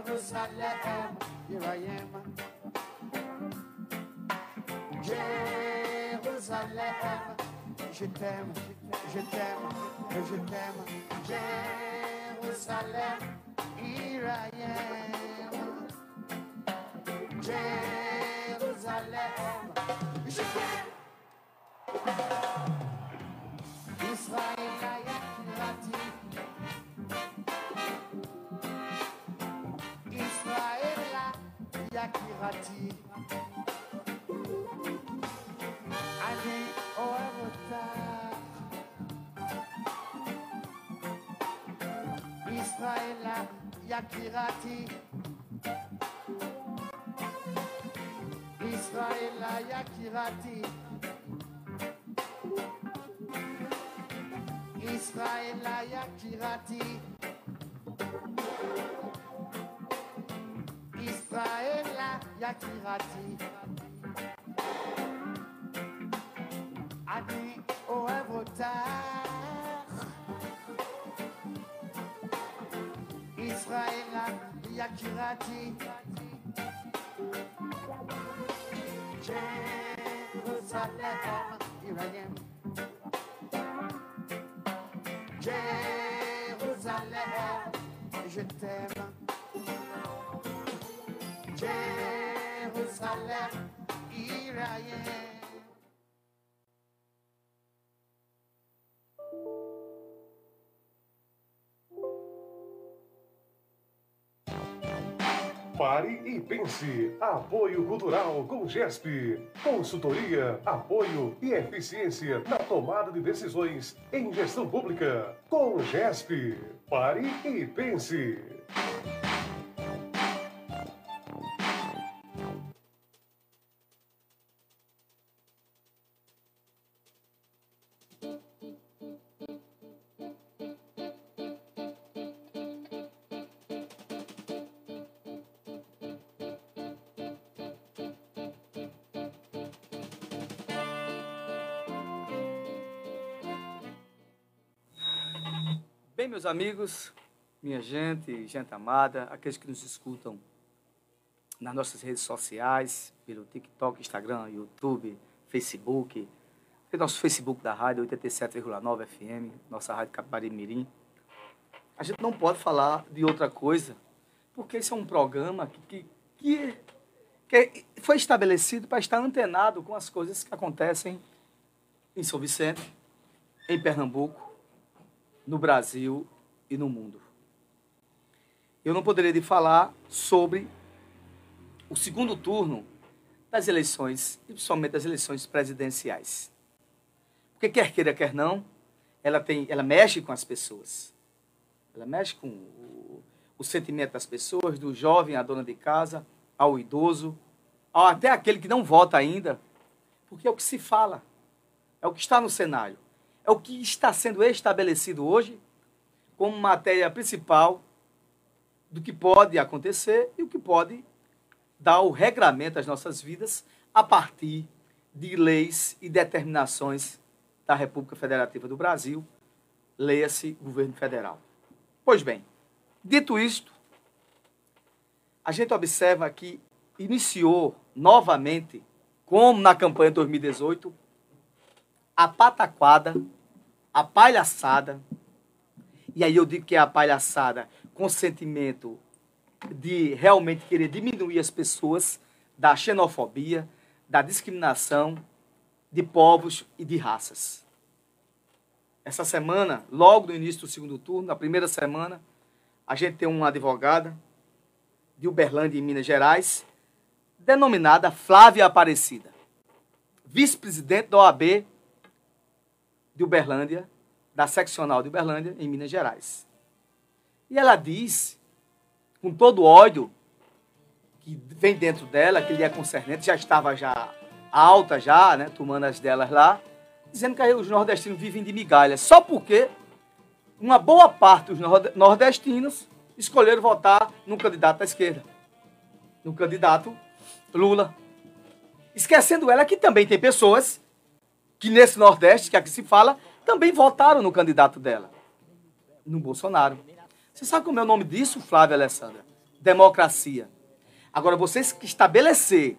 Jerusalem, here I am. Jérusalem, je t'aime, je t'aime, je t'aime. Jérusalem, here I am. Jérusalem, je t'aime. Israël, Yakirati. qui ratille. Année au retard. Israël, Yakirati. Israël, Yakirati. Israël, Yakirati. Israela ya kirati Adi oevotar Israela ya kirati Jerusalem Iranian Jerusalem je t'aime. Pare e pense. Apoio Cultural com GESP. Consultoria, apoio e eficiência na tomada de decisões em gestão pública. Com GESP. Pare e pense. Meus amigos, minha gente, gente amada, aqueles que nos escutam nas nossas redes sociais, pelo TikTok, Instagram, YouTube, Facebook, tem nosso Facebook da rádio 87,9 FM, nossa rádio Capari Mirim. A gente não pode falar de outra coisa, porque esse é um programa que, que, que foi estabelecido para estar antenado com as coisas que acontecem em São Vicente, em Pernambuco, no Brasil e no mundo. Eu não poderia de falar sobre o segundo turno das eleições, e principalmente das eleições presidenciais. Porque quer queira, quer não, ela, tem, ela mexe com as pessoas. Ela mexe com o, o sentimento das pessoas, do jovem à dona de casa, ao idoso, ao, até aquele que não vota ainda, porque é o que se fala, é o que está no cenário é o que está sendo estabelecido hoje como matéria principal do que pode acontecer e o que pode dar o regramento às nossas vidas a partir de leis e determinações da República Federativa do Brasil, leia-se governo federal. Pois bem, dito isto, a gente observa que iniciou novamente, como na campanha 2018, a pataquada a palhaçada, e aí eu digo que é a palhaçada com sentimento de realmente querer diminuir as pessoas da xenofobia, da discriminação de povos e de raças. Essa semana, logo no início do segundo turno, na primeira semana, a gente tem uma advogada de Uberlândia, em Minas Gerais, denominada Flávia Aparecida, vice-presidente da OAB de Uberlândia, da seccional de Uberlândia, em Minas Gerais. E ela diz, com todo o ódio que vem dentro dela, que lhe é concernente, já estava já alta, já, né, tomando as delas lá, dizendo que os nordestinos vivem de migalhas, só porque uma boa parte dos nordestinos escolheram votar no candidato da esquerda, no candidato Lula. Esquecendo ela que também tem pessoas que nesse Nordeste, que aqui se fala, também votaram no candidato dela, no Bolsonaro. Você sabe como é o nome disso, Flávia Alessandra? Democracia. Agora, vocês que estabelecer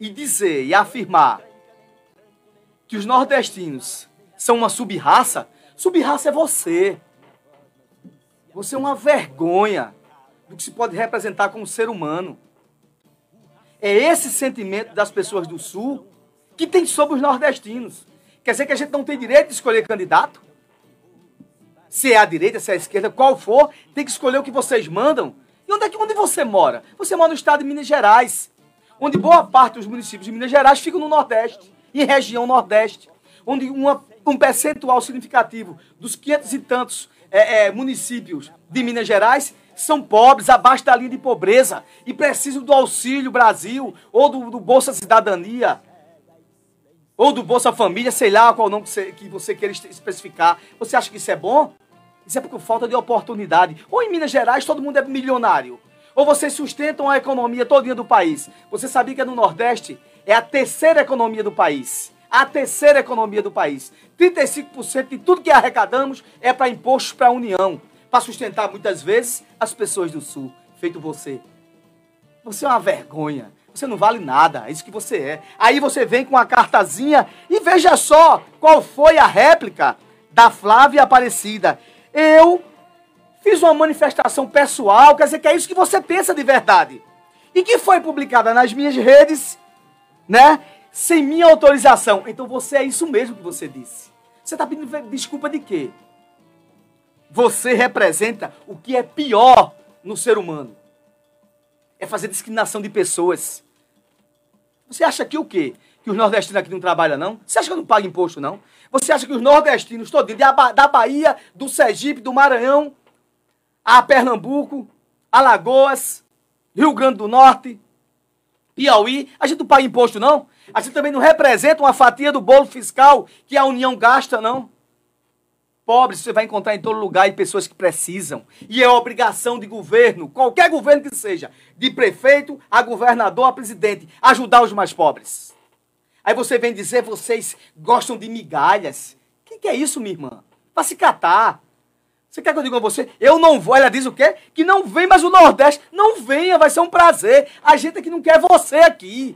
e dizer e afirmar que os nordestinos são uma subraça, subraça é você. Você é uma vergonha do que se pode representar como ser humano. É esse sentimento das pessoas do Sul que tem sobre os nordestinos. Quer dizer que a gente não tem direito de escolher candidato? Se é a direita, se é a esquerda, qual for, tem que escolher o que vocês mandam. E onde é que onde você mora? Você mora no estado de Minas Gerais, onde boa parte dos municípios de Minas Gerais ficam no Nordeste, em região Nordeste, onde uma, um percentual significativo dos 500 e tantos é, é, municípios de Minas Gerais são pobres, abaixo da linha de pobreza, e precisam do Auxílio Brasil, ou do, do Bolsa Cidadania, ou do Bolsa Família, sei lá qual nome que você, que você queira especificar. Você acha que isso é bom? Isso é por falta de oportunidade. Ou em Minas Gerais todo mundo é milionário. Ou vocês sustentam a economia todinha do país. Você sabia que no Nordeste é a terceira economia do país. A terceira economia do país. 35% de tudo que arrecadamos é para impostos para a União. Para sustentar muitas vezes as pessoas do Sul. Feito você. Você é uma vergonha. Você não vale nada, é isso que você é. Aí você vem com uma cartazinha e veja só qual foi a réplica da Flávia Aparecida. Eu fiz uma manifestação pessoal, quer dizer que é isso que você pensa de verdade. E que foi publicada nas minhas redes, né? Sem minha autorização. Então você é isso mesmo que você disse. Você está pedindo desculpa de quê? Você representa o que é pior no ser humano. É fazer discriminação de pessoas. Você acha que o quê? Que os nordestinos aqui não trabalham, não? Você acha que eu não pago imposto, não? Você acha que os nordestinos todinhos, da Bahia, do Sergipe, do Maranhão, a Pernambuco, Alagoas, Rio Grande do Norte, Piauí, a gente não paga imposto, não? A gente também não representa uma fatia do bolo fiscal que a União gasta, não? Pobres você vai encontrar em todo lugar e pessoas que precisam. E é obrigação de governo, qualquer governo que seja, de prefeito a governador a presidente, ajudar os mais pobres. Aí você vem dizer, vocês gostam de migalhas. O que, que, é isso, minha irmã? Para se catar. Você quer que eu diga a você? Eu não vou. Ela diz o quê? Que não vem, mas o Nordeste. Não venha, vai ser um prazer. A gente aqui não quer você aqui.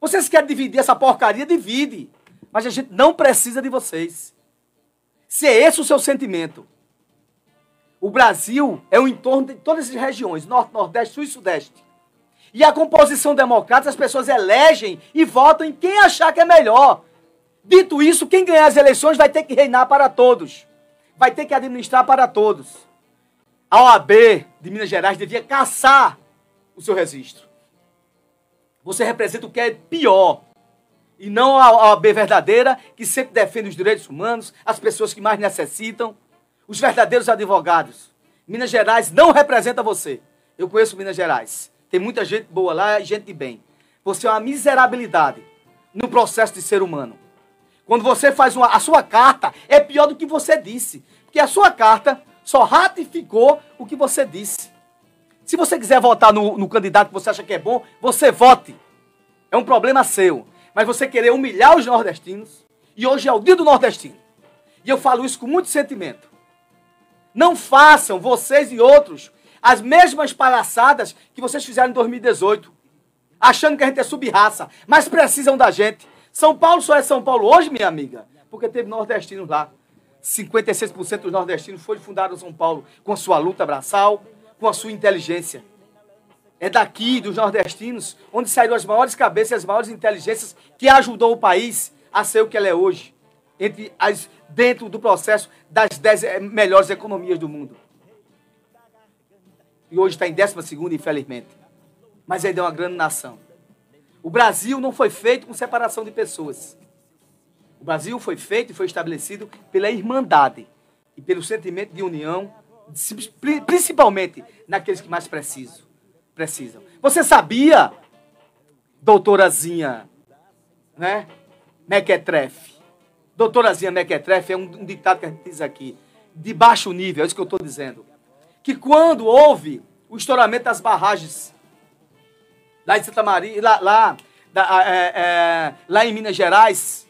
Vocês querem dividir essa porcaria? Divide. Mas a gente não precisa de vocês. Se é esse o seu sentimento, o Brasil é o entorno de todas as regiões, Norte, Nordeste, Sul e Sudeste. E a composição democrática, as pessoas elegem e votam em quem achar que é melhor. Dito isso, quem ganhar as eleições vai ter que reinar para todos. Vai ter que administrar para todos. A OAB de Minas Gerais devia caçar o seu registro. Você representa o que é pior e não a OAB verdadeira, que sempre defende os direitos humanos, as pessoas que mais necessitam, os verdadeiros advogados. Minas Gerais não representa você. Eu conheço Minas Gerais. Tem muita gente boa lá gente de bem. Você é uma miserabilidade no processo de ser humano. Quando você faz uma, a sua carta, é pior do que você disse. Porque a sua carta só ratificou o que você disse. Se você quiser votar no, no candidato que você acha que é bom, você vote. É um problema seu mas você querer humilhar os nordestinos. E hoje é o dia do nordestino. E eu falo isso com muito sentimento. Não façam, vocês e outros, as mesmas palhaçadas que vocês fizeram em 2018. Achando que a gente é subraça, mas precisam da gente. São Paulo só é São Paulo hoje, minha amiga, porque teve nordestinos lá. 56% dos nordestinos foram fundados São Paulo com a sua luta braçal, com a sua inteligência. É daqui, dos nordestinos, onde saíram as maiores cabeças e as maiores inteligências que ajudou o país a ser o que ela é hoje. Entre as, dentro do processo das 10 eh, melhores economias do mundo. E hoje está em 12 infelizmente. Mas ainda é uma grande nação. O Brasil não foi feito com separação de pessoas. O Brasil foi feito e foi estabelecido pela irmandade e pelo sentimento de união, principalmente naqueles que mais precisam precisam. Você sabia, doutorazinha, né? Mequetrefe. Doutorazinha Mequetrefe é um, um ditado que a gente diz aqui, de baixo nível, é isso que eu estou dizendo. Que quando houve o estouramento das barragens lá em Santa Maria, lá, lá, da, é, é, lá em Minas Gerais,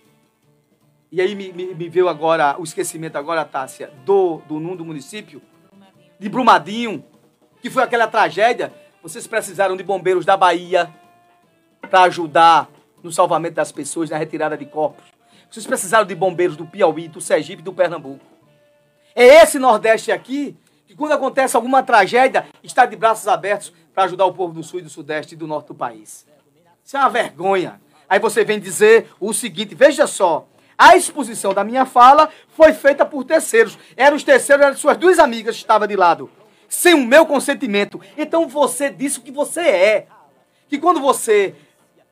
e aí me, me, me, veio agora o esquecimento agora, Tássia, do, do nome do município, de Brumadinho, que foi aquela tragédia, vocês precisaram de bombeiros da Bahia para ajudar no salvamento das pessoas, na retirada de corpos. Vocês precisaram de bombeiros do Piauí, do Sergipe e do Pernambuco. É esse Nordeste aqui que, quando acontece alguma tragédia, está de braços abertos para ajudar o povo do Sul e do Sudeste e do Norte do país. Isso é uma vergonha. Aí você vem dizer o seguinte: veja só, a exposição da minha fala foi feita por terceiros. Eram os terceiros, eram suas duas amigas que estavam de lado. Sem o meu consentimento. Então você disse o que você é. Que quando você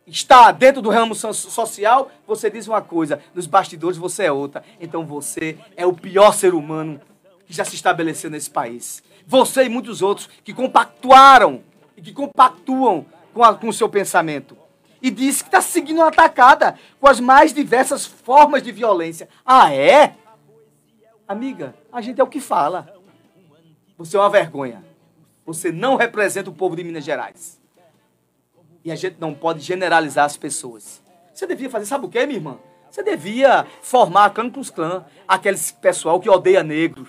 está dentro do ramo social, você diz uma coisa, nos bastidores você é outra. Então você é o pior ser humano que já se estabeleceu nesse país. Você e muitos outros que compactuaram e que compactuam com, a, com o seu pensamento e disse que está seguindo uma atacada com as mais diversas formas de violência. Ah, é? Amiga, a gente é o que fala. Você é uma vergonha. Você não representa o povo de Minas Gerais. E a gente não pode generalizar as pessoas. Você devia fazer, sabe o que, minha irmã? Você devia formar a clã Klux Klan, aquele pessoal que odeia negros.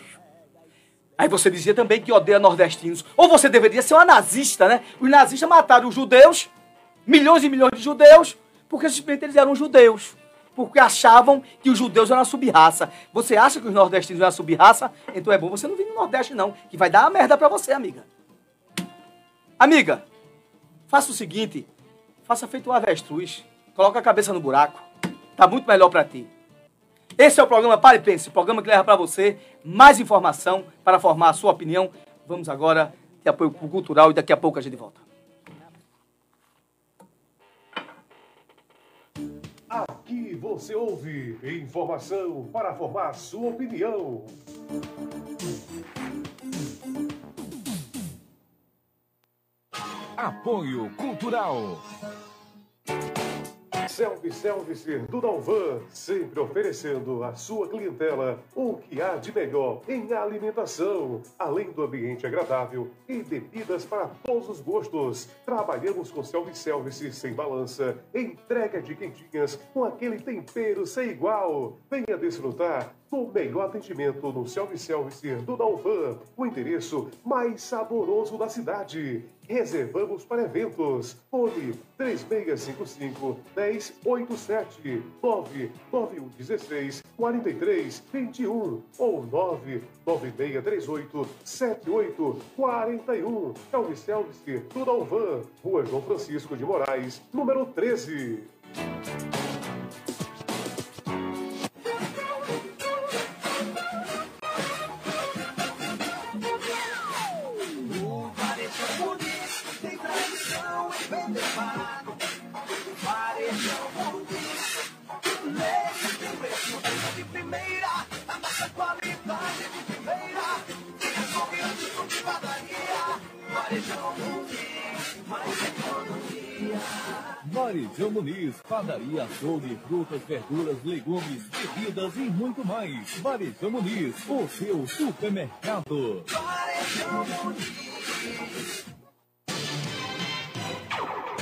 Aí você dizia também que odeia nordestinos. Ou você deveria ser uma nazista, né? Os nazistas mataram os judeus milhões e milhões de judeus, porque simplesmente eles eram judeus. Porque achavam que os judeus eram uma subraça. Você acha que os nordestinos eram uma subraça? Então é bom você não vir no Nordeste, não, que vai dar uma merda pra você, amiga. Amiga, faça o seguinte: faça feito um avestruz, coloca a cabeça no buraco. Tá muito melhor para ti. Esse é o programa Pare e Pense, o programa que leva para você mais informação para formar a sua opinião. Vamos agora ter apoio cultural e daqui a pouco a gente volta. Aqui você ouve informação para formar sua opinião. Apoio Cultural. Self-Service do Dalvan, sempre oferecendo à sua clientela o que há de melhor em alimentação, além do ambiente agradável e bebidas para todos os gostos. Trabalhamos com self-service sem balança, entrega de quentinhas com aquele tempero sem igual. Venha desfrutar do melhor atendimento no self-service do Dalvan, o endereço mais saboroso da cidade. Reservamos para eventos. Fone 3655 1087 99116 4321 ou 99638 7841. Self-service do Dalvan, Rua João Francisco de Moraes, número 13. Varejão Muniz, padaria, açougue, frutas, verduras, legumes, bebidas e muito mais. Varejão Muniz, o seu supermercado. Varejão Muniz.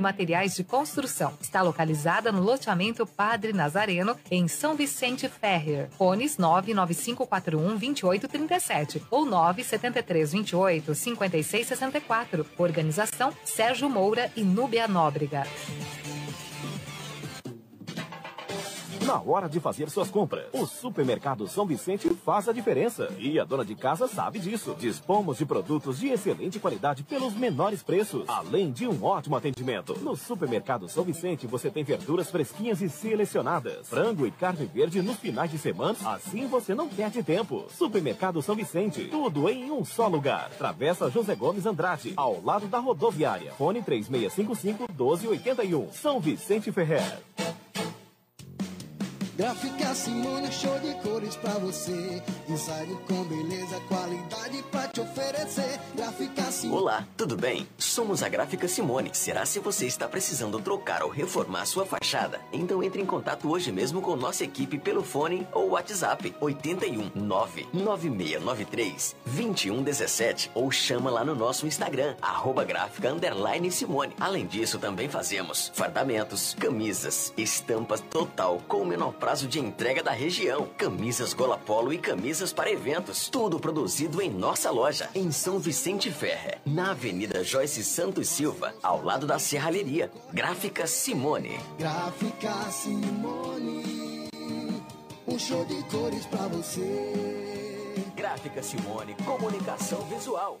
Materiais de Construção. Está localizada no loteamento Padre Nazareno, em São Vicente Ferrer. Fones 995412837 ou 973285664. Organização Sérgio Moura e Núbia Nóbrega. Na hora de fazer suas compras, o Supermercado São Vicente faz a diferença. E a dona de casa sabe disso. Dispomos de produtos de excelente qualidade pelos menores preços, além de um ótimo atendimento. No Supermercado São Vicente você tem verduras fresquinhas e selecionadas, frango e carne verde nos finais de semana, assim você não perde tempo. Supermercado São Vicente, tudo em um só lugar. Travessa José Gomes Andrade, ao lado da rodoviária. Fone 3655 1281. São Vicente Ferrer. Gráfica Simone, show de cores pra você. Design com beleza, qualidade pra te oferecer. Gráfica Simone. Olá, tudo bem? Somos a Gráfica Simone. Será se você está precisando trocar ou reformar sua fachada? Então entre em contato hoje mesmo com nossa equipe pelo fone ou WhatsApp 81 99693 2117 ou chama lá no nosso Instagram, arroba gráfica underline Simone. Além disso, também fazemos fardamentos, camisas, estampas total com menor prazo de entrega da região, camisas gola polo e camisas para eventos. Tudo produzido em nossa loja, em São Vicente Ferre, na Avenida Joyce Santos Silva, ao lado da Serralheria. Gráfica Simone. Gráfica Simone. Um show de cores pra você. Gráfica Simone, comunicação visual.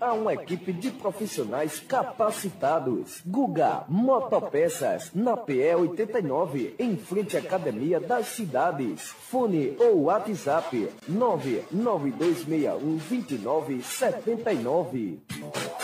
a uma equipe de profissionais capacitados. Guga Motopeças, na PE 89, em frente à Academia das Cidades. Fone ou WhatsApp 99261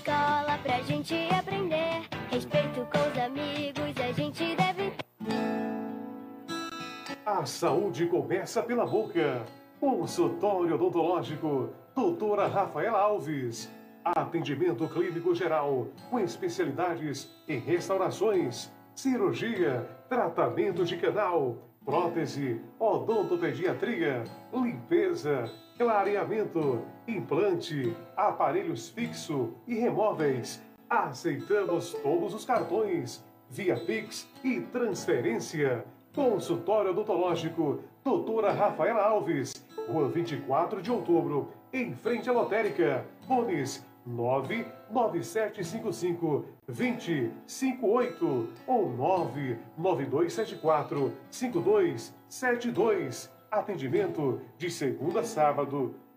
Escola pra gente aprender. Respeito com os amigos, a gente deve. A saúde começa pela boca. Consultório odontológico, doutora Rafaela Alves. Atendimento clínico geral, com especialidades em restaurações, cirurgia, tratamento de canal, prótese, odontopediatria, limpeza, clareamento, implante, aparelhos fixo e remóveis. Aceitamos todos os cartões, via Pix e transferência. Consultório odontológico, doutora Rafaela Alves, Rua 24 de outubro, em frente à lotérica. Fones 99755 2058 ou 99274 5272. Atendimento de segunda a sábado,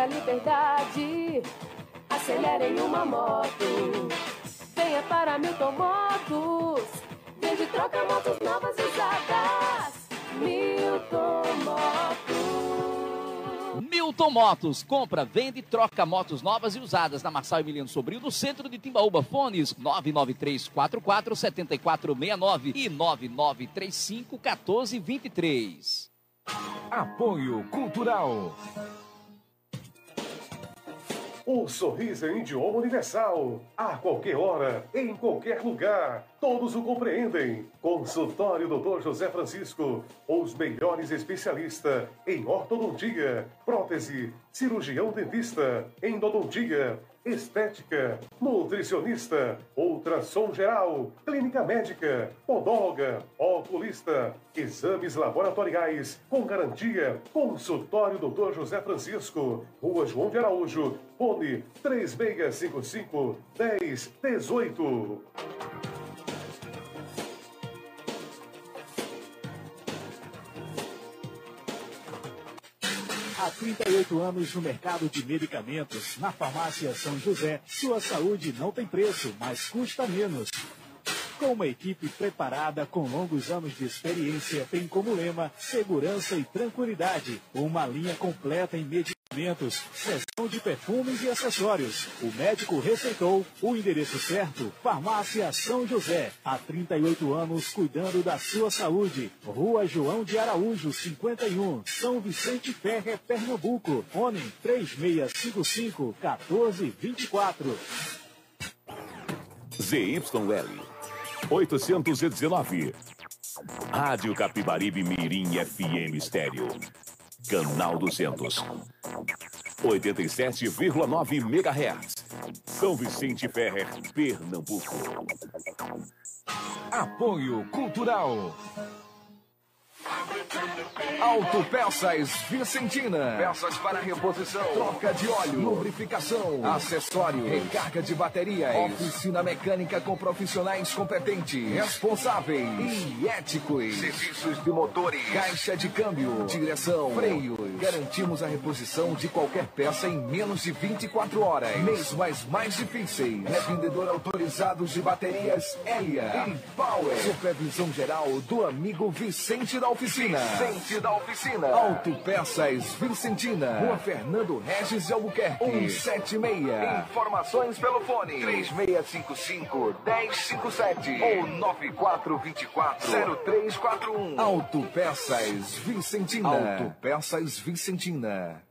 A liberdade, acelere em uma moto. Venha para Milton Motos. Vende e troca motos novas e usadas. Milton Motos. Milton Motos, compra, vende e troca motos novas e usadas na Marçal Emiliano Sobrinho, no centro de Timbaúba. Fones 99344 7469 e 9935 1423. Apoio Cultural. O sorriso um idioma universal. A qualquer hora, em qualquer lugar, todos o compreendem. Consultório Dr. José Francisco, os melhores especialistas em ortodontia, prótese, cirurgião dentista, endodontia, estética, nutricionista, ultrassom geral, clínica médica, podóloga, oculista, exames laboratoriais com garantia. Consultório Dr. José Francisco, Rua João de Araújo, fone 3655 1018. Há 38 anos no mercado de medicamentos, na farmácia São José, sua saúde não tem preço, mas custa menos. Com uma equipe preparada com longos anos de experiência, tem como lema segurança e tranquilidade. Uma linha completa em medicamentos, seção de perfumes e acessórios. O médico receitou o endereço certo, Farmácia São José. Há 38 anos cuidando da sua saúde. Rua João de Araújo, 51, São Vicente Ferre, Pernambuco. Fone 3655 1424. ZYL 819. Rádio Capibaribe Mirim FM Estéreo. Canal 200. 87,9 MHz. São Vicente Ferrer, Pernambuco. Apoio Cultural. Autopeças Vicentina. Peças para reposição, troca de óleo, lubrificação, acessório, recarga de baterias. Oficina mecânica com profissionais competentes, responsáveis e éticos. Serviços de motores, caixa de câmbio, direção, freios. Garantimos a reposição de qualquer peça em menos de 24 horas. Mesmo as mais difíceis. Revendedor autorizado de baterias Elia e Power. Supervisão geral do amigo Vicente da Oficina. Vicente da Oficina. Autopeças Vicentina. Rua Fernando Regis de Albuquerque. 176. Informações pelo fone. 3655 1057 ou 9424 0341. Autopeças Vicentina. Autopeças Vicentina.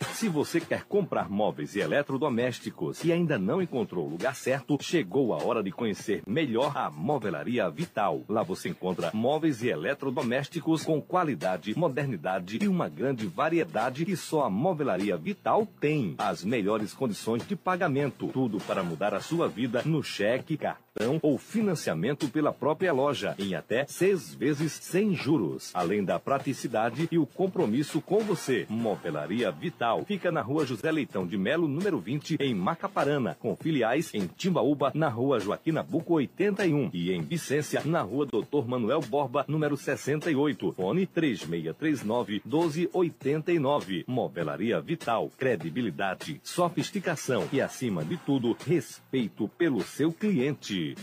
Se você quer comprar móveis e eletrodomésticos e ainda não encontrou o lugar certo, chegou a hora de conhecer melhor a Movelaria Vital. Lá você encontra móveis e eletrodomésticos com qualidade, modernidade e uma grande variedade que só a Movelaria Vital tem. As melhores condições de pagamento, tudo para mudar a sua vida no cheque, cartão ou financiamento pela própria loja, em até seis vezes sem juros. Além da praticidade e o compromisso com você. Movelaria Vital fica na rua José Leitão de Melo, número 20, em Macaparana, com filiais em Timbaúba, na rua Joaquim Nabuco 81 e em Vicência, na rua Doutor Manuel Borba, número 68. Fone 3639 1289. Movelaria Vital, credibilidade, sofisticação e, acima de tudo, respeito pelo seu cliente.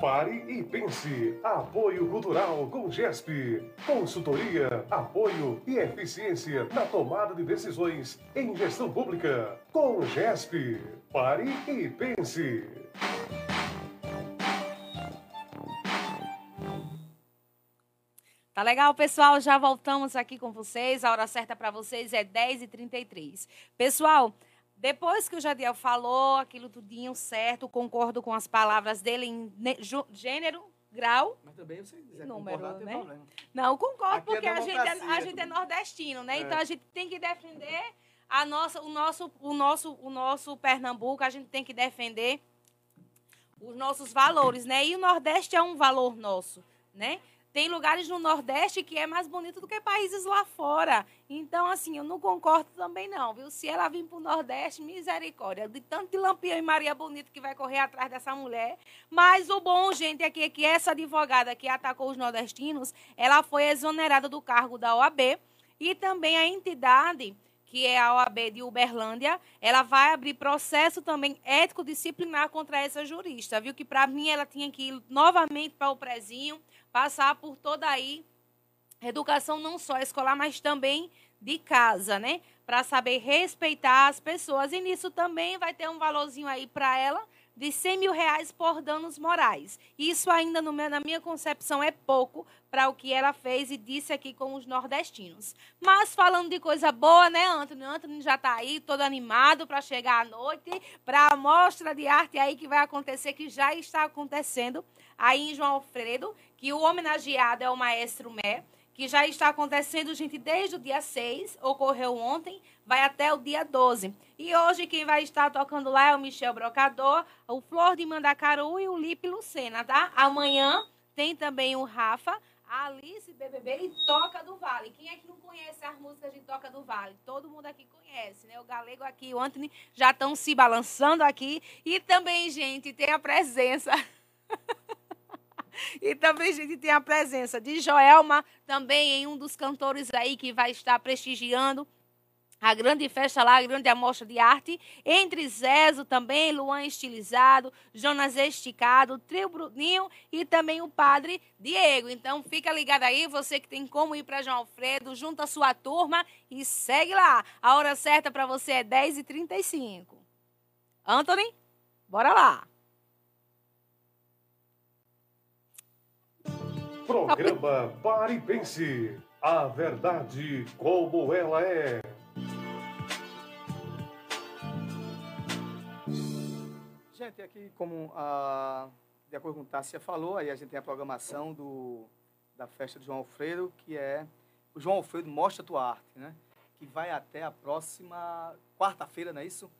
Pare e pense. Apoio Cultural com GESP. Consultoria, apoio e eficiência na tomada de decisões em gestão pública. Com GESP. Pare e pense. Tá legal, pessoal? Já voltamos aqui com vocês. A hora certa para vocês é 10h33. Pessoal, depois que o Jadiel falou aquilo tudinho certo, concordo com as palavras dele em gênero, grau. Mas também você quiser número, concordar, né? problema. Não, concordo, Aqui é porque a, gente é, a gente é nordestino, né? É. Então a gente tem que defender a nossa, o, nosso, o, nosso, o nosso Pernambuco, a gente tem que defender os nossos valores, né? E o Nordeste é um valor nosso, né? Tem lugares no Nordeste que é mais bonito do que países lá fora. Então, assim, eu não concordo também não, viu? Se ela vir para o Nordeste, misericórdia. De tanto de Lampião e Maria Bonito que vai correr atrás dessa mulher. Mas o bom, gente, é que, é que essa advogada que atacou os nordestinos, ela foi exonerada do cargo da OAB. E também a entidade que é a OAB de Uberlândia, ela vai abrir processo também ético disciplinar contra essa jurista, viu? Que para mim ela tinha que ir novamente para o prezinho, passar por toda aí educação não só escolar, mas também de casa, né? Para saber respeitar as pessoas. E nisso também vai ter um valorzinho aí para ela de 100 mil reais por danos morais. Isso ainda, meu- na minha concepção, é pouco para o que ela fez e disse aqui com os nordestinos. Mas falando de coisa boa, né, Antônio? Antônio já está aí todo animado para chegar à noite, para a mostra de arte aí que vai acontecer, que já está acontecendo aí em João Alfredo, que o homenageado é o maestro Mé, que já está acontecendo, gente, desde o dia 6, ocorreu ontem, vai até o dia 12. E hoje quem vai estar tocando lá é o Michel Brocador, o Flor de Mandacaru e o Lipe Lucena, tá? Amanhã tem também o Rafa, a Alice BBB e Toca do Vale. Quem é que não conhece as músicas de Toca do Vale? Todo mundo aqui conhece, né? O Galego aqui, o Anthony já estão se balançando aqui. E também, gente, tem a presença. e também, gente, tem a presença de Joelma, também em um dos cantores aí que vai estar prestigiando a grande festa lá, a grande amostra de arte, entre Zezo também, Luan Estilizado, Jonas Esticado, Trio Bruninho e também o Padre Diego. Então fica ligado aí, você que tem como ir para João Alfredo, junta a sua turma e segue lá. A hora certa para você é 10h35. Anthony, bora lá. Programa Pare e Pense. A verdade como ela é. Gente, aqui como a, de acordo com o Tássia falou, aí a gente tem a programação do, da festa de João Alfredo, que é o João Alfredo Mostra Tua Arte, né? Que vai até a próxima quarta-feira, não é isso?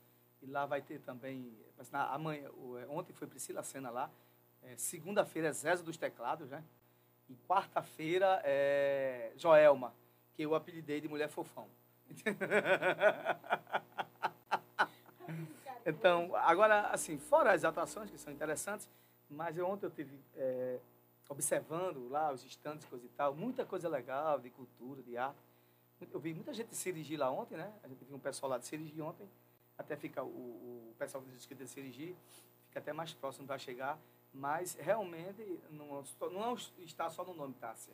E lá vai ter também, amanhã, é, ontem foi Priscila Sena lá, é, segunda-feira é Zezo dos Teclados, né? E quarta-feira é Joelma, que eu apelidei de Mulher Fofão. Então, agora, assim, fora as atuações que são interessantes, mas eu, ontem eu tive é, observando lá os estandes, coisa e tal, muita coisa legal de cultura, de arte. Eu vi muita gente se dirigir lá ontem, né? A gente viu um pessoal lá de Serigi ontem, até fica o, o pessoal que diz que de Serigi, fica até mais próximo para chegar, mas realmente não, não está só no nome, Tássia.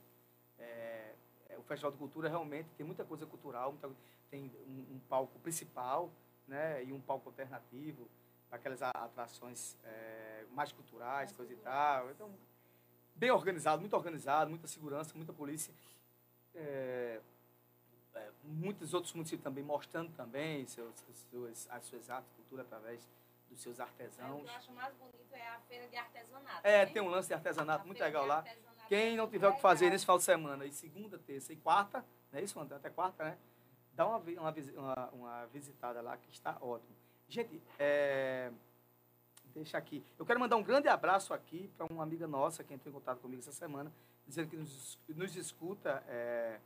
É, é, o Festival de Cultura realmente tem muita coisa cultural, muita, tem um, um palco principal, né, e um palco alternativo, aquelas atrações é, mais culturais, coisa e tal. Então, bem organizado, muito organizado, muita segurança, muita polícia. É, é, muitos outros municípios também mostrando também seus, seus, as suas artes, cultura através dos seus artesãos. o que eu acho mais bonito é a feira de artesanato. É, né? tem um lance de artesanato a muito legal lá. Quem não tiver o que fazer nesse final de semana, e segunda, terça e quarta, não é isso, André? Até quarta, né? dá uma, uma, uma, visitada lá, que está ótimo. Gente, é, deixa aqui. Eu quero mandar um grande abraço aqui para uma amiga nossa que entrou em contato comigo essa semana, dizendo que nos, nos escuta, é,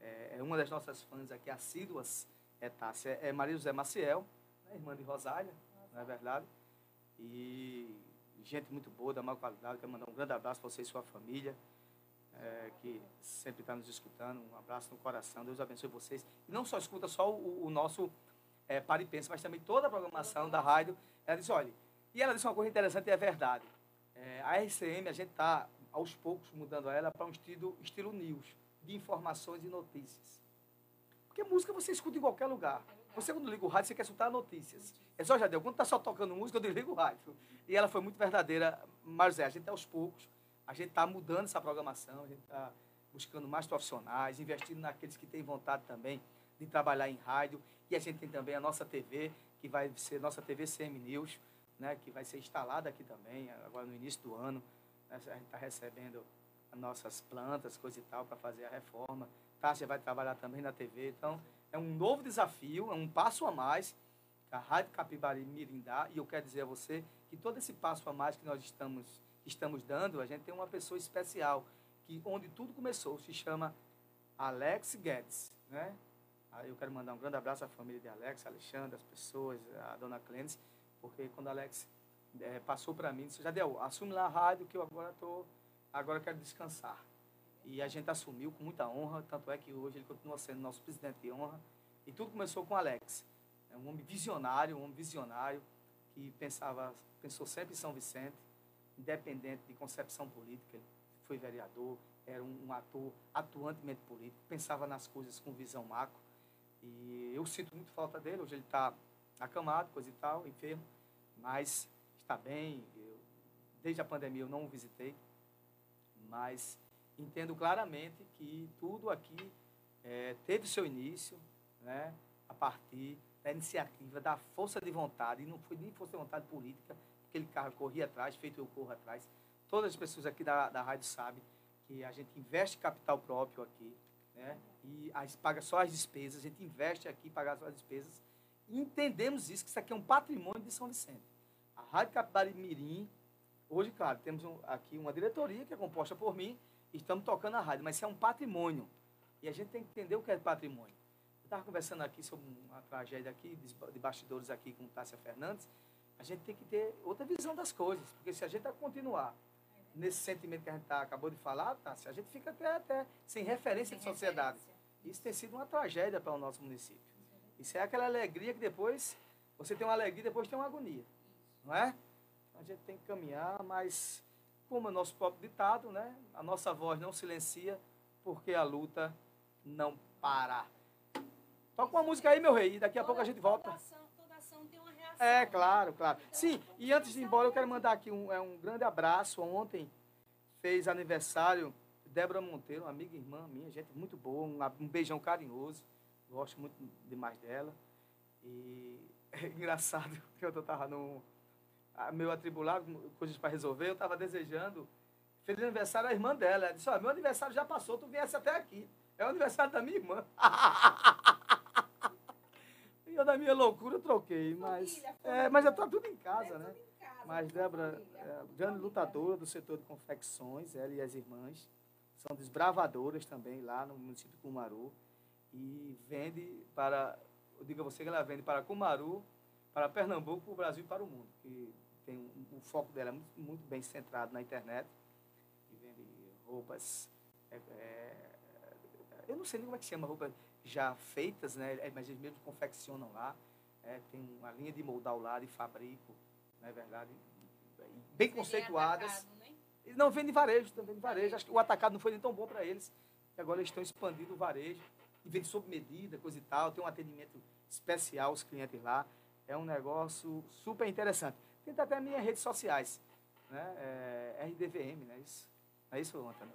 é, é uma das nossas fãs aqui, assíduas, é Tássia, é Maria José Maciel, né, irmã de Rosália, não é verdade? E gente muito boa, da maior qualidade. Quero mandar um grande abraço para você e sua família é, que sempre está nos escutando. Um abraço no coração. Deus abençoe vocês. E não só escuta só o, o nosso é, Pare e Pensa, mas também toda a programação da rádio. Ela disse, olha, e ela disse uma coisa interessante e é verdade. É, a RCM, a gente está, aos poucos, mudando ela para um estilo, estilo news, de informações e notícias. Porque música você escuta em qualquer lugar. Você, quando liga o rádio, você quer escutar notícias. É só, Jadeu, quando está só tocando música, eu desligo o rádio. E ela foi muito verdadeira, mas é, a gente, aos poucos, a gente está mudando essa programação, a gente está buscando mais profissionais, investindo naqueles que têm vontade também de trabalhar em rádio. E a gente tem também a nossa TV, que vai ser nossa TV CM News, né, que vai ser instalada aqui também, agora no início do ano. A gente está recebendo as nossas plantas, coisa e tal, para fazer a reforma. Tássia vai trabalhar também na TV. Então, é um novo desafio, é um passo a mais que a Rádio Capibari Mirindá. E eu quero dizer a você que todo esse passo a mais que nós estamos estamos dando, a gente tem uma pessoa especial, que onde tudo começou, se chama Alex Guedes, né? Eu quero mandar um grande abraço à família de Alex, Alexandre, as pessoas, a dona Clênis, porque quando Alex é, passou para mim, disse, já deu, assume lá a rádio que eu agora tô, agora quero descansar. E a gente assumiu com muita honra, tanto é que hoje ele continua sendo nosso presidente de honra. E tudo começou com Alex. É um homem visionário, um homem visionário que pensava, pensou sempre em São Vicente, independente de concepção política, ele foi vereador, era um, um ator atuantemente político, pensava nas coisas com visão macro. E eu sinto muito falta dele, hoje ele está acamado, coisa e tal, enfermo, mas está bem. Eu, desde a pandemia eu não o visitei, mas entendo claramente que tudo aqui é, teve seu início né, a partir da iniciativa, da força de vontade, e não foi nem força de vontade política, aquele carro corria atrás, feito eu corro atrás. Todas as pessoas aqui da, da rádio sabem que a gente investe capital próprio aqui, né? E as, paga só as despesas, a gente investe aqui, paga só as despesas. E entendemos isso, que isso aqui é um patrimônio de São Vicente. A Rádio Capibari Mirim, hoje, claro, temos um- aqui uma diretoria que é composta por mim, estamos tocando a rádio, mas isso é um patrimônio. E a gente tem que entender o que é patrimônio. Eu estava conversando aqui sobre uma tragédia aqui, de- bastidores aqui com Tássia Fernandes, a gente tem que ter outra visão das coisas, porque se a gente continuar nesse sentimento que a gente tá, acabou de falar, Tássia, a gente fica até, até sem referência de sociedade. Isso tem sido uma tragédia para o nosso município. Isso é aquela alegria que depois, você tem uma alegria depois tem uma agonia, não é? A gente tem que caminhar, mas como é o nosso próprio ditado, né? A nossa voz não silencia porque a luta não para. Toca uma música aí, meu rei, e daqui a pouco a gente volta. Toda ação tem uma reação. É, claro, claro. Sim, e antes de ir embora, eu quero mandar aqui um, é, um grande abraço. Ontem fez aniversário Débora Monteiro, uma amiga e irmã minha, gente muito boa, um, um beijão carinhoso. Gosto muito demais dela. E é engraçado que eu estava no meu atribulado, coisas para resolver, eu estava desejando. Feliz aniversário à irmã dela. Ela disse: Ó, meu aniversário já passou, tu viesse até aqui. É o aniversário da minha irmã. E eu, da minha loucura, troquei. Mas, é, mas já tá tudo em casa, né? Mas Débora, é, grande lutadora do setor de confecções, ela e as irmãs, são desbravadoras também lá no município de Cumaru. E vende para, eu digo a você que ela vende para Cumaru, para Pernambuco, para o Brasil e para o mundo. Que tem um, o foco dela é muito, muito bem centrado na internet. E vende roupas. é, é, eu não sei nem como é que chama, roupas já feitas, né? é, Mas eles mesmos confeccionam lá. é, tem uma linha de moldar ao lado e fabrico, não é verdade? Bem conceituadas. E não vende varejo, também vende varejo. Acho que o atacado não foi nem tão bom para eles. E agora eles estão expandindo o varejo. E vende sob medida, coisa e tal. Tem um atendimento especial aos clientes lá. É um negócio super interessante. Tem até minhas redes sociais. Né? É, RDVM, não é isso? Não é isso, Antônio?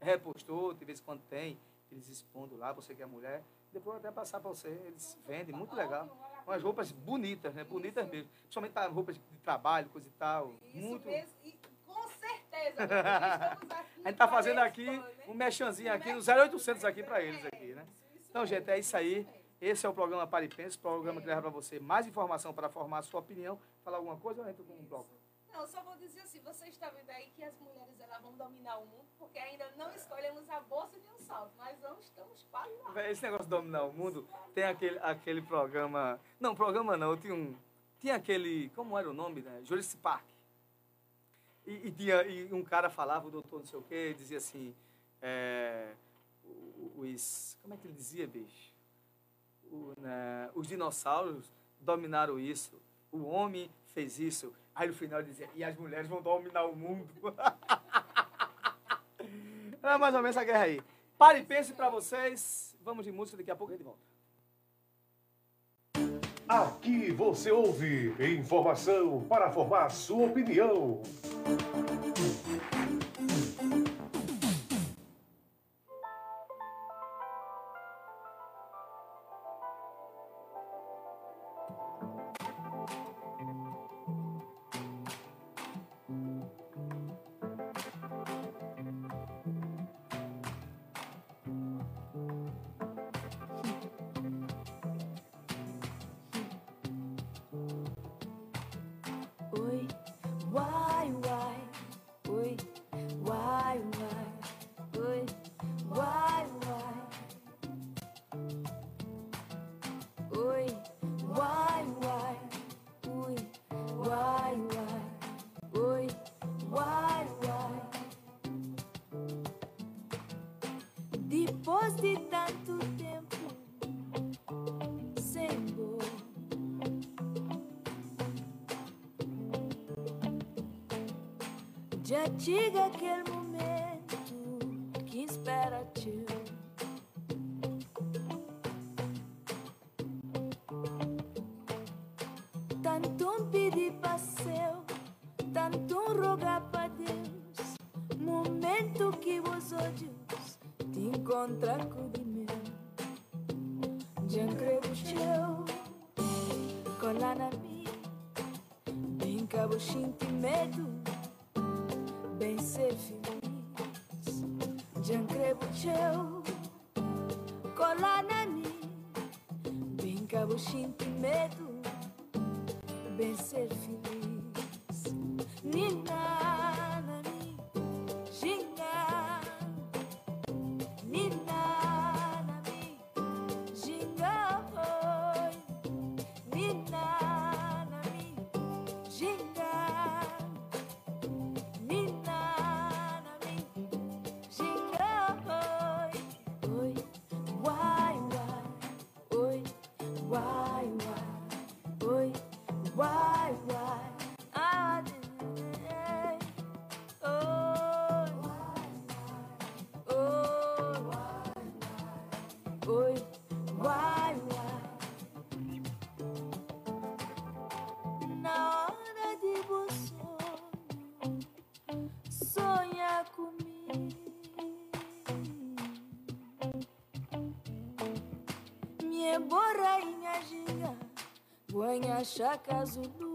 Repostou, de vez em quando tem, eles expondo lá, você que é mulher. Depois eu vou até passar para você, eles vendem, muito legal. Umas roupas bonitas, né? Bonitas mesmo. Principalmente para roupas de trabalho, coisa e tal. muito. mesmo, e com certeza. A gente tá fazendo aqui né? um mechanzinho aqui no 0800 aqui para eles aqui, né? Então, gente, é isso aí. Esse é o programa Paripense, programa que leva para você mais informação para formar a sua opinião. Falar alguma coisa ou eu entro com um bloco? Não, só vou dizer assim, você está vendo aí que as mulheres elas vão dominar o mundo, porque ainda não escolhemos a bolsa de um salto, mas não estamos quase lá. Esse negócio de dominar o mundo, tem aquele, aquele programa. Não, programa não, tinha um. Tinha aquele. Como era o nome, né? Jurassic Park. E, e tinha, e um cara falava, o doutor não sei o quê, dizia assim. É, os. Como é que ele dizia, bicho? O, né, os dinossauros dominaram isso. O homem fez isso. Aí no final dizia, e as mulheres vão dominar o mundo. é mais ou menos essa guerra aí. Pare e pense pra vocês. Vamos de música, daqui a pouco a gente volta. Aqui você ouve informação para formar sua opinião. Emborainha ginga, guanha chaca azul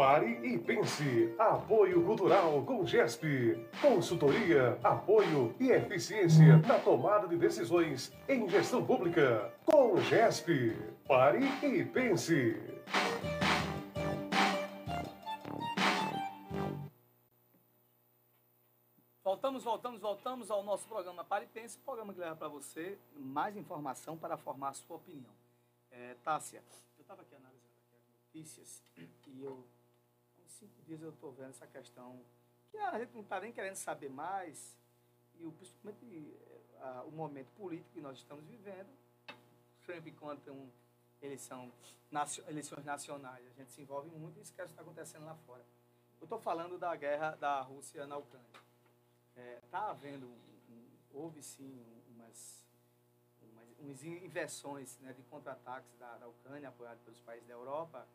Pare e pense. Apoio Cultural com GESP. Consultoria, apoio e eficiência na tomada de decisões em gestão pública. Com GESP. Pare e pense. Voltamos, voltamos, voltamos ao nosso programa Pare e Pense, programa que leva para você mais informação para formar sua opinião. É, Tássia, eu estava aqui analisando aqui as notícias e eu cinco dias eu estou vendo essa questão que a gente não está nem querendo saber mais, e o, principalmente eh, a, o momento político que nós estamos vivendo, sempre quando tem um, eleição, eleições nacionais, a gente se envolve muito e esquece o que está acontecendo lá fora. Eu estou falando da guerra da Rússia na Ucrânia. Está é, tá havendo, um, houve sim umas, umas, umas inversões né, de contra-ataques da, da Ucrânia, apoiado pelos países da Europa,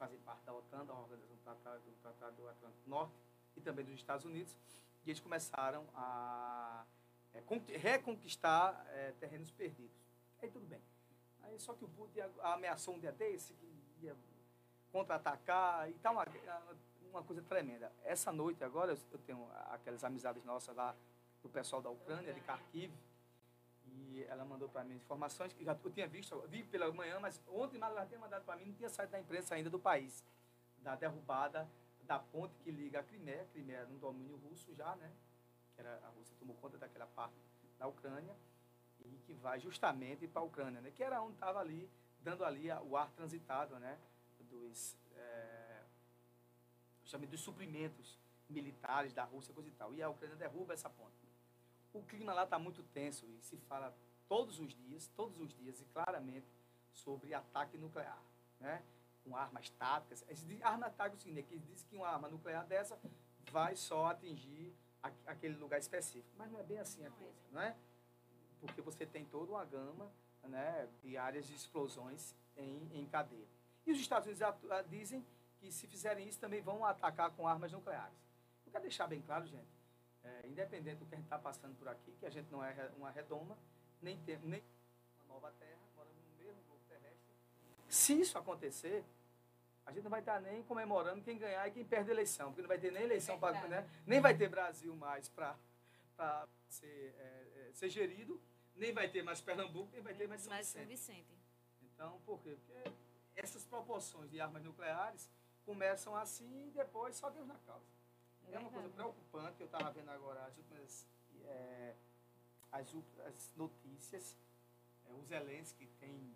fazem parte da OTAN, da Organização do Tratado, do Tratado do Atlântico Norte, e também dos Estados Unidos, e eles começaram a é, con- reconquistar é, terrenos perdidos. Aí tudo bem. Aí, só que o Putin a- ameaçou um dia desse que ia contra-atacar e tal, uma, uma coisa tremenda. Essa noite agora, eu tenho aquelas amizades nossas lá do pessoal da Ucrânia, de Kharkiv, e ela mandou para mim informações que já eu tinha visto, vi pela manhã, mas ontem ela tinha mandado para mim, não tinha saído da imprensa ainda do país, da derrubada da ponte que liga a Crimeia, Crimeia no domínio russo já, né? Que era, a Rússia tomou conta daquela parte da Ucrânia e que vai justamente para a Ucrânia, né? Que era onde estava ali, dando ali o ar transitado, né? Dos, é, dos suprimentos militares da Rússia, coisa e tal. E a Ucrânia derruba essa ponte. O clima lá está muito tenso e se fala todos os dias, todos os dias e claramente sobre ataque nuclear, né? Com armas táticas. Arma tática é o seguinte, é que diz que uma arma nuclear dessa vai só atingir aquele lugar específico. Mas não é bem assim a coisa, não é? Porque você tem toda uma gama né, de áreas de explosões em, em cadeia. E os Estados Unidos ah, dizem que se fizerem isso também vão atacar com armas nucleares. Eu quero deixar bem claro, gente, é, independente do que a gente está passando por aqui, que a gente não é uma redoma, nem tem nem uma nova terra, moramos no mesmo globo terrestre. Se isso acontecer, a gente não vai estar nem comemorando quem ganhar e quem perde a eleição, porque não vai ter nem eleição para. Né, nem vai ter Brasil mais para ser, é, é, ser gerido, nem vai ter mais Pernambuco, nem vai ter mais São Mas São Vicente. Vicente. Então, por quê? Porque essas proporções de armas nucleares começam assim e depois só Deus na causa. É, uma coisa preocupante, eu estava vendo agora as últimas é, as, as notícias, é, o Zelensky tem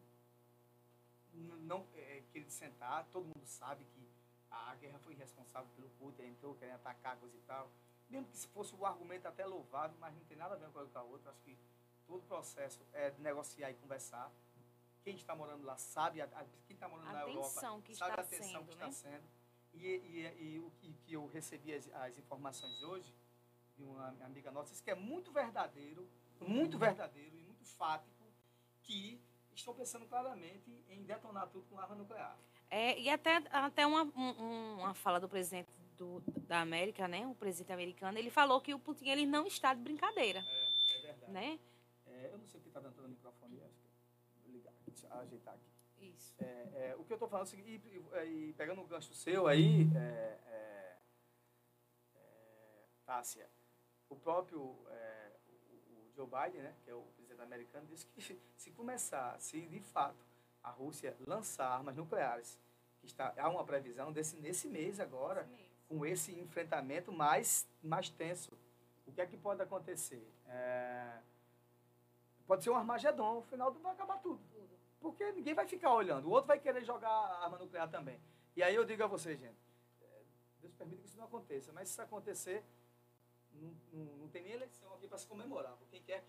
não é, querido sentar, todo mundo sabe que a guerra foi responsável pelo Putin, entrou querendo atacar coisa e tal. Mesmo que se fosse um argumento até louvável, mas não tem nada a ver com a outra. Acho que todo o processo é negociar e conversar. Quem está morando lá sabe, a, quem está morando A na Europa que sabe a tensão sendo, que né? está sendo. E, e, e o que, que eu recebi as, as informações hoje de uma amiga nossa, disse que é muito verdadeiro, muito verdadeiro e muito fático que estão pensando claramente em detonar tudo com arma nuclear. É, e até, até uma, um- uma fala do presidente do, da América, né? O presidente americano, ele falou que o Putin ele não está de brincadeira. É verdade. Né? É, eu não sei o que está dando no microfone, acho que vou ligar, deixa eu ajeitar aqui. Isso. É, é, o que eu estou falando é o seguinte, e, e- e pegando o gancho seu aí, é, é, é, Tássia, o próprio o, o Joe Biden, né, que é o presidente americano, disse que se começar, se de fato a Rússia lançar armas nucleares, que está, há uma previsão desse, nesse mês agora, com esse enfrentamento mais, mais tenso, o que é que pode acontecer? Pode ser um Armagedon, no final vai acabar tudo. Porque ninguém vai ficar olhando. O outro vai querer jogar arma nuclear também. E aí eu digo a vocês, gente, é, Deus permita que isso não aconteça, mas se isso acontecer, não, não, não tem nem eleição aqui para se comemorar, por quem quer.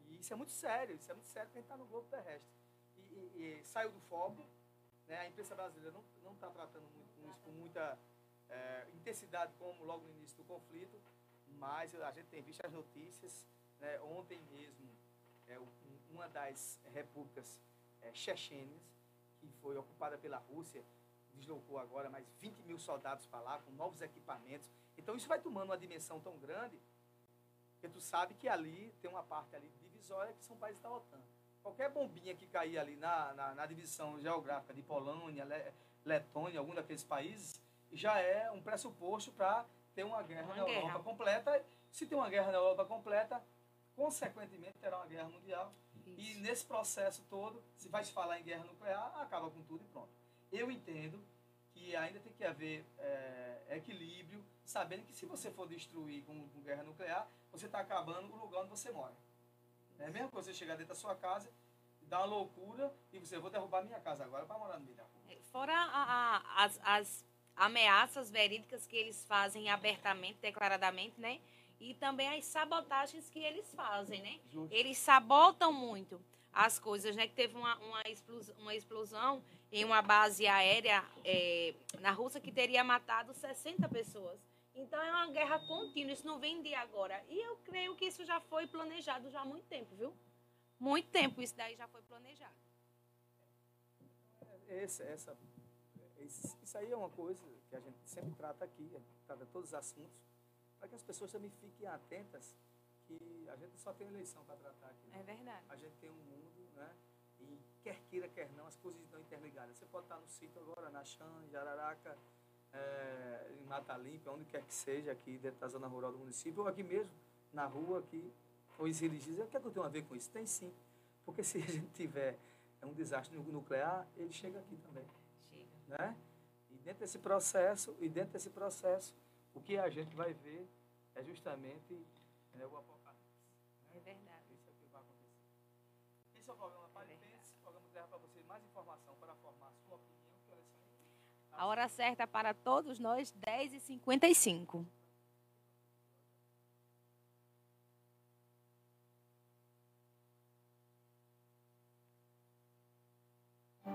E isso é muito sério, isso é muito sério quem está no globo terrestre. E, e- e saiu do foco, né? a imprensa brasileira não está tratando muito, com isso com muita é, intensidade como logo no início do conflito, mas a gente tem visto as notícias. Né? Ontem mesmo, é, um- uma das repúblicas é, chechênias, que foi ocupada pela Rússia, deslocou agora mais 20 mil soldados para lá, com novos equipamentos. Então isso vai tomando uma dimensão tão grande, que tu sabe que ali tem uma parte ali divisória que são países da OTAN. Qualquer bombinha que cair ali na, na, na divisão geográfica de Polônia, Le- Letônia, algum daqueles países, já é um pressuposto para ter uma guerra Uma na guerra. Europa completa. Se tem uma guerra na Europa completa, consequentemente terá uma guerra mundial. E nesse processo todo, se vai se falar em guerra nuclear, acaba com tudo e pronto. Eu entendo que ainda tem que haver é, equilíbrio, sabendo que se você for destruir com, com guerra nuclear, você está acabando o lugar onde você mora. É a mesma coisa você chegar dentro da sua casa, dar uma loucura e você, vou derrubar minha casa agora para morar no meio da rua. Fora a- a- as, as ameaças verídicas que eles fazem abertamente, declaradamente, né? E também as sabotagens que eles fazem, né? Justo. Eles sabotam muito. as coisas, né? Que teve uma, uma, explosão, uma explosão em uma base aérea é, na Rússia que teria matado 60 pessoas. Então é uma guerra contínua, isso não vem de agora. E eu creio que isso já foi planejado já há muito tempo, viu? Muito tempo isso daí já foi planejado. Esse, essa, esse- isso aí é uma coisa que a gente sempre trata aqui, a gente trata todos os assuntos, para que as pessoas também fiquem atentas que a gente só tem eleição para tratar aqui. né? É verdade. A gente tem um mundo, né? E quer queira, quer não, as coisas estão interligadas. Você pode estar no sítio agora, na Xan, em Jararaca, eh, em Mata Limpa, onde quer que seja, aqui dentro da zona rural do município, ou aqui mesmo, na rua, aqui, ou em Zilis dizem, o que é que eu tenho a ver com isso? Tem sim. Porque se a gente tiver um desastre nu- nuclear, ele chega aqui também. Chega. Né? E dentro desse processo, e dentro desse processo, o que a gente vai ver é justamente né, o apocalipse. É verdade. Isso é o que vai acontecer. Esse é o programa Pare e Pense. O programa leva para você mais informação para formar sua opinião. Que horas são? A hora certa para todos nós, 10h55.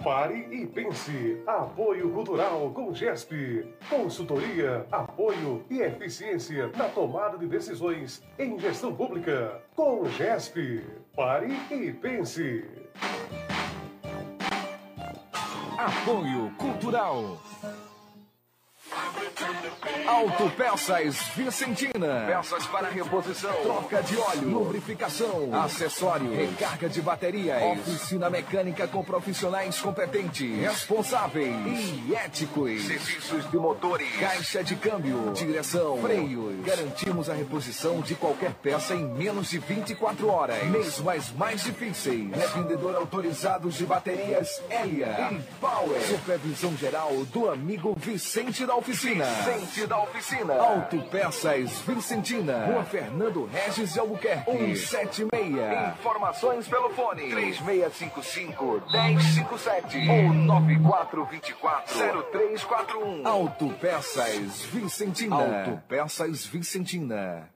Pare e pense. Apoio Cultural com GESP. Consultoria, apoio e eficiência na tomada de decisões em gestão pública. Com GESP. Pare e pense. Apoio Cultural. Autopeças Vicentina. Peças para reposição, troca de óleo, lubrificação, acessório, recarga de baterias, oficina mecânica com profissionais competentes, responsáveis e éticos. Serviços de motores, caixa de câmbio, direção, freios. Garantimos a reposição de qualquer peça em menos de 24 horas. Mesmo as mais difíceis. Revendedor autorizado de baterias Elia e Power. Supervisão geral do amigo Vicente da Oficina. Vicente da Oficina. Autopeças Vicentina. Rua Fernando Regis de Albuquerque. 176. Informações pelo fone 3655 1057 ou 9424 0341. Autopeças Vicentina. Autopeças Vicentina.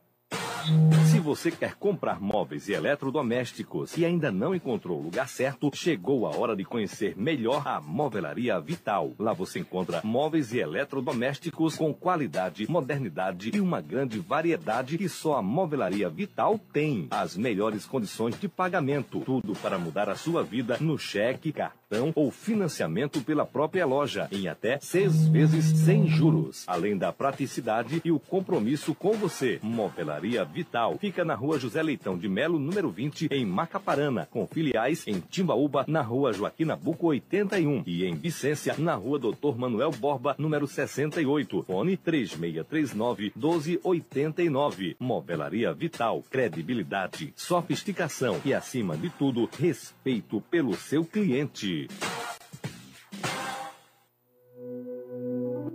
Se você quer comprar móveis e eletrodomésticos e ainda não encontrou o lugar certo, chegou a hora de conhecer melhor a Movelaria Vital. Lá você encontra móveis e eletrodomésticos com qualidade, modernidade e uma grande variedade que só a Movelaria Vital tem. As melhores condições de pagamento. Tudo para mudar a sua vida no cheque, cartão ou financiamento pela própria loja, em até seis vezes sem juros. Além da praticidade e o compromisso com você. Movelaria Vital fica na rua José Leitão de Melo, número 20, em Macaparana, com filiais em Timbaúba, na rua Joaquim Nabuco 81 e em Vicência, na rua Doutor Manuel Borba, número 68. Fone 3639 1289. Movelaria Vital, credibilidade, sofisticação e, acima de tudo, respeito pelo seu cliente.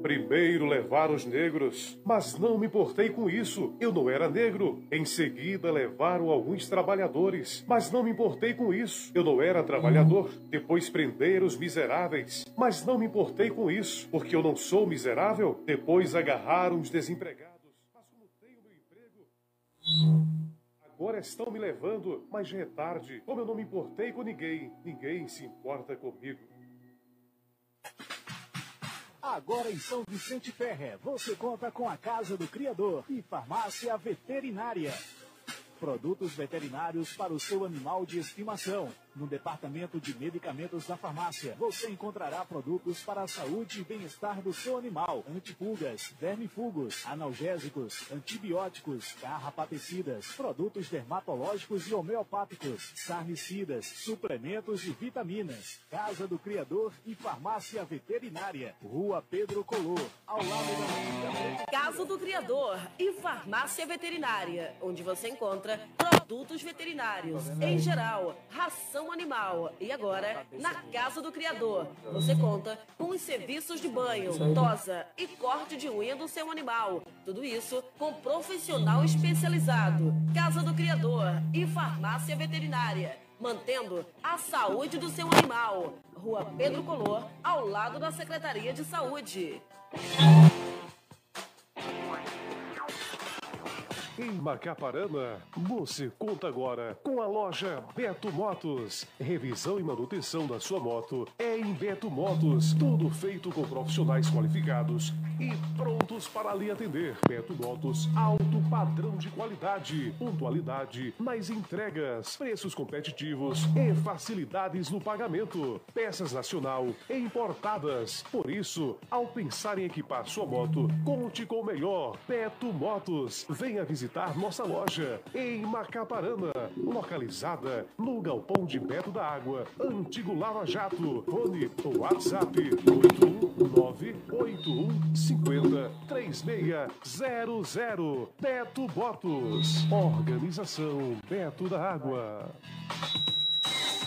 Primeiro levaram os negros, mas não me importei com isso. Eu não era negro. Em seguida levaram alguns trabalhadores, mas não me importei com isso. Eu não era trabalhador. Depois prenderam os miseráveis, mas não me importei com isso, porque eu não sou miserável. Depois agarraram os desempregados, mas como tenho meu emprego. Agora estão me levando, mas já é tarde. Como eu não me importei com ninguém, ninguém se importa comigo. Agora em São Vicente Ferrer, você conta com a Casa do Criador e Farmácia Veterinária. Produtos veterinários para o seu animal de estimação. No departamento de medicamentos da farmácia, você encontrará produtos para a saúde e bem-estar do seu animal: antipulgas, vermifugos, analgésicos, antibióticos, carrapaticidas, produtos dermatológicos e homeopáticos, sarnicidas, suplementos e vitaminas. Casa do Criador e Farmácia Veterinária. Rua Pedro Color, ao lado da Casa do Criador e Farmácia Veterinária, onde você encontra produtos veterinários, em geral, ração animal. E agora, na Casa do Criador, você conta com os serviços de banho, tosa e corte de unha do seu animal. Tudo isso com profissional especializado. Casa do Criador e Farmácia Veterinária. Mantendo a saúde do seu animal. Rua Pedro Color, ao lado da Secretaria de Saúde. Em Macaparana, você conta agora com a loja Beto Motos. Revisão e manutenção da sua moto é em Beto Motos. Tudo feito com profissionais qualificados e prontos para lhe atender. Beto Motos, alto padrão de qualidade, pontualidade nas entregas, preços competitivos e facilidades no pagamento. Peças nacional e importadas. Por isso, ao pensar em equipar sua moto, conte com o melhor. Beto Motos. Venha visitar nossa loja em Macaparana, localizada no Galpão de Beto da Água, Antigo Lava Jato. Fone WhatsApp 81981503600. Beto Motos. Organização Beto da Água.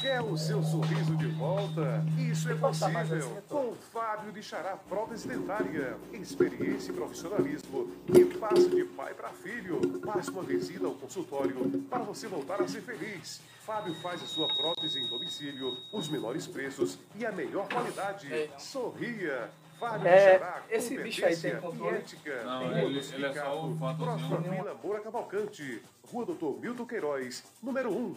Quer o seu sorriso de volta? Isso é possível com Fábio de Xará Prótese Dentária. Experiência e profissionalismo e passo de pai para filho. Faça uma visita ao consultório para você voltar a ser feliz. Fábio faz a sua prótese em domicílio, os menores preços e a melhor qualidade. Sorria! É, esse bicho aí tem controle? ética. Não, Tem ele- ele é só o fantozinho. Próxima Vila Moura Cavalcante. Rua Doutor Milton Queiroz, número 1.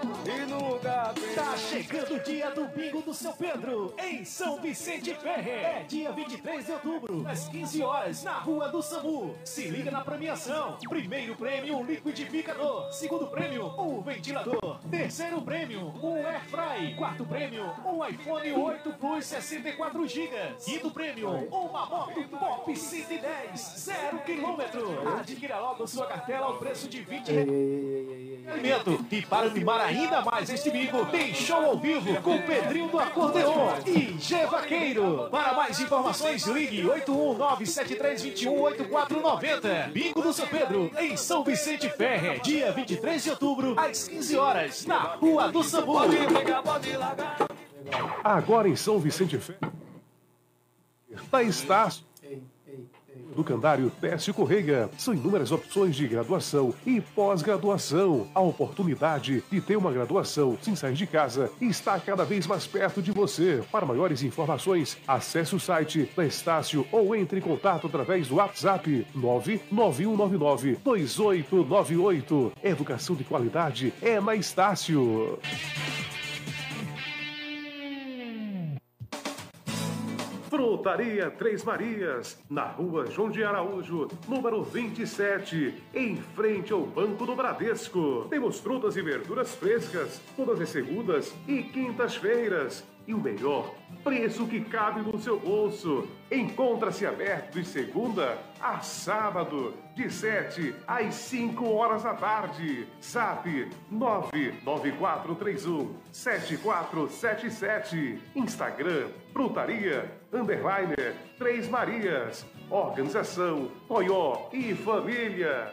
E no lugar Tá chegando o dia do bingo do seu Pedro, em São Vicente Ferrer. É dia 23 de outubro, às 15 horas, na Rua do Samu. Se liga na premiação. Primeiro prêmio, um liquidificador. Segundo prêmio, um ventilador. Terceiro prêmio, um airfry. Quarto prêmio, um iPhone 8 Plus 64 GB. Quinto prêmio, uma moto Pop 110, zero quilômetro. Adquira logo sua cartela ao preço de 20 reais alimento. E para animar ainda mais este bingo, tem show ao vivo com Pedrinho do Acordeon e G Vaqueiro. Para mais informações, ligue 81973218490. Bingo do São Pedro, em São Vicente Ferre, dia 23 de outubro, às 15 horas, na Rua do Sambu. Agora em São Vicente Ferre. Da Estácio. Do Candário Pécio Correia. São inúmeras opções de graduação e pós-graduação. A oportunidade de ter uma graduação sem sair de casa está cada vez mais perto de você. Para maiores informações, acesse o site da Estácio ou entre em contato através do WhatsApp 991992898. Educação de qualidade é na Estácio. Frutaria Três Marias, na rua João de Araújo, número 27, em frente ao Banco do Bradesco. Temos frutas e verduras frescas, todas as segundas e quintas-feiras. E o melhor, preço que cabe no seu bolso. Encontra-se aberto de segunda a sábado, de 7 às 5 horas da tarde. Zap 99431 7477. Instagram, Frutaria, Underliner, Três Marias. Organização, Toyó e Família.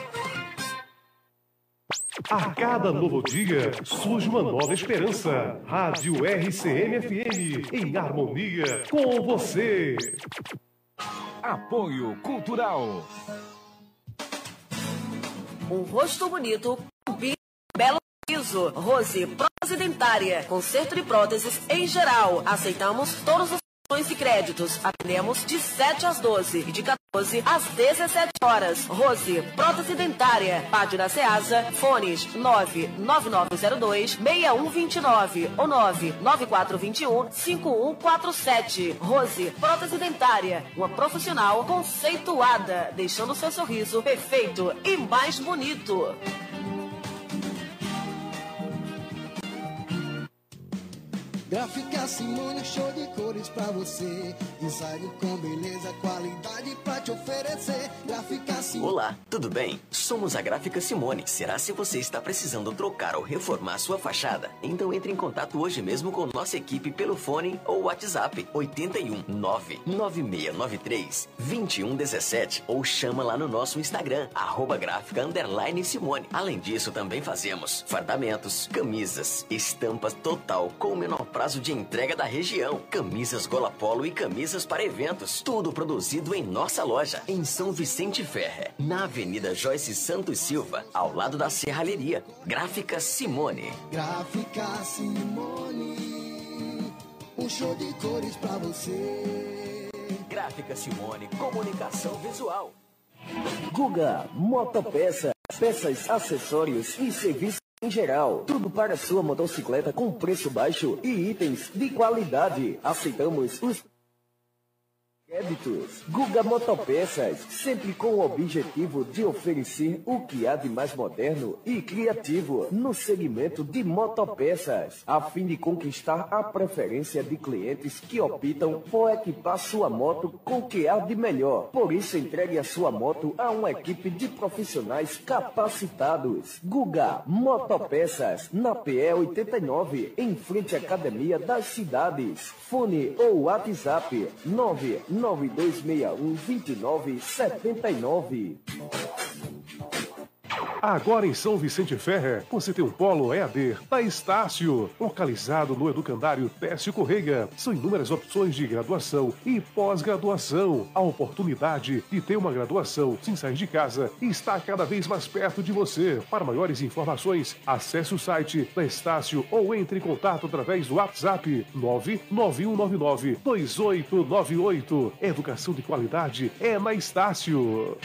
A cada novo dia surge uma nova esperança. Rádio RCM-FM, em harmonia com você. Apoio Cultural. Um rosto bonito, um belo sorriso. Rose, prótese dentária, conserto de próteses em geral. Aceitamos todos os e créditos. Atendemos de 7 às 12 e de 14 às 17 horas. Rose, prótese dentária. Página Ceasa, fones 99902-6129 ou 99421-5147. Rose, prótese dentária. Uma profissional conceituada, deixando seu sorriso perfeito e mais bonito. Gráfica Simone, show de cores pra você. Design com beleza, qualidade pra te oferecer. Gráfica Simone. Olá, tudo bem? Somos a Gráfica Simone. Será se você está precisando trocar ou reformar sua fachada? Então entre em contato hoje mesmo com nossa equipe pelo fone ou WhatsApp 81 99693 2117 ou chama lá no nosso Instagram, arroba gráfica underline Simone. Além disso, também fazemos fardamentos, camisas, estampas total com menor prazo de entrega da região, camisas gola polo e camisas para eventos. Tudo produzido em nossa loja, em São Vicente Ferre, na Avenida Joyce Santos Silva, ao lado da Serralheria. Gráfica Simone. Gráfica Simone. Um show de cores pra você. Gráfica Simone, comunicação visual. Guga Motopeças, peças, acessórios e serviços em geral. Tudo para sua motocicleta com preço baixo e itens de qualidade. Aceitamos os créditos. Guga Motopeças, sempre com o objetivo de oferecer o que há de mais moderno e criativo no segmento de motopeças, a fim de conquistar a preferência de clientes que optam por equipar sua moto com o que há de melhor. Por isso, entregue a sua moto a uma equipe de profissionais capacitados. Guga Motopeças, na PE 89, em frente à Academia das Cidades. Fone ou WhatsApp 992612979. Agora em São Vicente Ferrer, você tem um polo EAD da Estácio, localizado no educandário Técio Correia. São inúmeras opções de graduação e pós-graduação. A oportunidade de ter uma graduação sem sair de casa está cada vez mais perto de você. Para maiores informações, acesse o site da Estácio ou entre em contato através do WhatsApp 991992898. Educação de qualidade é na Estácio.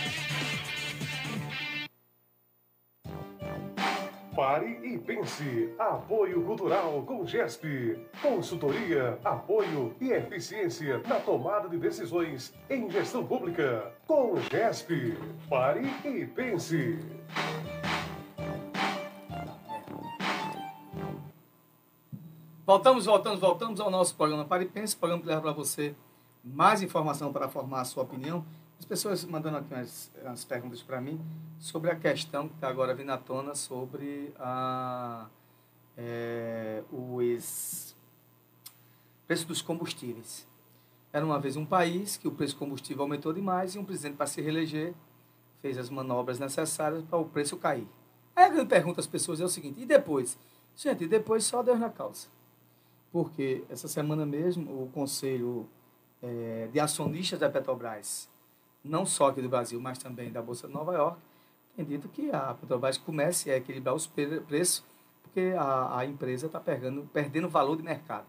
Pare e pense. Apoio Cultural com GESP. Consultoria, apoio e eficiência na tomada de decisões em gestão pública. Com GESP. Pare e pense. Voltamos, voltamos, voltamos ao nosso programa Pare e Pense, programa que leva para você mais informação para formar a sua opinião. As pessoas mandando aqui umas, umas perguntas para mim sobre a questão que está agora vindo à tona sobre a, é, os preço dos combustíveis. Era uma vez um país que o preço do combustível aumentou demais e um presidente, para se reeleger, fez as manobras necessárias para o preço cair. Aí a grande pergunta às pessoas é o seguinte: e depois? Gente, depois só Deus na causa. Porque essa semana mesmo o Conselho é, de Acionistas da Petrobras, não só aqui do Brasil, mas também da Bolsa de Nova York, tem dito que a Petrobras comece a equilibrar os preços, porque a, a empresa está perdendo, valor de mercado.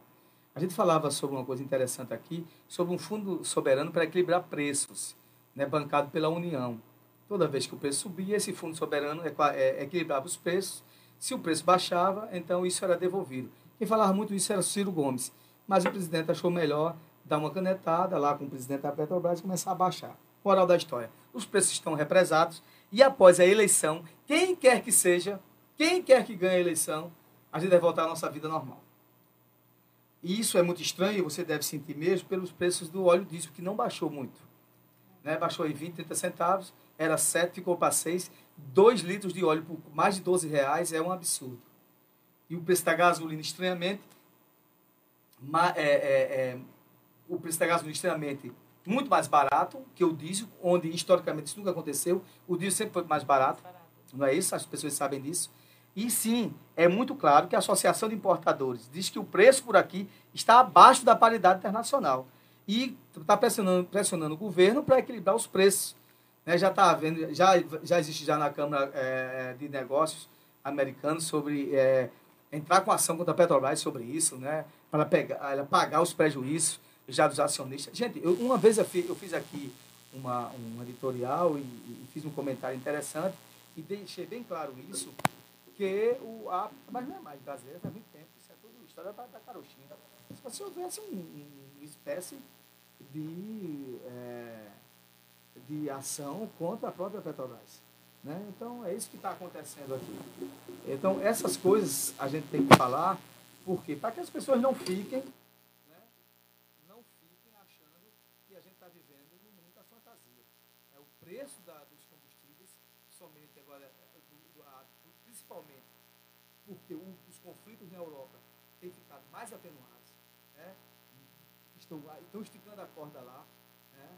A gente falava sobre uma coisa interessante aqui, sobre um fundo soberano para equilibrar preços, né, bancado pela União. Toda vez que o preço subia, esse fundo soberano é, equilibrava os preços. Se o preço baixava, então isso era devolvido. Quem falava muito isso era Ciro Gomes. Mas o presidente achou melhor dar uma canetada lá com o presidente da Petrobras e começar a baixar. Moral da história: os preços estão represados e após a eleição, quem quer que seja, quem quer que ganhe a eleição, a gente vai voltar à nossa vida normal. E isso é muito estranho você deve sentir mesmo pelos preços do óleo diesel, que não baixou muito. Né? Baixou em 20, 30 centavos, era 7, ficou para 6. 2 litros de óleo por mais de 12 reais é um absurdo. E o preço da gasolina, estranhamente, é, é, é, o preço da gasolina, estranhamente, muito mais barato que o diesel, onde historicamente isso nunca aconteceu. O diesel sempre foi mais barato, não é isso? As pessoas sabem disso. E sim, é muito claro que a Associação de Importadores diz que o preço por aqui está abaixo da paridade internacional. E está pressionando, pressionando o governo para equilibrar os preços. Né? Já está havendo, já, já existe já na Câmara é, de Negócios americanos sobre é, entrar com ação contra a Petrobras sobre isso, né? para pegar, pagar os prejuízos já dos acionistas. Gente, eu, uma vez eu fiz, eu fiz aqui uma, um editorial e, e, fiz um comentário interessante e deixei bem claro isso, que o, a, mas não é mais brasileira faz muito tempo, isso é tudo história da, da carochinha. Se houvesse um, uma espécie de, é, de ação contra a própria Petrobras. Né? Então, é isso que está acontecendo aqui. Então, essas coisas a gente tem que falar Por quê? Para que as pessoas não fiquem, né, não fiquem achando que a gente está vivendo no mundo da fantasia. É, o preço da- dos combustíveis, somente agora, é, do- do- a- do- principalmente porque os conflitos na Europa têm ficado mais atenuados, né? estão, estão esticando a corda lá. Né?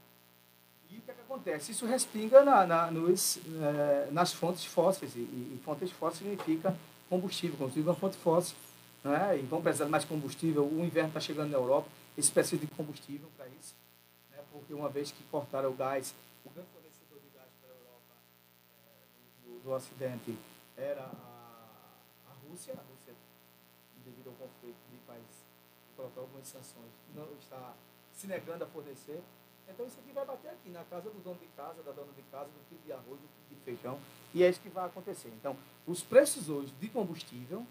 E o que, é que acontece? Isso respinga na, na- nos, eh, nas fontes fósseis. E, e fontes fósseis significa combustível. Combustível é uma fonte fóssil. Né? E vão precisar de mais combustível. O inverno está chegando na Europa. Eles precisam de combustível para isso. Né? Porque uma vez que cortaram o gás, o grande fornecedor de gás para a Europa eh, do, do Ocidente era a Rússia. A Rússia, devido ao conflito de país, colocar algumas sanções, não está se negando a fornecer. Então isso aqui vai bater aqui, na casa do dono de casa, da dona de casa, do quilo de arroz, do quilo de feijão, e é isso que vai acontecer. Então, os preços hoje de combustível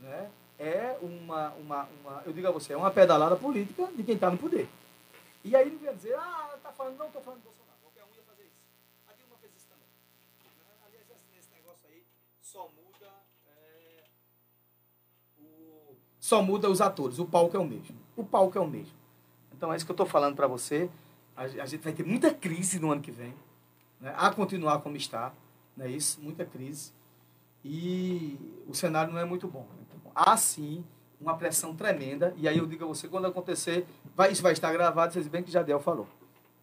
né, é uma, uma, uma, eu digo a você, é uma pedalada política de quem está no poder. E aí ele vai dizer, ah, está falando, não estou falando de Bolsonaro, qualquer um ia fazer isso. A Dilma fez isso também. Aliás, esse, esse negócio aí só muda é, o- só muda os atores, o palco é o mesmo. O palco é o mesmo. Então é isso que eu estou falando para você. A, a gente vai ter muita crise no ano que vem, né? a continuar como está, não é isso? Muita crise. E o cenário não é muito bom. Então, há sim uma pressão tremenda. E aí eu digo a você, quando acontecer, vai, isso vai estar gravado, vocês bem que Jadel falou.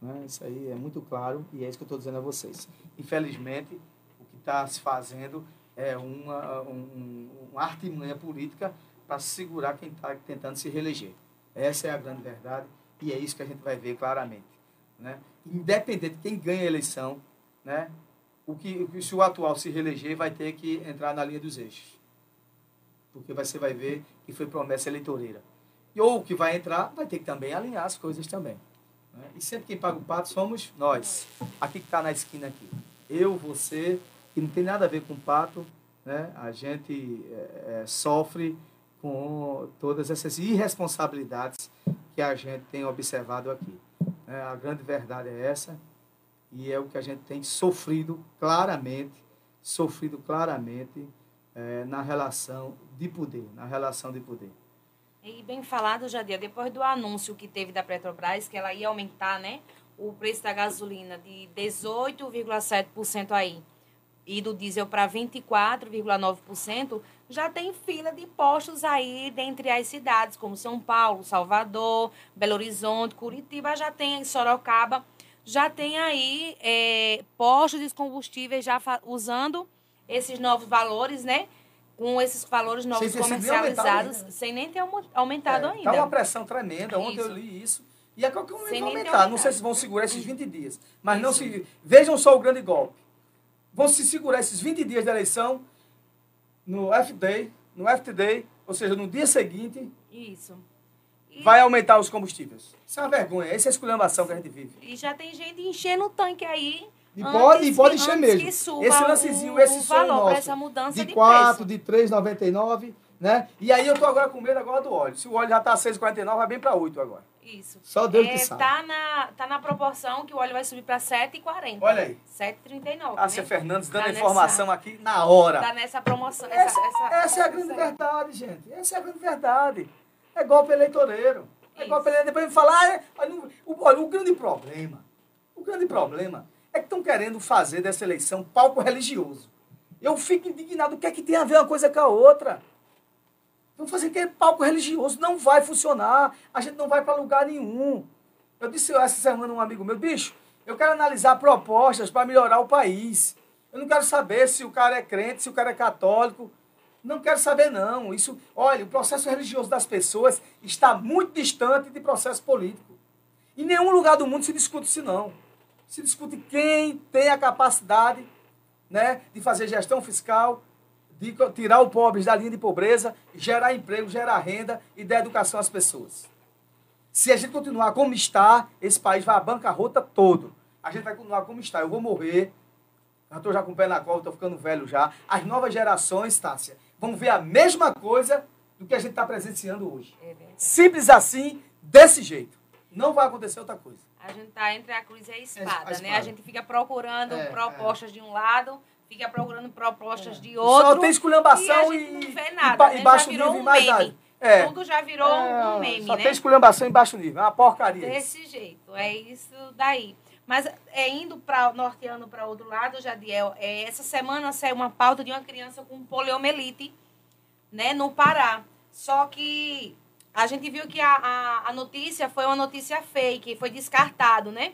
Né? Isso aí é muito claro e é isso que eu estou dizendo a vocês. Infelizmente, o que está se fazendo é uma, um, uma artimanha política para segurar quem está tentando se reeleger. Essa é a grande verdade e é isso que a gente vai ver claramente. Né? Independente de quem ganha a eleição, né? o que, se o atual se reeleger, vai ter que entrar na linha dos eixos. Porque você vai ver que foi promessa eleitoreira. E ou o que vai entrar, vai ter que também alinhar as coisas também. né? E sempre quem paga o pato somos nós. Aqui que está na esquina aqui. Eu, você, que não tem nada a ver com o pato, né? a gente é, é, sofre com todas essas irresponsabilidades que a gente tem observado aqui. né? a grande verdade é essa e é o que a gente tem sofrido claramente, sofrido claramente eh, na relação de poder, na relação de poder. E bem falado, Jadir, depois do anúncio que teve da Petrobras, que ela ia aumentar né, o preço da gasolina de 18,7% aí e do diesel para 24,9%, já tem fila de postos aí dentre as cidades, como São Paulo, Salvador, Belo Horizonte, Curitiba, já tem em Sorocaba, já tem aí é, postos de combustíveis já usando esses novos valores, né? Com esses valores novos Sem nem comercializados, aumentado ainda. sem nem ter aumentado ainda. Está uma pressão tremenda. Ontem eu Isso. li isso. E a qualquer momento vai nem aumentar. Não sei se vão segurar esses 20 dias. Mas não Isso. se. Vejam só o grande golpe. Vão se segurar esses 20 dias da eleição no F-Day, no F-Day, ou seja, no dia seguinte, Isso. vai aumentar os combustíveis. Isso é uma vergonha. Essa é a esculhambação que a gente vive. E já tem gente enchendo o tanque aí. E antes pode, e pode encher mesmo. Esse o- lancezinho, o esse som valor nosso. essa mudança de de 4, preço. de 3,99, né? E aí eu tô agora com medo agora do óleo. Se o óleo já tá 6,49, vai bem para 8 agora. Isso. Só Deus É, que sabe. Tá na, tá na proporção que o óleo vai subir para 7,40. Olha aí. 7,39. Cássia né? Fernandes dando Tá a nessa- informação aqui na hora. Tá nessa promoção. Essa, Essa, essa, essa é a grande verdade, gente. Essa é a grande verdade. É golpe eleitoreiro. É golpe eleitoreiro. Depois me falar, ah, é, olha, o, olha, o grande problema, o grande problema é que estão querendo fazer dessa eleição palco religioso. Eu fico indignado. O que é que tem a ver uma coisa com a outra? Vão fazer que é palco religioso. Não vai funcionar. A gente não vai para lugar nenhum. Eu disse essa semana a um amigo meu, bicho, eu quero analisar propostas para melhorar o país. Eu não quero saber se o cara é crente, se o cara é católico. Não quero saber, não. Isso, olha, o processo religioso das pessoas está muito distante de processo político. Em nenhum lugar do mundo se discute isso, não. Se discute quem tem a capacidade né, de fazer gestão fiscal, de tirar o pobre da linha de pobreza, gerar emprego, gerar renda e dar educação às pessoas. Se a gente continuar como está, esse país vai à bancarrota todo. A gente vai continuar como está. Eu vou morrer. Já estou já com o pé na cova, estou ficando velho já. As novas gerações, Tássia, vão ver a mesma coisa do que a gente está presenciando hoje. Simples assim, desse jeito. Não vai acontecer outra coisa. A gente tá entre a cruz e a espada, a né? espada. A gente fica procurando É, propostas de um lado, fica procurando propostas de Só outro. tem esculhambação e e- não vê e nada, né? e baixo nível e um mais meme. nada. É. Tudo já virou um meme, Só né? tem esculhambação em baixo nível. É uma porcaria. Desse jeito, é isso daí. Mas é, indo para norteando para outro lado, Jadiel, é, essa semana saiu uma pauta de uma criança com poliomielite, né, no Pará. Só que a gente viu que a, a, a notícia foi uma notícia fake, foi descartado, né?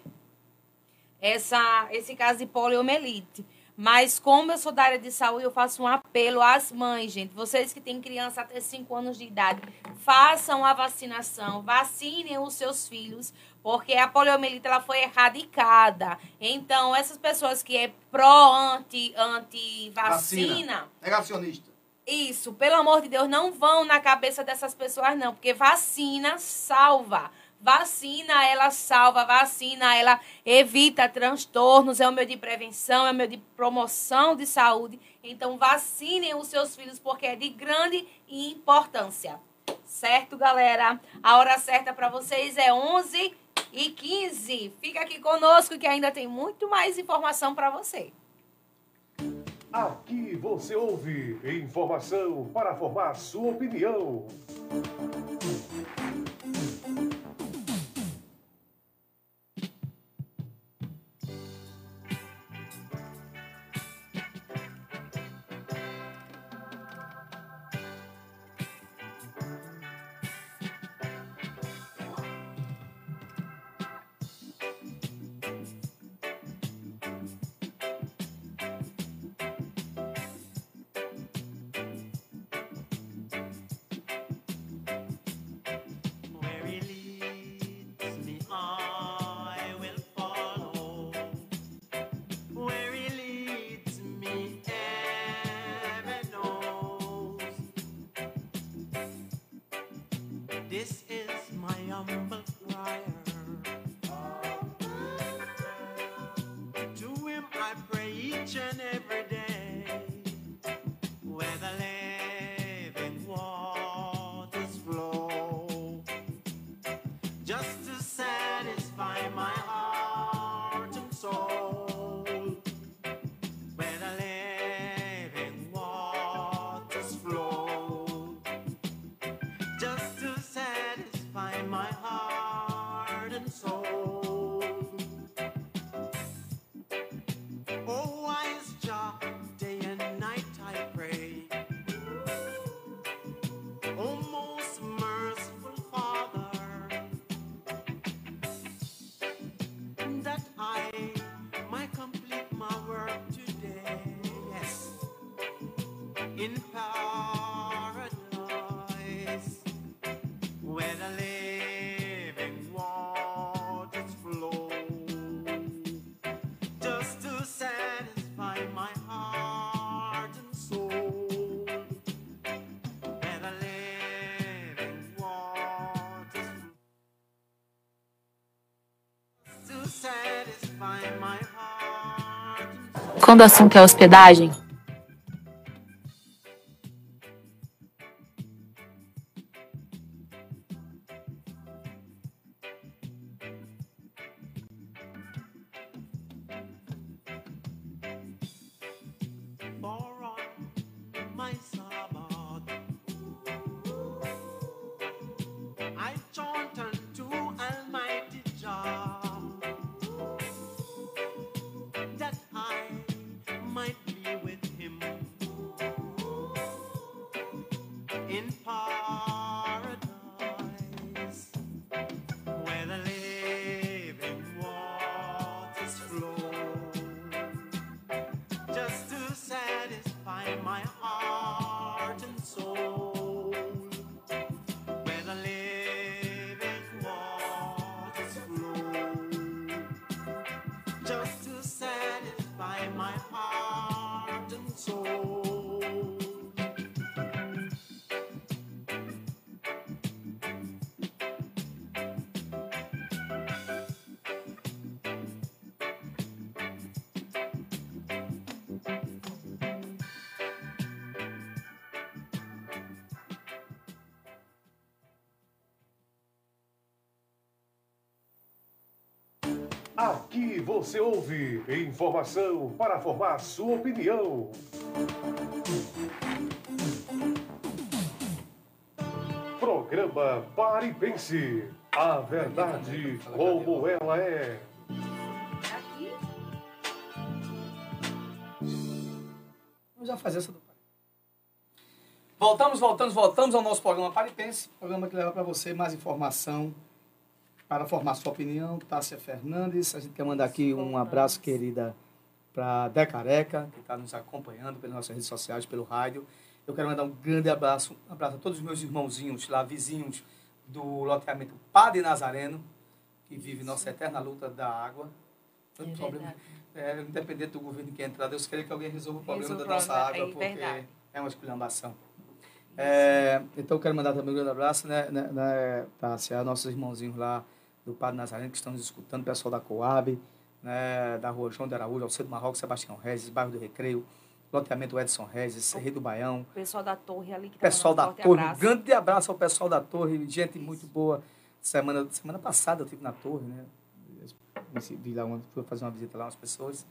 Essa, esse caso de poliomielite. Mas como eu sou da área de saúde, eu faço um apelo às mães, gente. Vocês que têm criança até 5 anos de idade, façam a vacinação, vacinem os seus filhos, porque a poliomielite ela foi erradicada. Então, essas pessoas que é pró anti anti vacina, Negacionista. isso, pelo amor de Deus, não vão na cabeça dessas pessoas, não, porque vacina salva. Vacina, ela salva, vacina, ela evita transtornos, é o meio de prevenção, é o meio de promoção de saúde. Então, vacinem os seus filhos, porque é de grande importância. Certo, galera? A hora certa para vocês é 11 e 15. Fica aqui conosco que ainda tem muito mais informação para você. Aqui você ouve informação para formar sua opinião. Quando o assunto é hospedagem, informação para formar sua opinião. Programa Pare e Pense. A verdade como ela é. Vamos já fazer essa do pai. Voltamos, voltamos, voltamos ao nosso programa Pare e Pense. Programa que leva para você mais informação para formar sua opinião. Tássia Fernandes. A gente quer mandar aqui um abraço, querida, para Decareca, que está nos acompanhando pelas nossas redes sociais, pelo rádio. Eu quero mandar um grande abraço, um abraço a todos os meus irmãozinhos lá, vizinhos do loteamento Padre Nazareno, que vive nossa eterna luta da água. Tanto problema, é, independente do governo que entrar, Deus queira que alguém resolva o problema da nossa o problema, água, é porque é uma esculhambação. É, então, eu quero mandar também um grande abraço, né, né, né Tássia, a nossos irmãozinhos lá do Padre Nazareno que estão nos escutando, pessoal da Coab, né, da rua João de Araújo, Alcedo Marrocos, Sebastião Regis, bairro do Recreio, loteamento Edson Regis, Rei do Baião, pessoal da torre ali que tá pessoal da um Torre, um abraço. grande abraço ao pessoal da Torre, gente muito boa. Semana, semana passada eu estive na Torre, né? Vi lá, uma- fui fazer uma visita lá umas pessoas.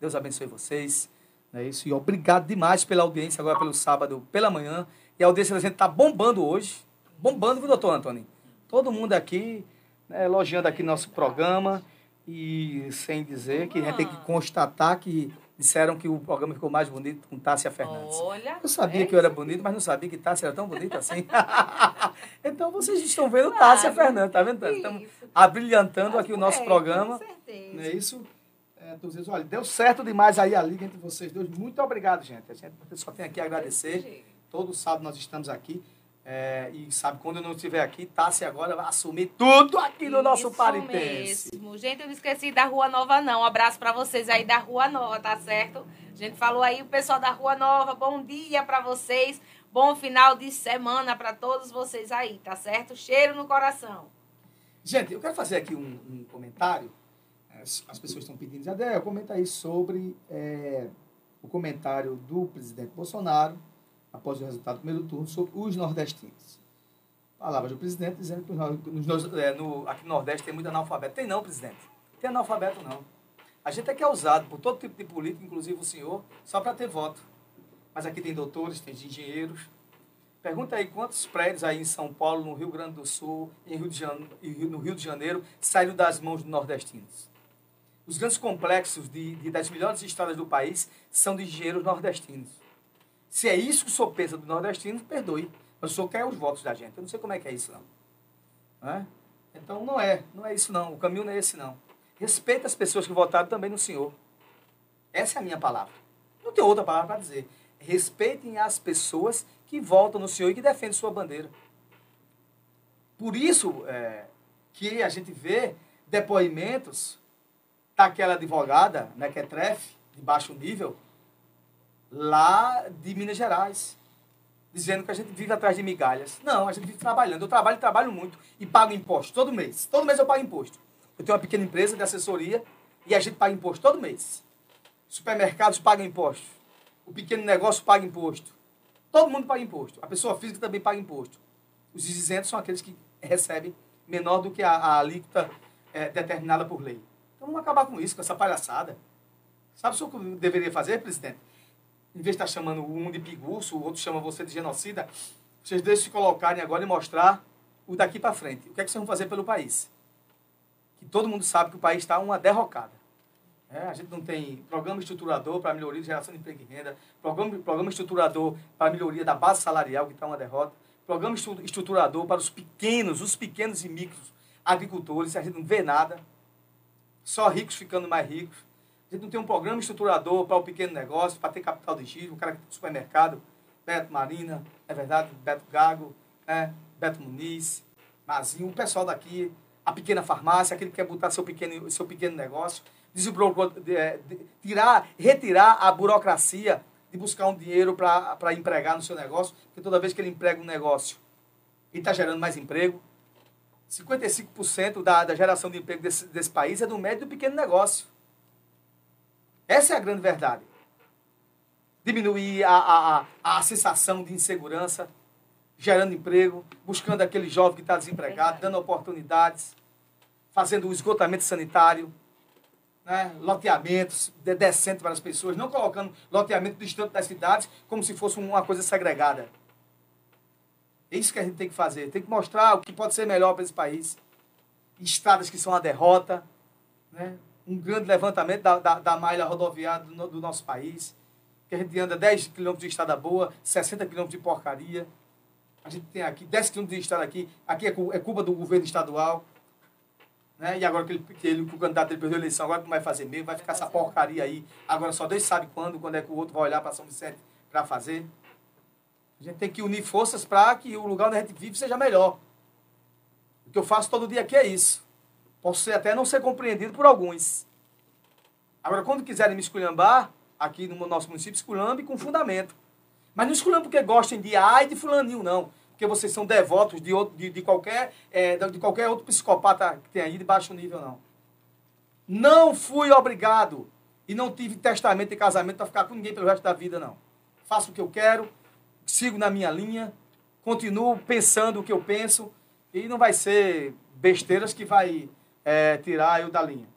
Deus abençoe vocês. Né, isso, e obrigado demais pela audiência agora pelo sábado pela manhã. E a audiência da gente está bombando hoje. Bombando, viu, doutor Antônio? Todo mundo aqui né, elogiando aqui nosso programa. E sem dizer que a gente tem que constatar que disseram que o programa ficou mais bonito com Tássia Fernandes. Olha, Eu sabia é que eu era bonito, mas não sabia que Tássia era tão bonita assim. então vocês estão vendo Tássia Fernandes, tá vendo? Tássia? Estamos abrilhantando aqui o nosso é, programa. com certeza. Não é isso? É, dizendo, olha, deu certo demais aí a liga entre vocês dois. Muito obrigado, gente. A gente só tem aqui a agradecer. Todo sábado nós estamos aqui. É, e sabe, quando eu não estiver aqui, Tássia agora vai assumir tudo aqui no nosso Isso Paripense. mesmo. Gente, eu não esqueci da Rua Nova, não. Um abraço pra vocês aí da Rua Nova, tá certo? A gente falou aí, o pessoal da Rua Nova, bom dia pra vocês. Bom final de semana pra todos vocês aí, tá certo? Cheiro no coração. Gente, eu quero fazer aqui um, um comentário. As, as pessoas estão pedindo, Jadé, comenta aí sobre é, o comentário do presidente Bolsonaro, após o resultado do primeiro turno, sobre os nordestinos. Palavras do presidente dizendo que nos, nos- é, no, aqui no Nordeste tem muito analfabeto. Tem não, presidente. Tem analfabeto não. A gente é que é usado por todo tipo de político, inclusive o senhor, só para ter voto. Mas aqui tem doutores, tem engenheiros. Pergunta aí quantos prédios aí em São Paulo, no Rio Grande do Sul, em Rio de Jane- Rio- no Rio de Janeiro, saíram das mãos dos nordestinos. Os grandes complexos de, de- das melhores estradas do país são de engenheiros nordestinos. Se é isso que o senhor pensa do nordestino, perdoe. Mas o senhor quer os votos da gente. Eu não sei como é que é isso, não. É? Então não é. Não é isso, não. O caminho não é esse, não. Respeita as pessoas que votaram também no senhor. Essa é a minha palavra. Não tem outra palavra para dizer. Respeitem as pessoas que votam no senhor e que defendem sua bandeira. Por isso é, que a gente vê depoimentos daquela advogada, Mequetrefe, de baixo nível, lá de Minas Gerais, dizendo que a gente vive atrás de migalhas. Não, a gente vive trabalhando. Eu trabalho e trabalho muito e pago imposto todo mês. Todo mês eu pago imposto. Eu tenho uma pequena empresa de assessoria e a gente paga imposto todo mês. Supermercados pagam imposto. O pequeno negócio paga imposto. Todo mundo paga imposto. A pessoa física também paga imposto. Os isentos são aqueles que recebem menor do que a, a alíquota eh, determinada por lei. Então vamos acabar com isso, com essa palhaçada. Sabe o que eu deveria fazer, presidente? Em vez de estar chamando um de piguço, o outro chama você de genocida, vocês deixem se colocarem agora e mostrar o daqui para frente. O que é que vocês vão fazer pelo país? Que todo mundo sabe que o país está uma derrocada. É, a gente não tem programa estruturador para melhoria de geração de emprego e renda, programa, programa estruturador para melhoria da base salarial, que está uma derrota, programa estru- estruturador para os pequenos, os pequenos e micros agricultores, a gente não vê nada, só ricos ficando mais ricos. A gente não tem um programa estruturador para o pequeno negócio, para ter capital de giro, o cara que tem supermercado, Beto Marina, é verdade, Beto Gago, né? Beto Muniz, Mazinho, o pessoal daqui, a pequena farmácia, aquele que quer botar seu pequeno, seu pequeno negócio, de- tirar, retirar a burocracia de buscar um dinheiro para empregar no seu negócio, porque toda vez que ele emprega um negócio, ele está gerando mais emprego. 55% da, da geração de emprego desse, desse país é do médio e do pequeno negócio. Essa é a grande verdade. Diminuir a, a, a, a sensação de insegurança, gerando emprego, buscando aquele jovem que está desempregado, dando oportunidades, fazendo o esgotamento sanitário, né? loteamentos de- decentes para as pessoas, não colocando loteamento distante das cidades como se fosse uma coisa segregada. É isso que a gente tem que fazer. Tem que mostrar o que pode ser melhor para esse país. Estradas que são a derrota, né? Um grande levantamento da, da, da malha rodoviária do, do nosso país, que a gente anda 10 quilômetros de estrada boa, 60 quilômetros de porcaria. A gente tem aqui 10 quilômetros de estrada aqui, aqui é, é culpa do governo estadual. Né? E agora que, ele, que, ele, que o candidato dele perdeu a eleição, agora não vai fazer mesmo, vai ficar essa porcaria aí. Agora só Deus sabe quando, quando é que o outro vai olhar para São Vicente para fazer. A gente tem que unir forças para que o lugar onde a gente vive seja melhor. O que eu faço todo dia aqui é isso. Posso até não ser compreendido por alguns. Agora, quando quiserem me esculhambar, aqui no nosso município, esculhambe com fundamento. Mas não esculhambe porque gostem de A e de fulaninho, não. Porque vocês são devotos de, outro, de, de qualquer, eh, de qualquer outro psicopata que tem aí de baixo nível, não. Não fui obrigado e não tive testamento de casamento para ficar com ninguém pelo resto da vida, não. Faço o que eu quero, sigo na minha linha, continuo pensando o que eu penso e não vai ser besteiras que vai eh, tirar eu da linha.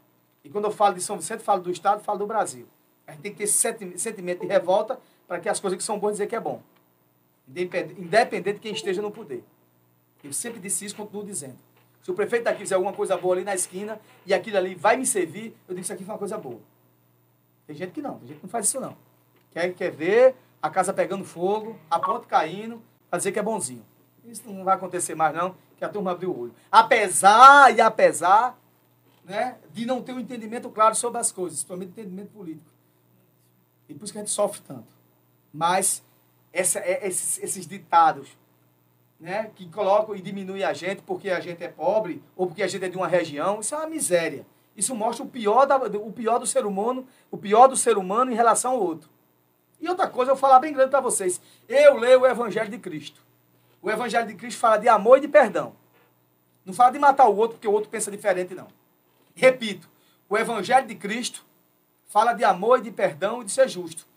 E quando eu falo de São Vicente, falo do Estado, falo do Brasil. A gente tem que ter esse senti- sentimento de revolta para que as coisas que são boas dizer que é bom. Independ- Independente de quem esteja no poder. Eu sempre disse isso, continuo dizendo. Se o prefeito daqui fizer alguma coisa boa ali na esquina e aquilo ali vai me servir, eu digo que isso aqui foi uma coisa boa. Tem gente que não, tem gente que não faz isso não. Quer, quer ver a casa pegando fogo, a ponte caindo, para dizer que é bonzinho. Isso não vai acontecer mais não, que a turma abriu o olho. Apesar e apesar né, de não ter um entendimento claro sobre as coisas, principalmente entendimento político. E por isso que a gente sofre tanto. Mas essa, é- esses, esses ditados né, que colocam e diminuem a gente porque a gente é pobre ou porque a gente é de uma região, isso é uma miséria. Isso mostra o pior, da, o pior do ser humano, o pior do ser humano em relação ao outro. E outra coisa, eu vou falar bem grande para vocês. Eu leio o Evangelho de Cristo. O Evangelho de Cristo fala de amor e de perdão. Não fala de matar o outro porque o outro pensa diferente, não. Repito, o Evangelho de Cristo fala de amor e de perdão e de ser justo.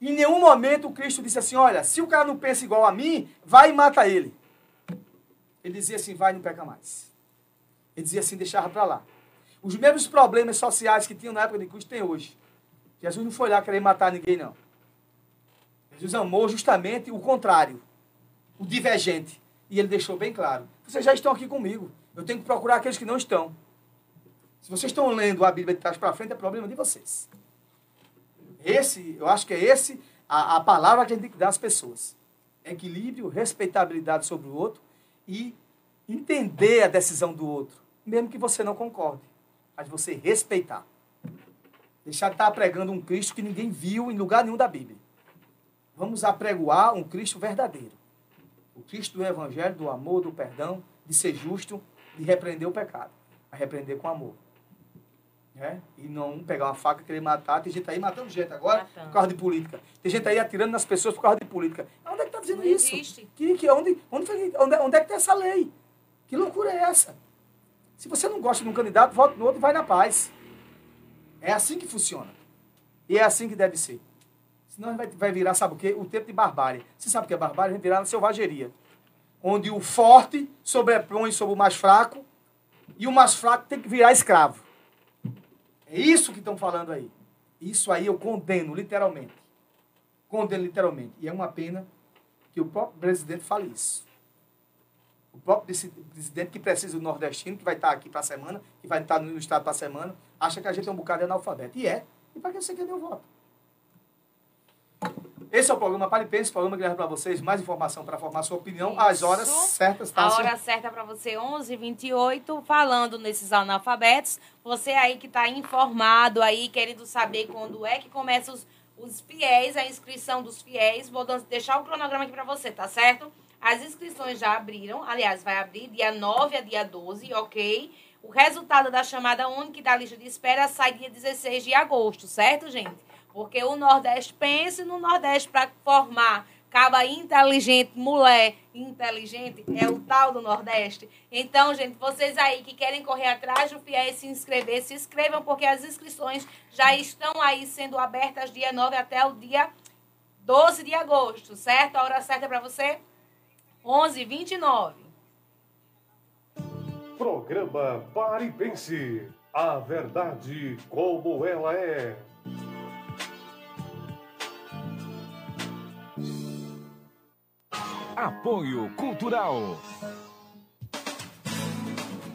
Em nenhum momento o Cristo disse assim: olha, se o cara não pensa igual a mim, vai e mata ele. Ele dizia assim: vai e não peca mais. Ele dizia assim: deixava para lá. Os mesmos problemas sociais que tinham na época de Cristo tem hoje. Jesus não foi lá querer matar ninguém, não. Jesus amou justamente o contrário, o divergente. E ele deixou bem claro: vocês já estão aqui comigo. Eu tenho que procurar aqueles que não estão. Se vocês estão lendo a Bíblia de trás para frente, é problema de vocês. Esse, eu acho que é esse a, a palavra que a gente tem que dar às pessoas. Equilíbrio, respeitabilidade sobre o outro e entender a decisão do outro, mesmo que você não concorde, mas você respeitar. Deixar de estar pregando um Cristo que ninguém viu em lugar nenhum da Bíblia. Vamos apregoar um Cristo verdadeiro. O Cristo do Evangelho, do amor, do perdão, de ser justo, de repreender o pecado. A repreender com amor. Né? E não pegar uma faca e querer matar. Tem gente aí matando gente agora por causa de política. Tem gente aí atirando nas pessoas por causa de política. Onde é que está dizendo Não isso? existe. Que, que, onde, onde, onde, onde é que tem essa lei? Que loucura é essa? Se você não gosta de um candidato, vote no outro e vai na paz. É assim que funciona. E é assim que deve ser. Senão vai, vai virar, sabe o quê? O tempo de barbárie. Você sabe o que é barbárie? Vai virar na selvageria. Onde o forte sobrepõe sobre o mais fraco e o mais fraco tem que virar escravo. É isso que estão falando aí. Isso aí eu condeno, literalmente. Condeno literalmente. E é uma pena que o próprio presidente fale isso. O próprio presi- presidente que precisa do nordestino, que vai estar aqui para a semana, que vai estar no estado para a semana, acha que a gente é um bocado de analfabeto. E é. E para que você quer meu voto? Esse é o programa Pare e Pense, programa que leva para vocês mais informação para formar sua opinião às horas Isso. certas. tá? A hora certa para você, 11h28, falando nesses analfabetos. Você aí que está informado aí, querendo saber quando é que começa os, os fiéis, a inscrição dos fiéis. Vou deixar o cronograma aqui para você, tá certo? As inscrições já abriram, aliás, vai abrir dia 9 a dia 12, ok? O resultado da chamada única e da lista de espera sai dia 16 de agosto, certo, gente? Porque o Nordeste pense no Nordeste para formar caba inteligente, mulher inteligente, é o tal do Nordeste. Então, gente, vocês aí que querem correr atrás do FIES se inscrever, se inscrevam, porque as inscrições já estão aí sendo abertas dia 9 até o dia 12 de agosto, certo? A hora certa para você? 11 29 Programa Pare e Pense. A verdade como ela é. Apoio Cultural.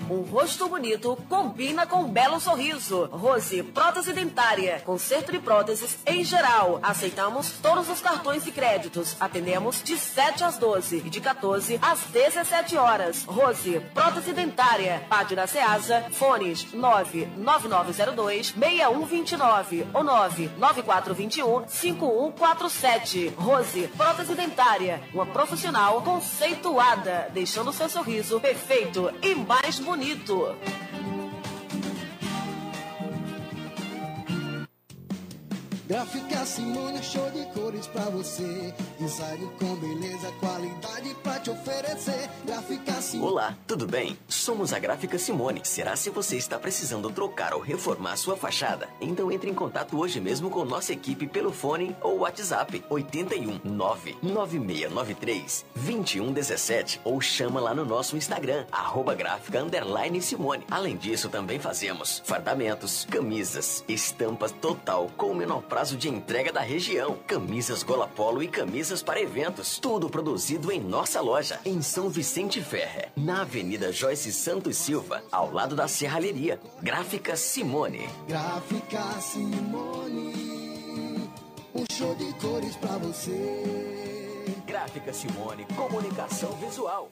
Um rosto bonito combina com um belo sorriso. Rose Prótese Dentária. Conserto de próteses em geral. Aceitamos todos os cartões de créditos. Atendemos de 7 às 12 e de 14 às 17 horas. Rose Prótese Dentária. Página Ceasa. Fones 99902 6129 ou 99421 5147. Rose Prótese Dentária. Uma profissional conceituada, deixando seu sorriso perfeito e mais bonito bonito. Gráfica Simone, show de cores pra você. Design com beleza, qualidade pra te oferecer. Gráfica Simone. Olá, tudo bem? Somos a Gráfica Simone. Será se você está precisando trocar ou reformar sua fachada? Então entre em contato hoje mesmo com nossa equipe pelo fone ou WhatsApp 81 99693 2117 ou chama lá no nosso Instagram arroba gráfica underline Simone. Além disso, também fazemos fardamentos, camisas, estampas total com menor prazo de entrega da região, camisas gola polo e camisas para eventos, tudo produzido em nossa loja em São Vicente Ferre, na Avenida Joyce Santos Silva, ao lado da Serralheria. Gráfica Simone. Gráfica Simone. Um show de cores pra você. Gráfica Simone, comunicação visual.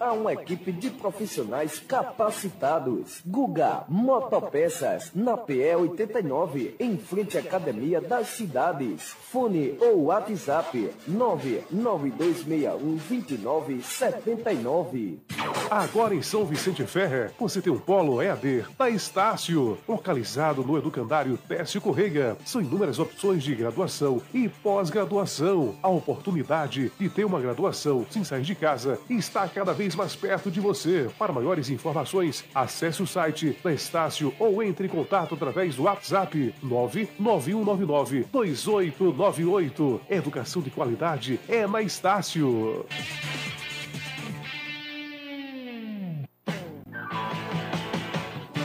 a uma equipe de profissionais capacitados. Guga Motopeças, na PE 89, em frente à Academia das Cidades. Fone ou WhatsApp 992612979. Agora em São Vicente Ferrer, você tem um polo EAD da Estácio, localizado no Educandário Técio Correia. São inúmeras opções de graduação e pós-graduação. A oportunidade de ter uma graduação sem sair de casa está cada vez mais perto de você. Para maiores informações, acesse o site da Estácio ou entre em contato através do WhatsApp 99199 2898. Educação de qualidade é na Estácio.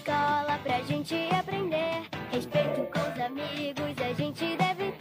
Escola pra gente aprender. Respeito com os amigos, a gente deve.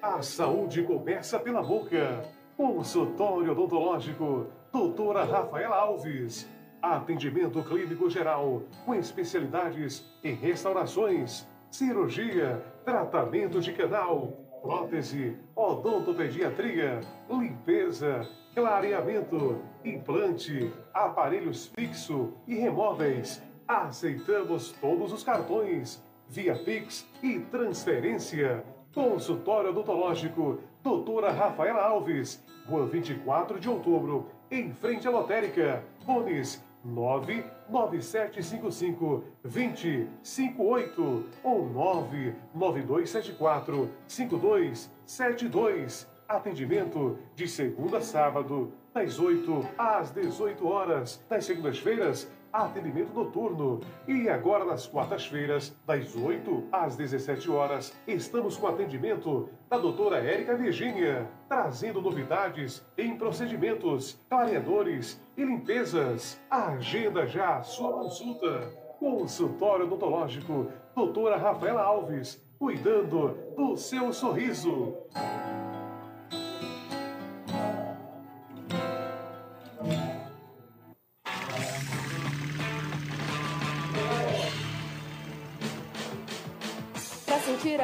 A saúde começa pela boca. Consultório odontológico, doutora Rafaela Alves. Atendimento clínico geral, com especialidades em restaurações, cirurgia, tratamento de canal, prótese, odontopediatria, limpeza, clareamento, implante, aparelhos fixo e remóveis. Aceitamos todos os cartões, via Pix e transferência. Consultório odontológico, doutora Rafaela Alves, Rua 24 de outubro, em frente à lotérica. Fones 99755 2058 ou 99274 5272. Atendimento de segunda a sábado, das 8 às 18 horas. Das segundas-feiras, atendimento noturno. E agora, nas quartas-feiras, das 8 às 17 horas, estamos com atendimento da doutora Érica Virgínia, trazendo novidades em procedimentos, clareadores e limpezas. Agenda já a sua consulta. Consultório odontológico, doutora Rafaela Alves, cuidando do seu sorriso.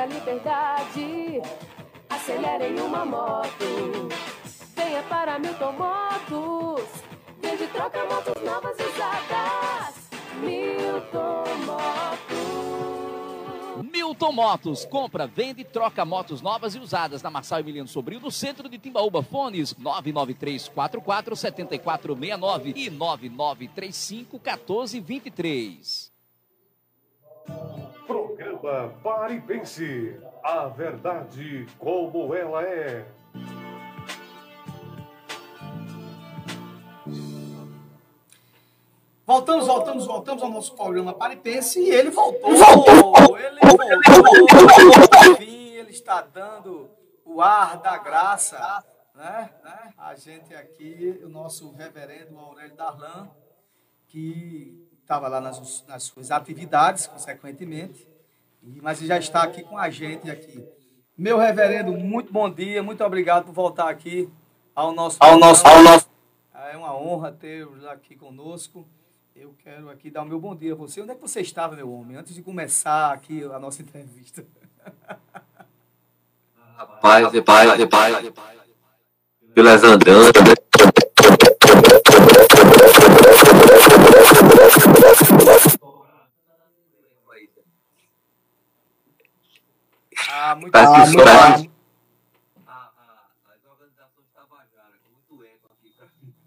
Liberdade, acelere em uma moto. Venha para Milton Motos. Vende troca motos novas e usadas. Milton Motos. Milton Motos, compra, vende e troca motos novas e usadas na Marçal Emiliano Sobrinho, no centro de Timbaúba. Fones 99344 7469 e 9935 1423. Programa Pare e Pense. A verdade como ela é. Voltamos, voltamos, voltamos ao nosso programa Pare e Pense e ele voltou. Ele voltou. Enfim, ele está dando o ar da graça. Né? né? A gente aqui, o nosso reverendo Aurélio Darlan, que estava lá nas, nas suas atividades, consequentemente, mas já está aqui com a gente aqui. Meu reverendo, muito bom dia, muito obrigado por voltar aqui ao nosso Ao nosso- ao nosso- É uma honra tê-los aqui conosco. Eu quero aqui dar o meu bom dia a você. Onde é que você estava, meu homem, antes de começar aqui a nossa entrevista? Rapaz, rapaz, rapaz. Pelas andanças. Ah, muito Tá aqui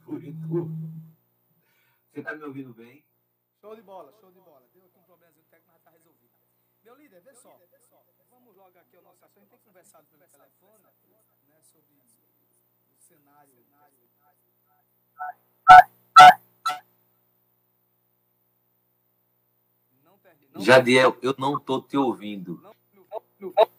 muito bom. Você tá me ouvindo bem? Show de bola, show de bola. Deu aqui um problemazinho técnico, mas está resolvido. Meu líder, vê só. Vamos logo aqui ao nosso assunto. A gente tem conversado pelo telefone né, sobre o cenário. Jadiel, eu não tô te ouvindo. Não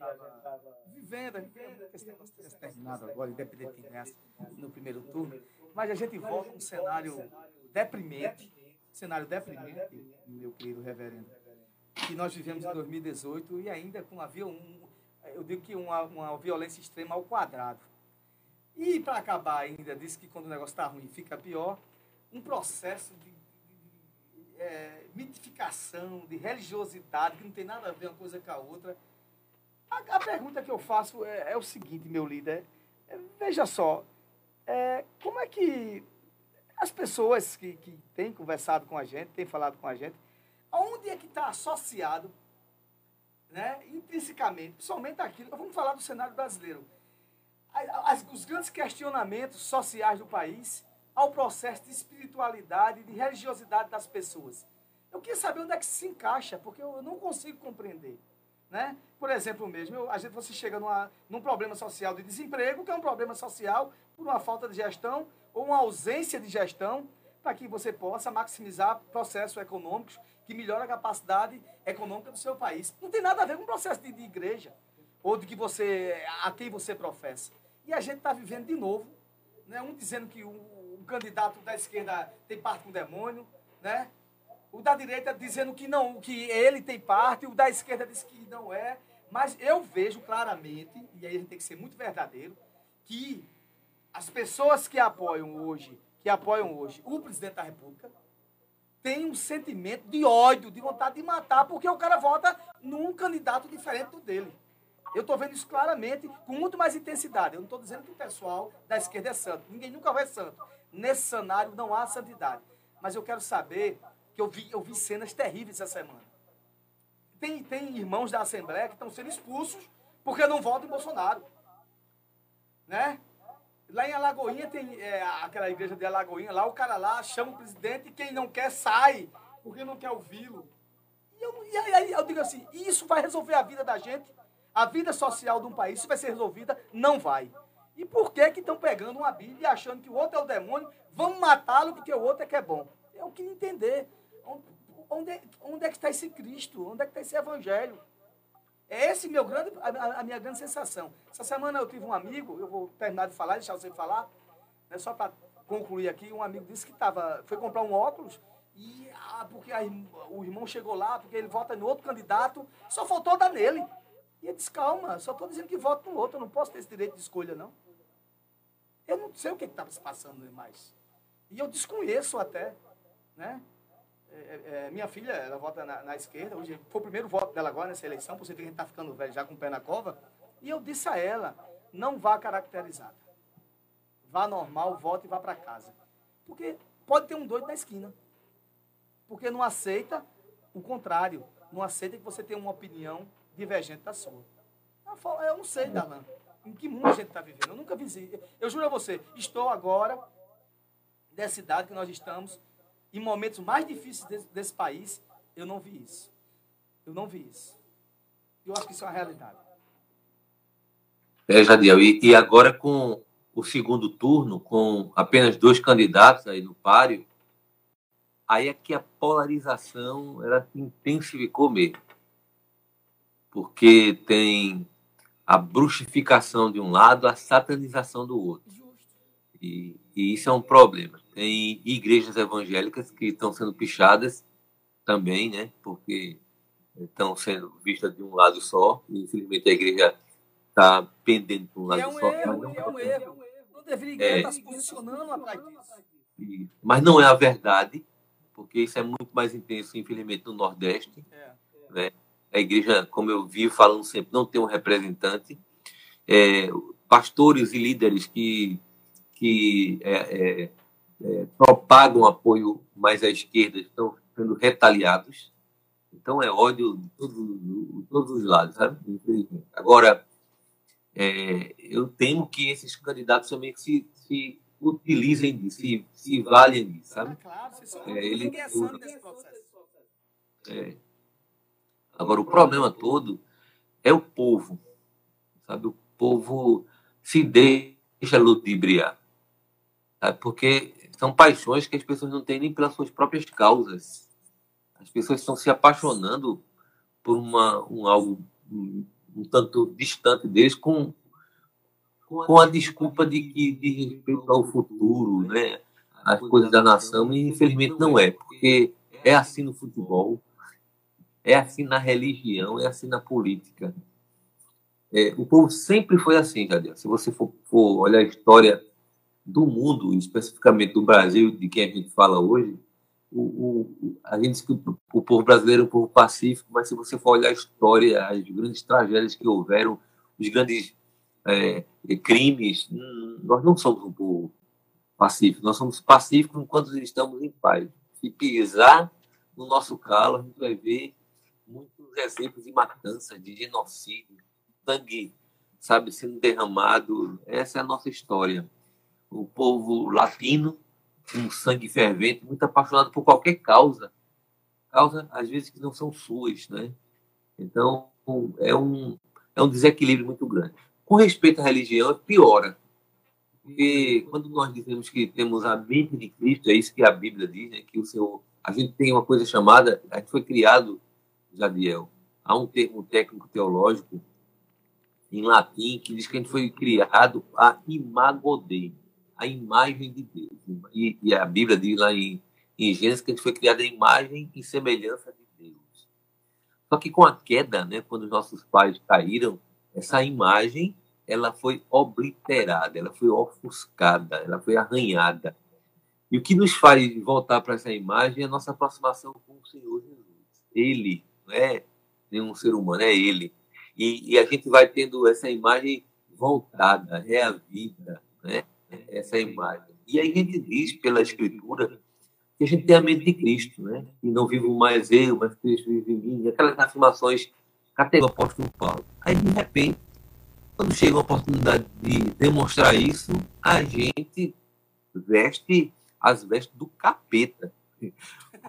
e a gente tava vivendo, negócio tenha terminado agora, independente de no primeiro turno, mas a gente volta um cenário deprimente, cenário deprimente, meu querido reverendo, que nós vivemos em 2018 e ainda com havia um, eu digo que uma, uma violência extrema ao quadrado. E para acabar ainda, disse que quando o negócio está ruim fica pior, um processo de é, mitificação, de religiosidade, que não tem nada a ver uma coisa com a outra. A, a pergunta que eu faço é, é o seguinte, meu líder. é, veja só, é, como é que as pessoas que, que têm conversado com a gente, têm falado com a gente, aonde é que está associado, né, intrinsecamente, principalmente aquilo, vamos falar do cenário brasileiro, as- os grandes questionamentos sociais do país ao processo de espiritualidade de religiosidade das pessoas. Eu queria saber onde é que se encaixa, porque eu não consigo compreender. Né? Por exemplo, mesmo, eu- gente, você chega numa, num problema social de desemprego, que é um problema social por uma falta de gestão ou uma ausência de gestão, para que você possa maximizar processos econômicos que melhoram a capacidade econômica do seu país. Não tem nada a ver com o processo de, de igreja ou de que você a quem você professa. E a gente está vivendo de novo, né? um dizendo que o, o candidato da esquerda tem parte com o demônio, né? O da direita dizendo que não, que ele tem parte, o da esquerda diz que não é. Mas eu vejo claramente, e aí a gente tem que ser muito verdadeiro, que as pessoas que apoiam hoje, que apoiam hoje o presidente da República, têm um sentimento de ódio, de vontade de matar, porque o cara vota num candidato diferente do dele. Eu estou vendo isso claramente, com muito mais intensidade. Eu não estou dizendo que o pessoal da esquerda é santo. Ninguém nunca vai santo. Nesse cenário não há santidade. Mas eu quero saber que eu vi, eu vi cenas terríveis essa semana. Tem, tem irmãos da Assembleia que estão sendo expulsos porque não votam em Bolsonaro. Né? Lá em Alagoinha tem é, aquela igreja de Alagoinha, lá o cara lá chama o presidente e quem não quer sai, porque não quer ouvi-lo. E, eu, aí eu digo assim, isso vai resolver a vida da gente? A vida social de um país, isso vai ser resolvida? Não vai. E por que que estão pegando uma Bíblia e achando que o outro é o demônio, vamos matá-lo porque o outro é que é bom? Eu queria entender. Onde, onde é que está esse Cristo? Onde é que está esse Evangelho? É esse meu grande, a, a, minha grande sensação. Essa semana eu tive um amigo, eu vou terminar de falar, deixar você falar, né, só para concluir aqui, um amigo disse que tava, foi comprar um óculos e ah, porque a, o irmão chegou lá, porque ele vota no outro candidato, só faltou dar nele. E ele disse, calma, só estou dizendo que voto no outro, eu não posso ter esse direito de escolha, não. Eu não sei o que estava se passando mais. E eu desconheço até, né? É, é, é, minha filha, ela vota na, na, esquerda, hoje foi o primeiro voto dela agora nessa eleição, por você ver que a gente está ficando velho já com o pé na cova. E eu disse a ela, não vá caracterizada. Vá normal, vote e vá para casa. Porque pode ter um doido na esquina. Porque não aceita o contrário. Não aceita que você tenha uma opinião divergente da sua. Eu não sei, Dalan, em que mundo a gente está vivendo. Eu nunca vi Eu juro a você, estou agora, dessa cidade que nós estamos, em momentos mais difíceis desse, desse país, eu não vi isso. Eu não vi isso. Eu acho que isso é uma realidade. É, Jadiel, e, e agora com o segundo turno, com apenas dois candidatos aí no páreo, aí é que a polarização ela se intensificou mesmo. Porque tem a bruxificação de um lado, a satanização do outro. E, e isso é um problema. Tem igrejas evangélicas que estão sendo pichadas também, né? Porque estão sendo vistas de um lado só. E, infelizmente a igreja está pendendo para um lado é um só. Erro, não, é um erro. Não deveria é, estar se posicionando atrás disso. Mas não é a verdade, porque isso é muito mais intenso, infelizmente, no Nordeste. É. Né? A igreja, como eu vi falando sempre, não tem um representante. É, pastores e líderes que, que é, é é, propagam apoio mais à esquerda estão sendo retaliados. Então é ódio de todos, de todos os lados, sabe? Agora, é, eu temo que esses candidatos também se, se utilizem disso, se, se valem disso, sabe? É, ele, é. Agora, o problema todo é o povo, sabe? O povo se deixa ludibriar? Porque são paixões que as pessoas não têm nem pelas suas próprias causas. As pessoas estão se apaixonando por uma, um algo um, um tanto distante deles com, com a desculpa de que de respeito ao futuro, né? as coisas da nação, e infelizmente não é, porque é assim no futebol, é assim na religião, é assim na política. É, o povo sempre foi assim, Jadiel. Se você for, for olhar a história do mundo, especificamente do Brasil, de quem a gente fala hoje, o, o, a gente diz que o, o, povo brasileiro é um povo pacífico, mas se você for olhar a história, as grandes tragédias que houveram, os grandes é, crimes, hum, nós não somos um povo pacífico, nós somos pacíficos enquanto estamos em paz. Se pisar no nosso calo, a gente vai ver muitos exemplos de matança, de genocídio, sangue, sabe, sendo derramado. Essa é a nossa história o povo latino, um sangue fervente, muito apaixonado por qualquer causa, causa às vezes que não são suas, né? Então é um é um desequilíbrio muito grande. Com respeito à religião, piora, porque quando nós dizemos que temos a mente de Cristo, é isso que a Bíblia diz, né? Que o Senhor, a gente tem uma coisa chamada, a gente foi criado, Jadiel, há um termo técnico teológico em latim que diz que a gente foi criado a imago Dei a imagem de Deus. E, e a Bíblia diz lá em, em Gênesis que a gente foi criado a imagem e semelhança de Deus. Só que com a queda, né, quando os nossos pais caíram, essa imagem ela foi obliterada, ela foi ofuscada, ela foi arranhada. E o que nos faz voltar para essa imagem é a nossa aproximação com o Senhor Jesus. Ele, não é nenhum ser humano, é Ele. E, e a gente vai tendo essa imagem voltada, reavida, né? Essa imagem. E aí a gente diz pela Escritura que a gente tem a mente de Cristo, né? E não vivo mais eu, mas Cristo vive em mim. Aquelas afirmações categóricas do apóstolo Paulo. Aí, de repente, quando chega a oportunidade de demonstrar isso, a gente veste as vestes do capeta.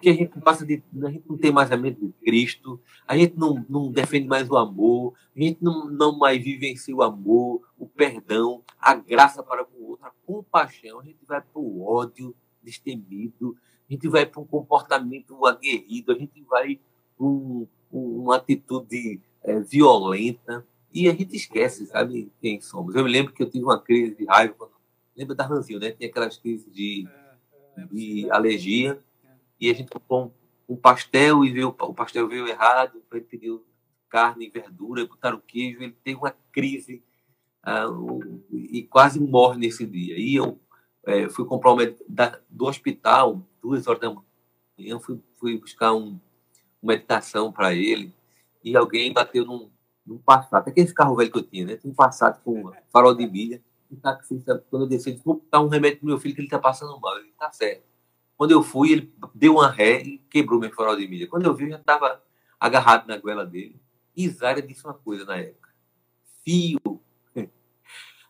Porque a gente passa de. A gente não tem mais a mente de Cristo, a gente não, não defende mais o amor, a gente não, não mais vivencia o amor, o perdão, a graça para com o outro, a compaixão. A gente vai para o ódio destemido, a gente vai para um comportamento aguerrido, a gente vai para um, uma atitude é, violenta e a gente esquece, sabe, quem somos. Eu me lembro que eu tive uma crise de raiva, quando, lembra da Ranzinho, né? Tinha aquelas crises de, de alergia e a gente comprou um, um pastel e veio, o pastel veio errado, ele pediu carne e verdura, botaram queijo, ele teve uma crise um, e quase morre nesse dia. E eu é, fui comprar um da, do hospital, duas horas da manhã, eu fui, fui buscar um, uma meditação para ele e alguém bateu num, num Passat, aquele carro velho que eu tinha, né? Tinha um Passat com farol de milha. E quando eu desci, disse, vou dar um remédio pro meu filho que ele tá passando mal. Ele tá certo. Quando eu fui, ele deu uma ré e quebrou meu farol de milha. Quando eu vi, eu já estava agarrado na goela dele. E Zaria disse uma coisa na época. Fio,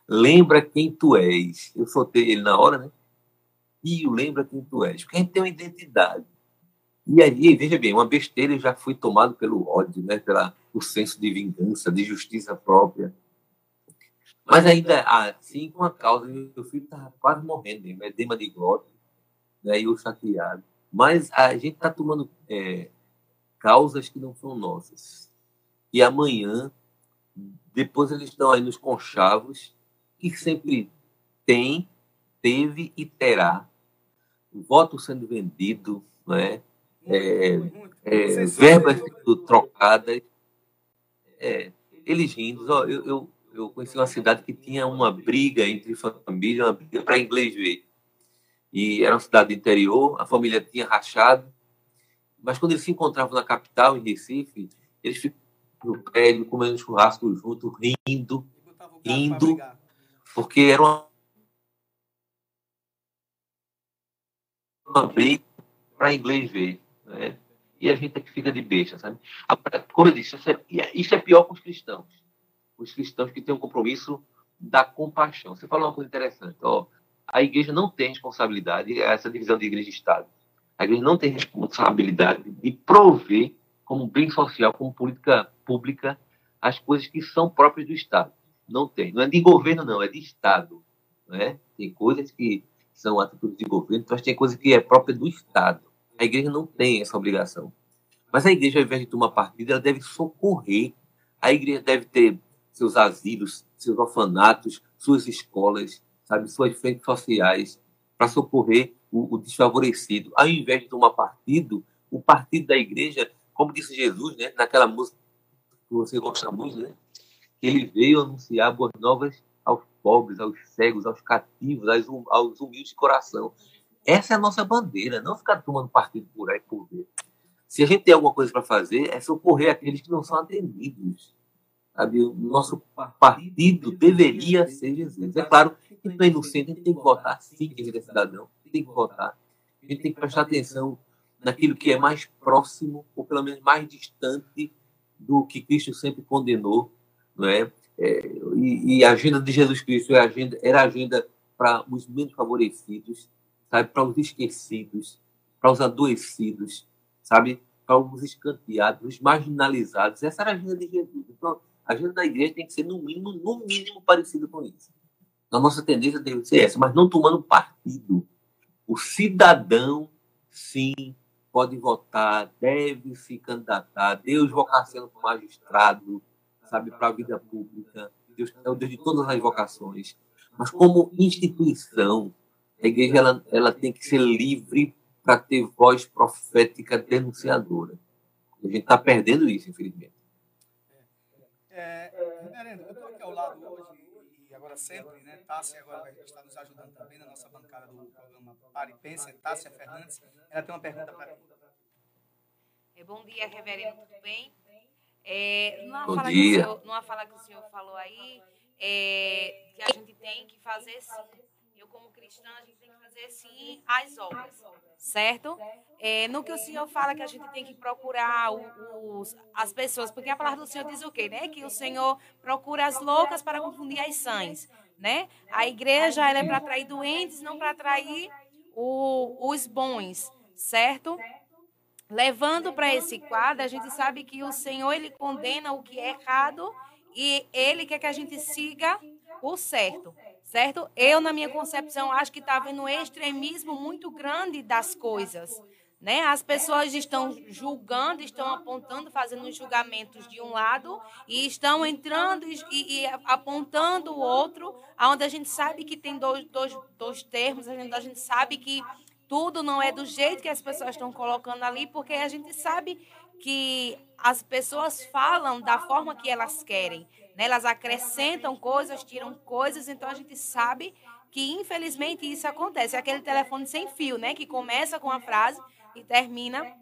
lembra quem tu és. Eu soltei ele na hora, né? Fio, lembra quem tu és. Porque a gente tem uma identidade. E aí, veja bem, uma besteira já fui tomado pelo ódio, né? Pela, o senso de vingança, de justiça própria. Mas ainda assim, com a causa, meu filho estava quase morrendo, né? edema de glória, né? e eu chateado. Mas a gente está tomando é, causas que não são nossas. E amanhã, depois eles estão aí nos conchavos, que sempre tem, teve e terá. Voto sendo vendido, né? É, é, verbas sendo trocadas, é, eles rindo. Eu, eu, eu conheci uma cidade que tinha uma briga entre famílias, uma briga para inglês ver. E era uma cidade do interior, a família tinha rachado, mas quando eles se encontravam na capital, em Recife, eles ficavam no prédio, comendo churrasco junto, rindo, rindo, porque era uma, uma briga para inglês ver. Né? E a gente é que fica de besta, sabe? Como eu disse, isso é, isso é pior com os cristãos. Os cristãos que têm um compromisso da compaixão. Você falou uma coisa interessante. Ó, a igreja não tem responsabilidade, essa divisão de igreja e Estado. A igreja não tem responsabilidade de prover como bem social, como política pública, as coisas que são próprias do Estado. Não tem. Não é de governo, não, é de Estado. Né? Tem coisas que são atitudes de governo, mas tem coisas que é própria do Estado. A igreja não tem essa obrigação. Mas a igreja, ao invés de tomar partido, ela deve socorrer. A igreja deve ter seus asilos, seus orfanatos, suas escolas, sabe, suas frentes sociais, para socorrer o, o, desfavorecido. Ao invés de tomar partido, o partido da igreja, como disse Jesus, né, naquela música que você gosta muito, né, ele veio anunciar boas novas aos pobres, aos cegos, aos cativos, aos, aos humildes de coração. Essa é a nossa bandeira, não ficar tomando partido por aí por ver. Se a gente tem alguma coisa para fazer, é socorrer aqueles que não são atendidos. Sabe? O nosso partido deveria ser Jesus. É claro que não é inocente, a gente tem que votar sim, quem é cidadão, tem que votar. A gente tem que prestar atenção naquilo que é mais próximo, ou pelo menos mais distante do que Cristo sempre condenou, não é? é e, e, a agenda de Jesus Cristo é agenda, era a agenda para os menos favorecidos, sabe? Para os esquecidos, para os adoecidos, sabe? Para os escanteados, os marginalizados. Essa era a agenda de Jesus. Então, a agenda da igreja tem que ser, no mínimo, no mínimo, parecida com isso. A nossa tendência deve ser essa, mas não tomando partido. O cidadão, sim, pode votar, deve se candidatar. Deus vocação para o magistrado, sabe, para a vida pública. Deus é o Deus de todas as vocações. Mas como instituição, a igreja ela, ela tem que ser livre para ter voz profética denunciadora. A gente está perdendo isso, infelizmente. É, eu estou aqui ao lado hoje e agora sempre, né? Tássia agora vai estar nos ajudando também na nossa bancada do programa Pare e Pensa, Tássia Fernandes. Ela tem uma pergunta para mim. É, bom dia, reverendo, tudo bem? É, numa, Bom fala que dia. o senhor, numa fala que o senhor falou aí, é, que a gente tem que fazer sim. Eu, como cristã, a gente tem que fazer sim as obras, certo? É, no que o senhor fala que a gente tem que procurar os, as pessoas, porque a palavra do senhor diz o quê, né? Que o senhor procura as loucas para confundir as sãs, né? A igreja ela é para atrair doentes, não para atrair o- os bons, certo? Levando para esse quadro, a gente sabe que o Senhor ele condena o que é errado e ele quer que a gente siga o certo, certo? Eu, na minha concepção, acho que está havendo um extremismo muito grande das coisas. Né? As pessoas estão julgando, estão apontando, fazendo os julgamentos de um lado e estão entrando e, e- e apontando o outro, onde a gente sabe que tem dois, dois, dois termos, a gente, a gente sabe que tudo não é do jeito que as pessoas estão colocando ali, porque a gente sabe que as pessoas falam da forma que elas querem. Né? Elas acrescentam coisas, tiram coisas, então a gente sabe que infelizmente isso acontece. É aquele telefone sem fio, né? Que começa com uma frase e termina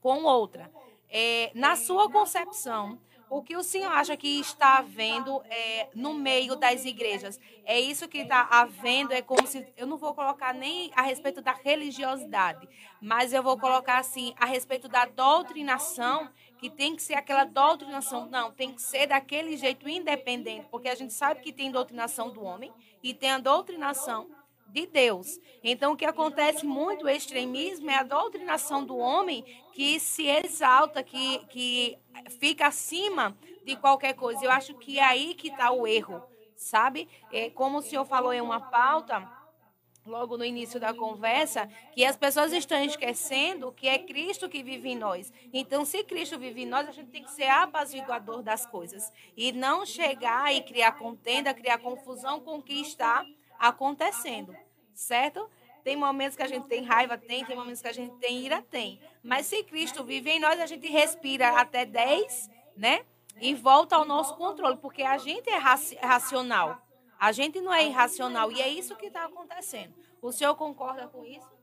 com outra. É, na sua concepção, o que o senhor acha que está havendo é, no meio das igrejas? É isso que está havendo? É como se. Eu não vou colocar nem a respeito da religiosidade, mas eu vou colocar assim, a respeito da doutrinação, que tem que ser aquela doutrinação. Não, tem que ser daquele jeito independente, porque a gente sabe que tem doutrinação do homem e tem a doutrinação de Deus. Então, o que acontece muito, o extremismo, é a doutrinação do homem que se exalta, que, que fica acima de qualquer coisa. Eu acho que é aí que está o erro, sabe? É, como o senhor falou em uma pauta, logo no início da conversa, que as pessoas estão esquecendo que é Cristo que vive em nós. Então, se Cristo vive em nós, a gente tem que ser apaziguador das coisas. E não chegar e criar contenda, criar confusão com o que está acontecendo, certo? Tem momentos que a gente tem raiva, tem, tem momentos que a gente tem ira, tem. Mas se Cristo vive em nós, a gente respira até 10, né? E volta ao nosso controle, porque a gente é raci- racional. A gente não é irracional. E é isso que está acontecendo. O senhor concorda com isso?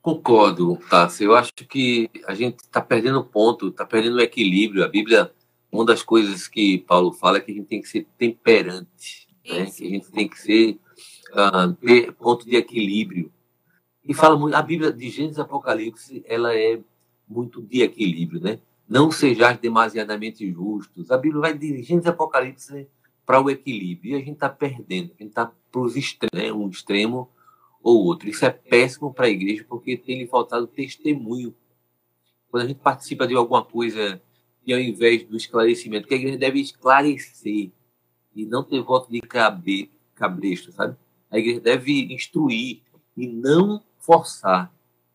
Concordo, Tássio. Eu acho que a gente está perdendo o ponto, está perdendo o equilíbrio. A Bíblia, uma das coisas que Paulo fala é que a gente tem que ser temperante, né? que a gente tem que ser ah, ter ponto de equilíbrio. E fala muito, a Bíblia de Gênesis e Apocalipse, ela é muito de equilíbrio, né? Não sejais demasiadamente justos. A Bíblia vai Gênesis e Apocalipse para o equilíbrio. E a gente está perdendo, a gente está para os extremos, um extremo ou outro. Isso é péssimo para a igreja porque tem lhe faltado testemunho. Quando a gente participa de alguma coisa e ao invés do esclarecimento, que a igreja deve esclarecer e não ter voto de cabresto, sabe? A igreja deve instruir e não forçar,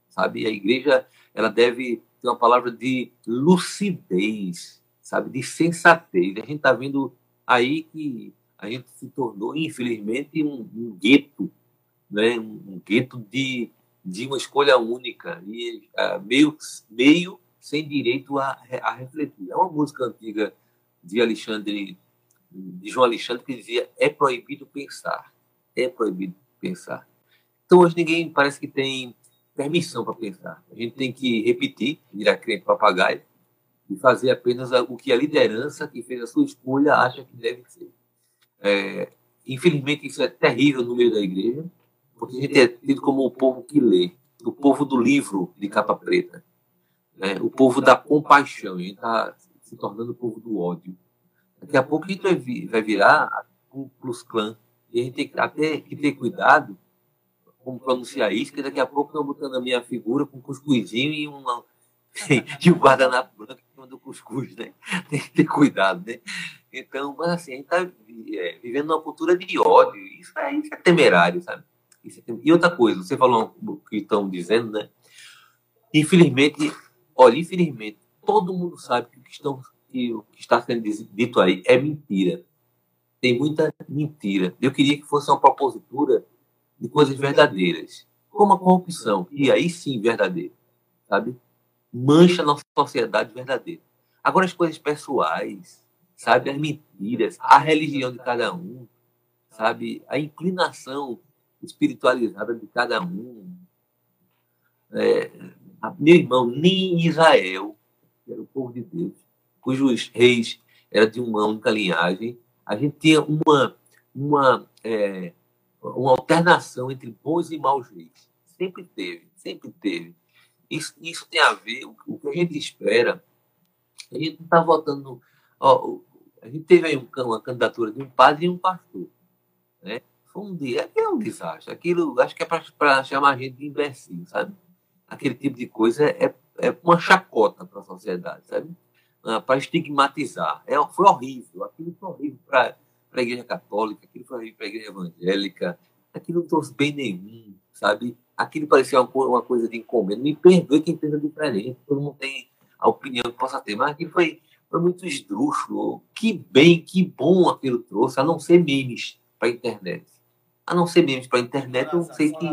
sabe? A igreja ela deve ter uma palavra de lucidez, sabe? De sensatez. A gente está vendo aí que a gente se tornou, infelizmente, um, um gueto, né? um, um gueto de, de uma escolha única e ah, meio, meio sem direito a, a refletir. É uma música antiga de Alexandre, de João Alexandre, que dizia: é proibido pensar, é proibido pensar. Então hoje ninguém parece que tem permissão para pensar. A gente tem que repetir, virar crente papagaio e fazer apenas o que a liderança que fez a sua escolha acha que deve ser. É, infelizmente isso é terrível no meio da igreja, porque a gente é tido como o povo que lê, o povo do livro de capa preta, né? o povo da compaixão. A gente está se tornando o povo do ódio. Daqui a pouco a gente vai, vi- vai virar Ku Klux Klan. E a gente tem até que ter cuidado como pronunciar isso, que daqui a pouco estão botando a minha figura com um cuscuzinho e, uma, e o guardanapo branco em cima do cuscuz, né? Tem que ter cuidado, né? Então, mas assim, a gente está vivendo uma cultura de ódio. Isso é, isso é temerário, sabe? É tem- E outra coisa, você falou o que estão dizendo, né? Infelizmente, olha, infelizmente, todo mundo sabe que o que, estão, que o que está sendo dito aí é mentira. Tem muita mentira. Eu queria que fosse uma propositura de coisas verdadeiras, como a corrupção, e aí sim verdadeira, sabe? Mancha a nossa sociedade verdadeira. Agora as coisas pessoais, sabe? As mentiras, a religião de cada um, sabe? A inclinação espiritualizada de cada um, é, meu irmão, nem Israel, que era o povo de Deus, cujos reis eram de uma única linhagem, a gente tinha uma, uma, é, uma alternação entre bons e maus reis. Sempre teve, sempre teve. Isso, isso tem a ver, o, o que a gente espera, a gente está votando. ó, a gente teve aí um uma candidatura de um padre e um pastor. Né? Foi um dia, é um desastre. Aquilo, acho que é para chamar a gente de imbecil, sabe? Aquele tipo de coisa é, é uma chacota para a sociedade, sabe? para estigmatizar. É, foi horrível. Aquilo foi horrível para a Igreja Católica, aquilo foi para a Igreja Evangélica, aquilo não trouxe bem nenhum, sabe? Aquilo parecia uma, co- uma coisa de encomenda. Me perdoe quem pensa diferente, todo mundo tem a opinião que possa ter, mas aquilo foi, foi muito esdrúxulo. Que bem, que bom aquilo trouxe, a não ser memes para a internet. A não ser memes para a internet, eu não sei que.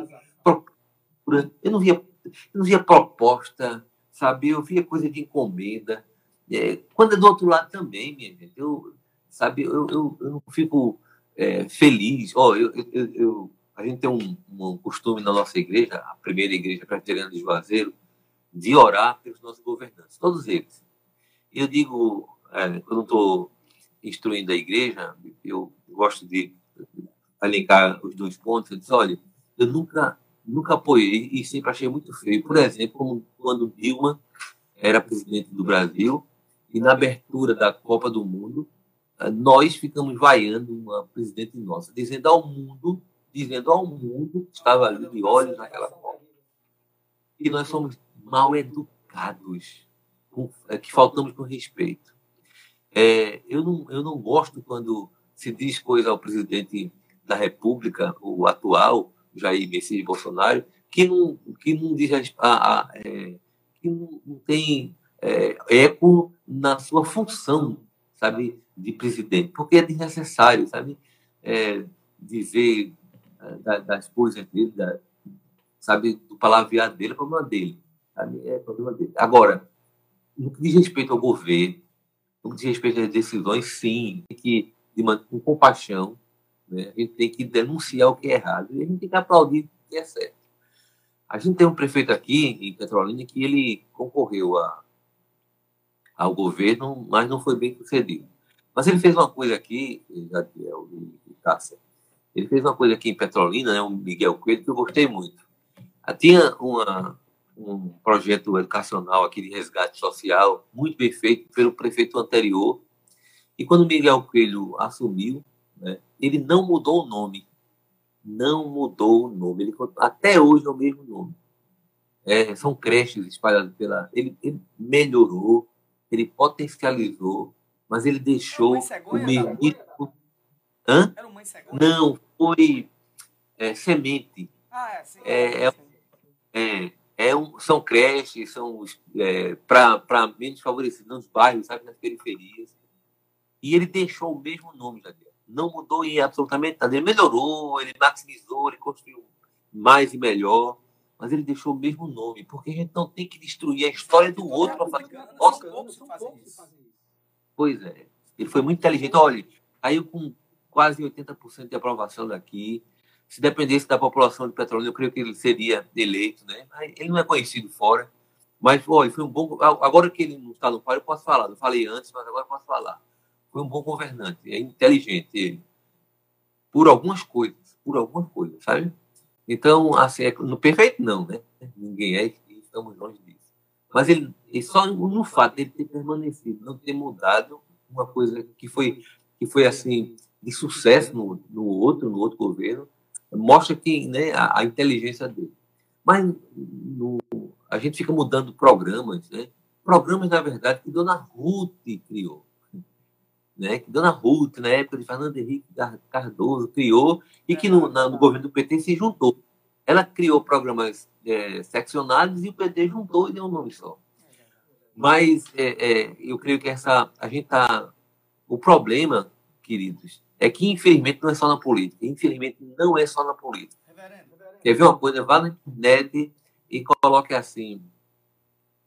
Eu não via, eu não via proposta, sabe? Eu via coisa de encomenda. É, quando é do outro lado também, minha gente, eu, sabe, eu, eu, eu fico é, feliz. Ó, eu, eu, eu- a gente tem um, um costume na nossa igreja, a primeira igreja presbiteriana de Juazeiro, de orar pelos nossos governantes, todos eles. E eu digo, é, quando estou instruindo a igreja, eu gosto de alencar os dois pontos. Eu disse, olha, eu nunca, nunca apoiei e sempre achei muito feio. Por exemplo, quando Dilma era presidente do Brasil e na abertura da Copa do Mundo, nós ficamos vaiando uma presidente nossa, dizendo ao mundo, dizendo ao mundo que estava ali de olhos naquela Copa. E nós somos mal educados, eh, que faltamos com respeito. É, eu, não, eu não gosto quando se diz coisa ao presidente da República, o atual, Jair Messias Bolsonaro, que não, que não diz a, a, é, que não, não tem é, eco na sua função, sabe, de presidente, porque é desnecessário, sabe, é, dizer é, da- das coisas dele, da- sabe, do palavreado dele é problema dele, sabe, é problema dele. Agora, no que diz respeito ao governo, no que diz respeito às decisões, sim, tem que, de man- com compaixão, né, a gente tem que denunciar o que é errado e a gente tem que aplaudir o que é certo. A gente tem um prefeito aqui em Petrolina que ele concorreu a, ao governo, mas não foi bem sucedido. Mas ele fez uma coisa aqui, Jadiel e Cássia, ele fez uma coisa aqui em Petrolina, né, o Miguel Coelho, que eu gostei muito. Ah, Tinha uma, um projeto educacional aqui de resgate social, muito bem feito pelo prefeito anterior, e quando Miguel Coelho assumiu, né, ele não mudou o nome. Não mudou o nome. Ele, até hoje é o mesmo nome. É, são creches espalhadas pela. Ele, ele melhorou, ele potencializou, mas ele deixou o mesmo. Hã? Não, foi é, semente. É, é, é, é um, são creches, são para menos favorecidos, nos bairros, sabe, nas periferias. E ele deixou o mesmo nome, Jadiel. Não mudou em absolutamente nada. Ele melhorou, ele maximizou, ele construiu mais e melhor, mas ele deixou o mesmo nome, porque a gente não tem que destruir a história do outro para fazer nossa. Pois é. Ele foi muito inteligente. Olha, caiu com quase 80% de aprovação daqui. Se dependesse da população de Petrolina, eu creio que ele seria eleito, né? Ele não é conhecido fora. Mas, olha, foi um bom. Agora que ele não está no par, eu posso falar. Não falei antes, mas agora eu posso falar. Foi um bom governante, é inteligente ele. Por algumas coisas, por algumas coisas, sabe? Então, assim, é, no perfeito não, né? Ninguém é, estamos longe disso. Mas ele só no fato dele ter permanecido, não ter mudado uma coisa que foi, que foi assim, de sucesso no, no outro, no outro governo, mostra que, né, a, a inteligência dele. Mas no, a gente fica mudando programas, né? Programas, na verdade, que Dona Ruth criou né, que Dona Ruth, na época de Fernando Henrique Cardoso, criou e que no, na, no governo do PT se juntou. Ela criou programas é, seccionados e o PT juntou e deu um nome só. Mas é, é, eu creio que essa a gente tá o problema, queridos, é que infelizmente não é só na política. Infelizmente não é só na política. Quer ver uma coisa? Vá na internet e coloque assim: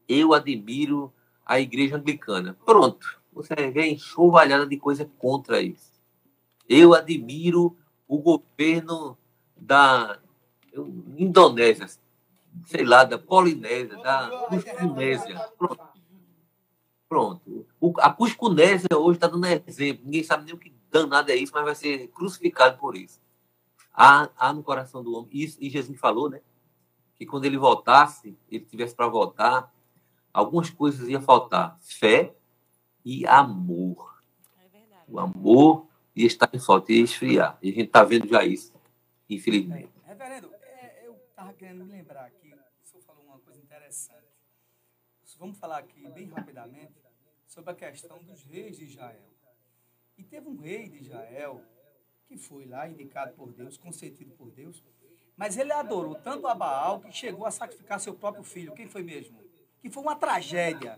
eu admiro a igreja anglicana. Pronto você vê enxovalhada de coisa contra isso. Eu admiro o governo da Indonésia, sei lá, da Polinésia, da Cuscunésia. Pronto. Pronto. O- a Cuscunésia hoje está dando exemplo. Ninguém sabe nem o que danado é isso, mas vai ser crucificado por isso. Há, há no coração do homem. Isso, e Jesus falou, né? Que quando ele voltasse, ele tivesse para voltar, algumas coisas iam faltar: fé e amor. O amor ia estar em falta, ia esfriar. E a gente está vendo já isso, infelizmente. Reverendo, é, eu estava querendo me lembrar aqui, o senhor falou uma coisa interessante. Vamos falar aqui bem rapidamente sobre a questão dos reis de Israel. E teve um rei de Israel que foi lá indicado por Deus, consentido por Deus, mas ele adorou tanto a Baal que chegou a sacrificar seu próprio filho. Quem foi mesmo? Que foi uma tragédia.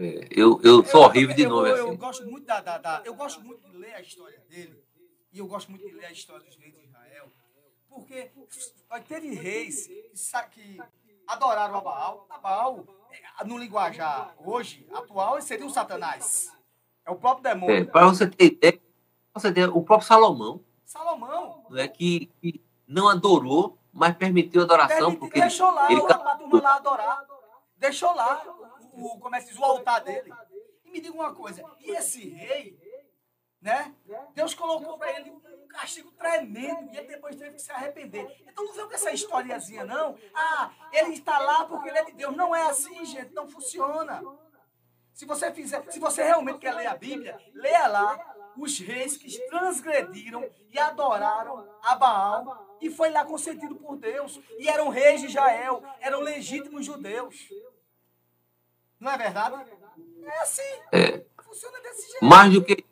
É, eu, eu sou horrível de eu, nome eu, assim. gosto muito da, da- da- eu gosto muito de ler a história dele e eu gosto muito de ler a história dos reis de Israel porque teve reis que, adoraram a Baal a Baal é, no linguajar hoje atual seria o Satanás. É o próprio É, demônio para você ter ideia, você ter, o próprio Salomão, Salomão. não é, que, que não adorou, mas permitiu adoração, permite- porque deixou lá ele, a turma lá adorar. Deixou lá o, como é que diz, o altar dele e me diga uma coisa e esse rei né? Deus colocou para ele um castigo tremendo e ele depois teve que se arrepender. Então não vem com essa historiazinha, não. Ah, ele está lá porque ele é de Deus. Não é assim, gente. Não funciona. Se você fizer, se você realmente quer ler a Bíblia, leia lá os reis que transgrediram e adoraram a Baal e foi lá consentido por Deus. E eram reis de Israel, eram legítimos judeus. Não é verdade? É assim. É, Funciona desse jeito. mais do que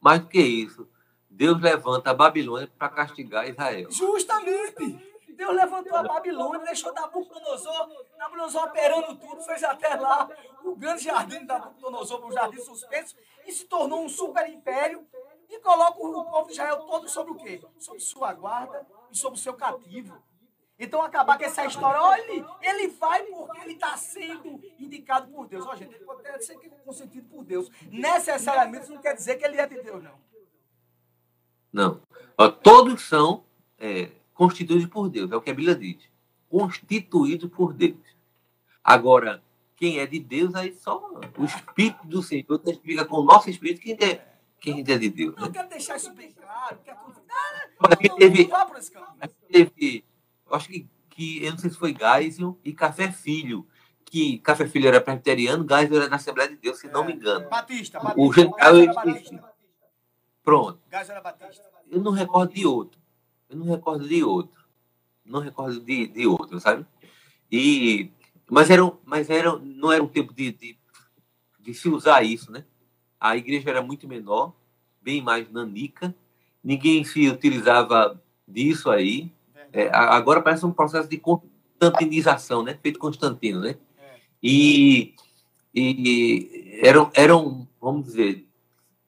mais do que isso, Deus levanta a Babilônia para castigar Israel. Justamente. Deus levantou a Babilônia, deixou Nabucodonosor, Nabucodonosor operando tudo, fez até lá o grande jardim de Nabucodonosor, o jardim suspenso, e se tornou um super império e coloca o povo de Israel todo sobre o quê? Sobre sua guarda e sobre o seu cativo. Então acabar com essa história, olha, ele vai porque ele está sendo indicado por Deus. Ó, gente, ele pode até ser consentido por Deus. Necessariamente isso não quer dizer que ele é de Deus, não. Não. Ó, todos são é, constituídos por Deus, é o que a Bíblia diz. Constituídos por Deus. Agora, quem é de Deus, aí só o Espírito do Senhor testifica com o nosso Espírito quem é, quem é de Deus. Eu Né? quero deixar isso bem claro. Quero... Ah, Olha, teve, não vá por esse caminho. aqui teve, eu acho que, que, eu não sei se foi Geisel e Café Filho, que Café Filho era presbiteriano, Geisel era da Assembleia de Deus, se não me engano. Batista, O Batista. general, eu esqueci. Batista. Pronto. Gás era Batista. Eu não recordo de outro. Eu não recordo de outro. Não recordo de, de outro, sabe? E, mas era, um- mas era, não era um tempo de, de, de se usar isso, né? A igreja era muito menor, bem mais nanica. Ninguém se utilizava disso aí. É, agora parece um processo de constantinização, né? Feito Constantino, né? E, e eram, eram, vamos dizer,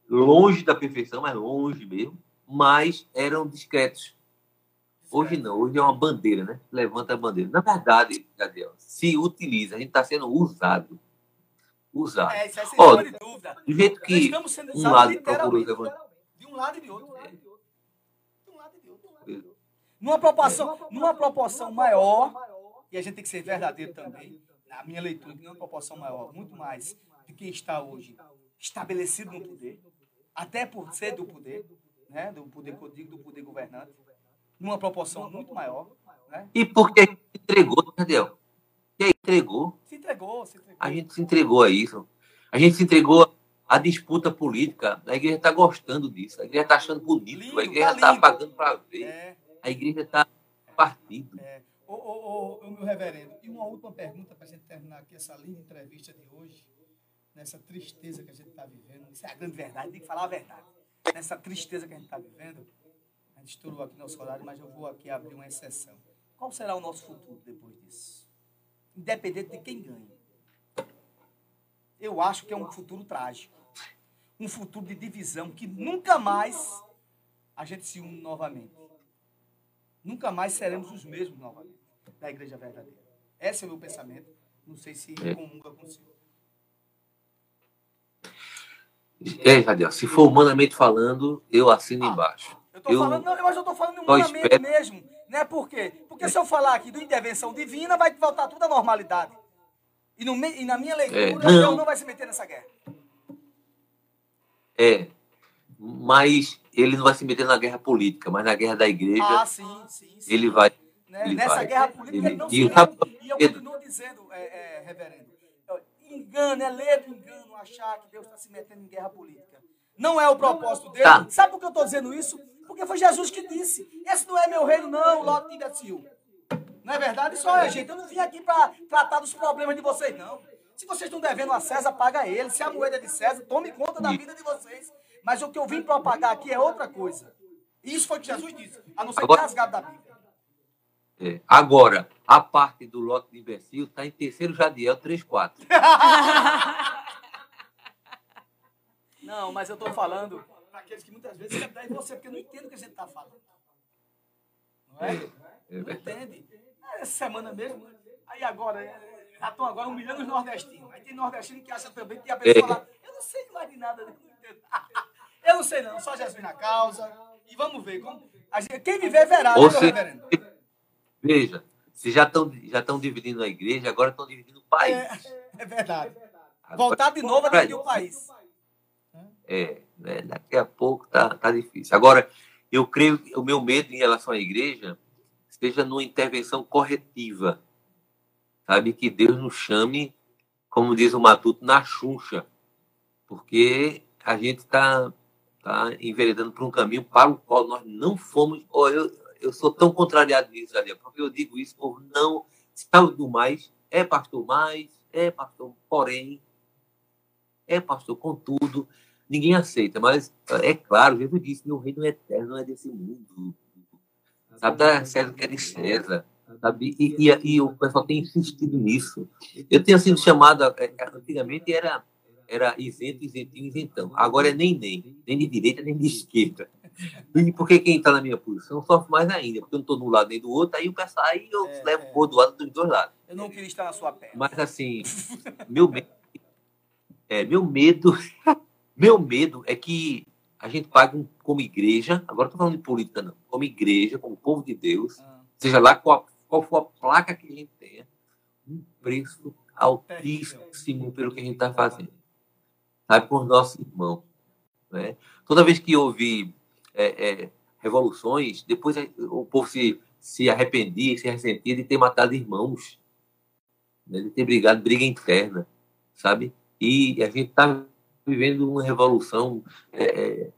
longe da perfeição, mas longe mesmo, mas eram discretos. Hoje não, hoje é uma bandeira, né? Levanta a bandeira. Na verdade, Gabriel, se utiliza, a gente está sendo usado. Usado. É, isso é sem Ó, dúvida. do jeito que um lado literalmente. evangelhos. De um lado e de outro. De um lado e de outro. Numa proporção, numa proporção maior, e a gente tem que ser verdadeiro também, na minha leitura, que numa proporção maior, muito mais de quem está hoje estabelecido no poder, até por ser do poder, né, do poder que eu digo, do poder governante, numa proporção muito maior, né? E porque a gente se entregou, Gabriel? Porque entregou. Se entregou, se entregou. A gente se entregou a isso. A gente se entregou à disputa política. A igreja está gostando disso. A igreja está achando bonito. a igreja tá está lindo. pagando para ver. A igreja está partido. Ô, ô, meu reverendo, e uma última pergunta para a gente terminar aqui essa linda entrevista de hoje, nessa tristeza que a gente está vivendo. Isso é a grande verdade, tem que falar a verdade. Nessa tristeza que a gente está vivendo, a gente estourou aqui nosso horário, mas eu vou aqui abrir uma exceção. Qual será o nosso futuro depois disso? Independente de quem ganhe. Eu acho que é um futuro trágico. Um futuro de divisão que nunca mais a gente se une novamente. Nunca mais seremos os mesmos novamente da igreja verdadeira. Esse é o meu pensamento. Não sei se É. comunga com o senhor. É, Jadiel, se for humanamente falando, eu assino embaixo. Eu tô Eu falando, não, mas eu tô falando humanamente espero- mesmo. Né? Por quê? Porque se eu falar aqui do intervenção divina, vai voltar tudo à normalidade. E, no e na minha leitura, É, não. Deus não vai se meter nessa guerra. É. Mas ele não vai se meter na guerra política, mas na guerra da igreja, Ah, sim, sim. sim. ele vai. Né? ele Nessa vai. guerra política, ele não se mete. E eu continuo dizendo, é, é, reverendo, engano, é ledo engano achar que Deus está se metendo em guerra política. Não é o propósito dele. Tá. Sabe por que eu estou dizendo isso? Porque foi Jesus que disse. Esse não é meu reino, não, lote de imbecil. Não é verdade? Só é, gente. Eu não vim aqui para tratar dos problemas de vocês, não. Se vocês estão devendo a César, paga ele. Se a moeda é de César, tome conta da vida de vocês. Mas o que eu vim propagar aqui é outra coisa. Isso foi o que Jesus disse. A não ser Agora- rasgado da Bíblia. é. Agora, a parte do lote de imbecil está em terceiro Jadiel 3.4. Não, mas eu estou falando para aqueles que muitas vezes querem dar em você, porque não entendem o que a gente está falando. Não é? É Não verdade. entende. É, Essa semana mesmo, aí agora, é, estão agora humilhando os nordestinos. Aí tem nordestino que acha também que a pessoa É. fala, eu não sei mais de nada, não entendo. Eu não sei não, só Jesus na causa. E vamos ver. Como, quem viver verá, né, Ou meu seja, reverendo? veja, se já estão já dividindo a igreja, agora estão dividindo o país. É verdade. Voltar de novo a dividir o país. É, né, daqui a pouco tá, tá difícil. Agora, eu creio que o meu medo em relação à igreja seja numa intervenção corretiva. Sabe? Que Deus nos chame, como diz o Matuto, na chuncha. Porque a gente está tá enveredando por um caminho para o qual nós não fomos. Oh, eu, eu sou tão contrariado nisso, Daniel, porque eu digo isso por não. Sabe do mais? É pastor mais, é pastor, porém, é pastor contudo. Ninguém aceita, mas é claro, Jesus disse: meu reino é eterno, não é desse mundo. Sabe, da César que é de César. Sabe? E, e, e o pessoal tem insistido nisso. Eu tenho sido chamado, eh, antigamente era, era isento, isentinho, isentão. Agora é nem, nem. Nem de direita, nem de esquerda. E porque quem está na minha posição sofre mais ainda, porque eu não estou de um lado nem do outro, aí o pessoal, aí eu levo o do lado dos dois lados. Eu não queria estar na sua perna. Mas assim, meu medo, é, meu medo, meu medo é que a gente pague como igreja, agora estou falando de política não, como igreja, como povo de Deus, seja lá qual, qual for a placa que a gente tenha, um preço altíssimo pelo que a gente está fazendo. Sabe, com os nossos irmãos. Né? Toda vez que houve é, é, revoluções, depois o povo se, se arrependia, se ressentia de ter matado irmãos né, de ter brigado, briga interna, sabe? E a gente está vivendo uma revolução é, é,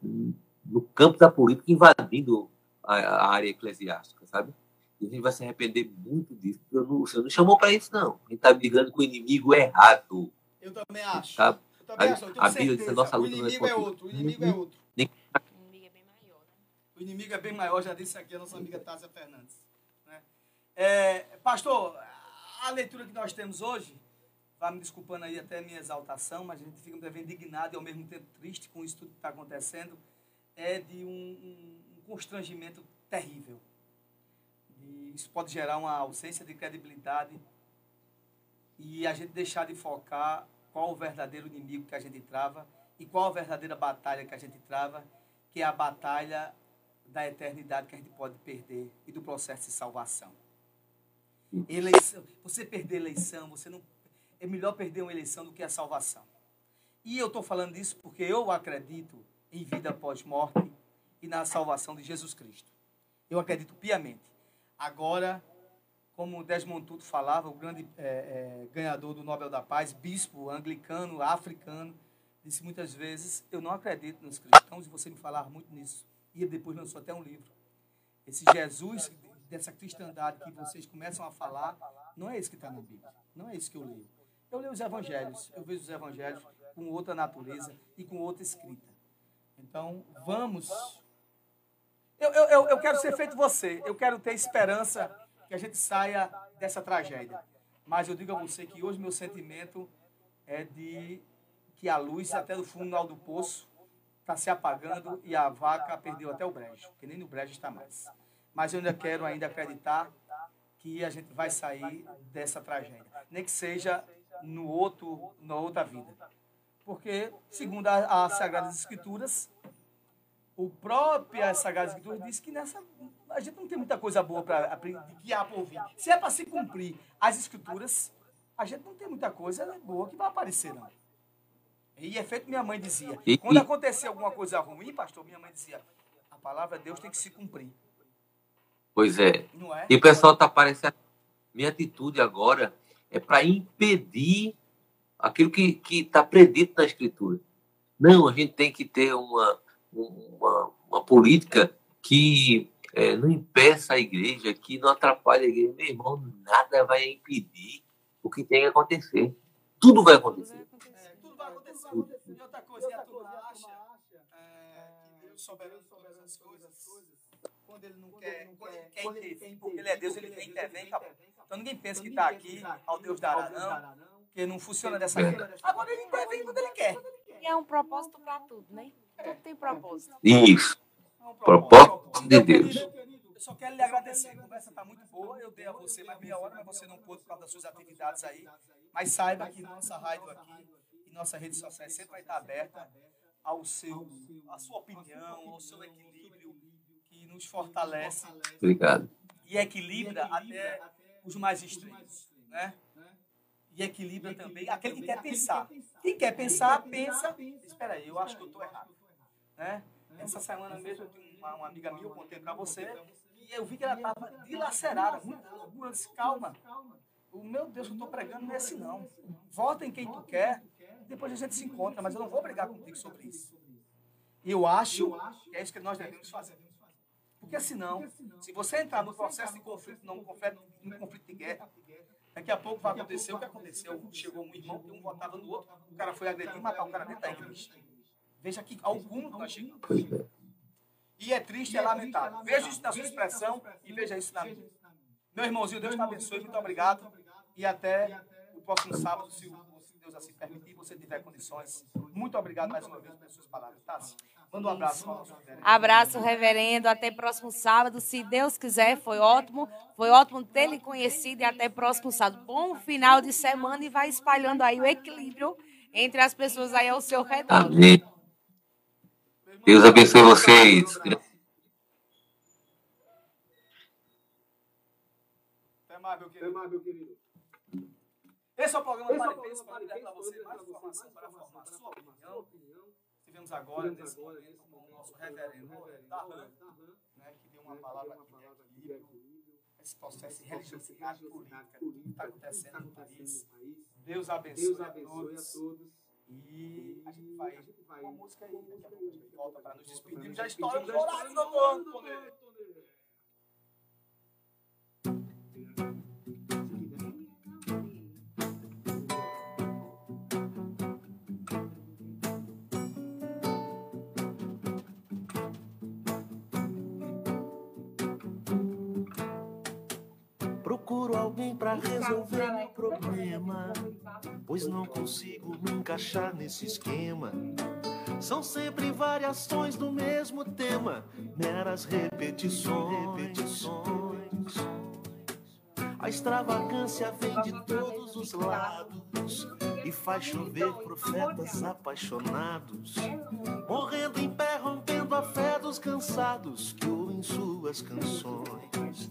no campo da política, invadindo a, a área eclesiástica, sabe? E a gente vai se arrepender muito disso. porque eu não- O Senhor não chamou para isso, não. A gente está brigando com o inimigo errado, Eu também acho. sabe? Eu também A, a Bíblia diz que a nossa O luta não é inimigo é outro, o inimigo é outro. Nem- O inimigo é bem maior, já disse aqui a nossa amiga Tássia Fernandes. né? É, pastor, a leitura que nós temos hoje, vai me desculpando aí até a minha exaltação, mas a gente fica devendo indignado e ao mesmo tempo triste com isso tudo que está acontecendo, é de um, um- um constrangimento terrível. E isso pode gerar uma ausência de credibilidade e a gente deixar de focar qual o verdadeiro inimigo que a gente trava e qual a verdadeira batalha que a gente trava, que é a batalha da eternidade que a gente pode perder e do processo de salvação. Eleição, você perder eleição, você não é melhor perder uma eleição do que a salvação. E eu estou falando disso porque eu acredito em vida após morte e na salvação de Jesus Cristo. Eu acredito piamente. Agora, como Desmond Tutu falava, o grande é, é, ganhador do Nobel da Paz, bispo anglicano, africano, disse muitas vezes: Eu não acredito nos cristãos, e você me falava muito nisso. E depois lançou até um livro. Esse Jesus, dessa cristandade que vocês começam a falar, não é esse que está na Bíblia. Não é isso que eu leio. Eu leio os evangelhos, eu vejo os evangelhos com outra natureza e com outra escrita. Então, vamos. Eu, eu, eu quero ser feito você. Eu quero ter esperança que a gente saia dessa tragédia. Mas eu digo a você que hoje meu sentimento é de que a luz até do fundo do poço está se apagando e a vaca perdeu até o brejo, que nem no brejo está mais. Mas eu ainda quero ainda acreditar que a gente vai sair dessa tragédia, nem que seja no outro, na outra vida. Porque, segundo as Sagradas Escrituras, o próprio Sagradas Escrituras diz que nessa a gente não tem muita coisa boa para guiar por ouvir. Se é para se cumprir as escrituras, a gente não tem muita coisa boa que vai aparecer, não. E é feito minha mãe dizia. Quando acontecia alguma coisa ruim, pastor, minha mãe dizia, a palavra de Deus tem que se cumprir. Pois é. É? E o pessoal está parecendo. Minha atitude agora é para impedir aquilo que está predito na Escritura. Não, a gente tem que ter uma, uma, uma política que eh, não impeça a igreja, que não atrapalhe a igreja. Meu irmão, nada vai impedir o que tem que acontecer. Tudo vai acontecer. Tudo vai acontecer. E outra coisa, e a turma acha é, que Deus soberano todas as coisas, quando ele não quer, quando ele quer intervir, porque ele é Deus, ele quer intervir, acabou. Então ninguém pensa que está aqui, ao Deus dará, não, porque não funciona dessa maneira. Agora ele intervém quando ele quer. E é um propósito para tudo, né? Tudo tem propósito. Isso. Propósito de Deus. Eu só quero lhe agradecer. A conversa está muito boa. Eu dei a você mais meia hora, mas você não pôde por causa das suas atividades aí. Mas saiba que nossa rádio aqui e nossa rede social sempre vai estar aberta ao seu, à sua opinião, ao seu equilíbrio que nos fortalece Obrigado. e equilibra até os mais extremos, né? E equilibra também aquele que quer pensar. Quem quer pensar, pensa. Espera aí, eu acho que eu estou errado. Né? Essa semana mesmo, uma, uma amiga minha, eu contei para você, e eu vi que ela estava dilacerada, muita loucura. Eu disse, calma. O meu Deus, eu estou pregando não é não. Vota em quem tu quer, depois a gente se encontra, mas eu não vou brigar contigo sobre isso. E eu acho que é isso que nós devemos fazer. Porque senão, se você entrar no processo de conflito, não conflito, no conflito de guerra, daqui a pouco vai acontecer o que aconteceu. Chegou um irmão, um votava no outro, o cara foi agredir e matar o cara dentro da igreja. Veja que algum chegamos. Pois é. E é triste, é lamentável. Veja isso na sua expressão e veja isso na minha. Meu irmãozinho, Deus te abençoe, muito obrigado. E até o próximo sábado, se Deus assim permitir, e você tiver condições. Muito obrigado mais uma vez pelas suas palavras, tá? Manda um abraço. Abraço, reverendo. Até próximo sábado, se Deus quiser. Foi ótimo. Foi ótimo ter lhe conhecido e até próximo sábado. Bom final de semana e vai espalhando aí o equilíbrio entre as pessoas aí ao seu redor. Amém. Deus abençoe vocês. Até mais, meu querido. Esse é o programa Parabéns para dar para você mais informação para formar sua opinião. Tivemos agora, nesse momento, com o nosso reverendo Darlan, né, que deu uma palavra aqui de equilíbrio, esse processo de religiosidade política, que está acontecendo no país. Deus abençoe, a, todos. E a gente vai com a música aí, daqui a pouco a gente volta para nos despedirmos. Já estouramos o horário, doutor Antônio. Procuro alguém pra resolver meu problema, pois não consigo me encaixar nesse esquema. São sempre variações do mesmo tema, meras repetições. repetições. A extravagância vem de todos os lados e faz chover profetas apaixonados, morrendo em pé, rompendo a fé dos cansados que ouvem suas canções.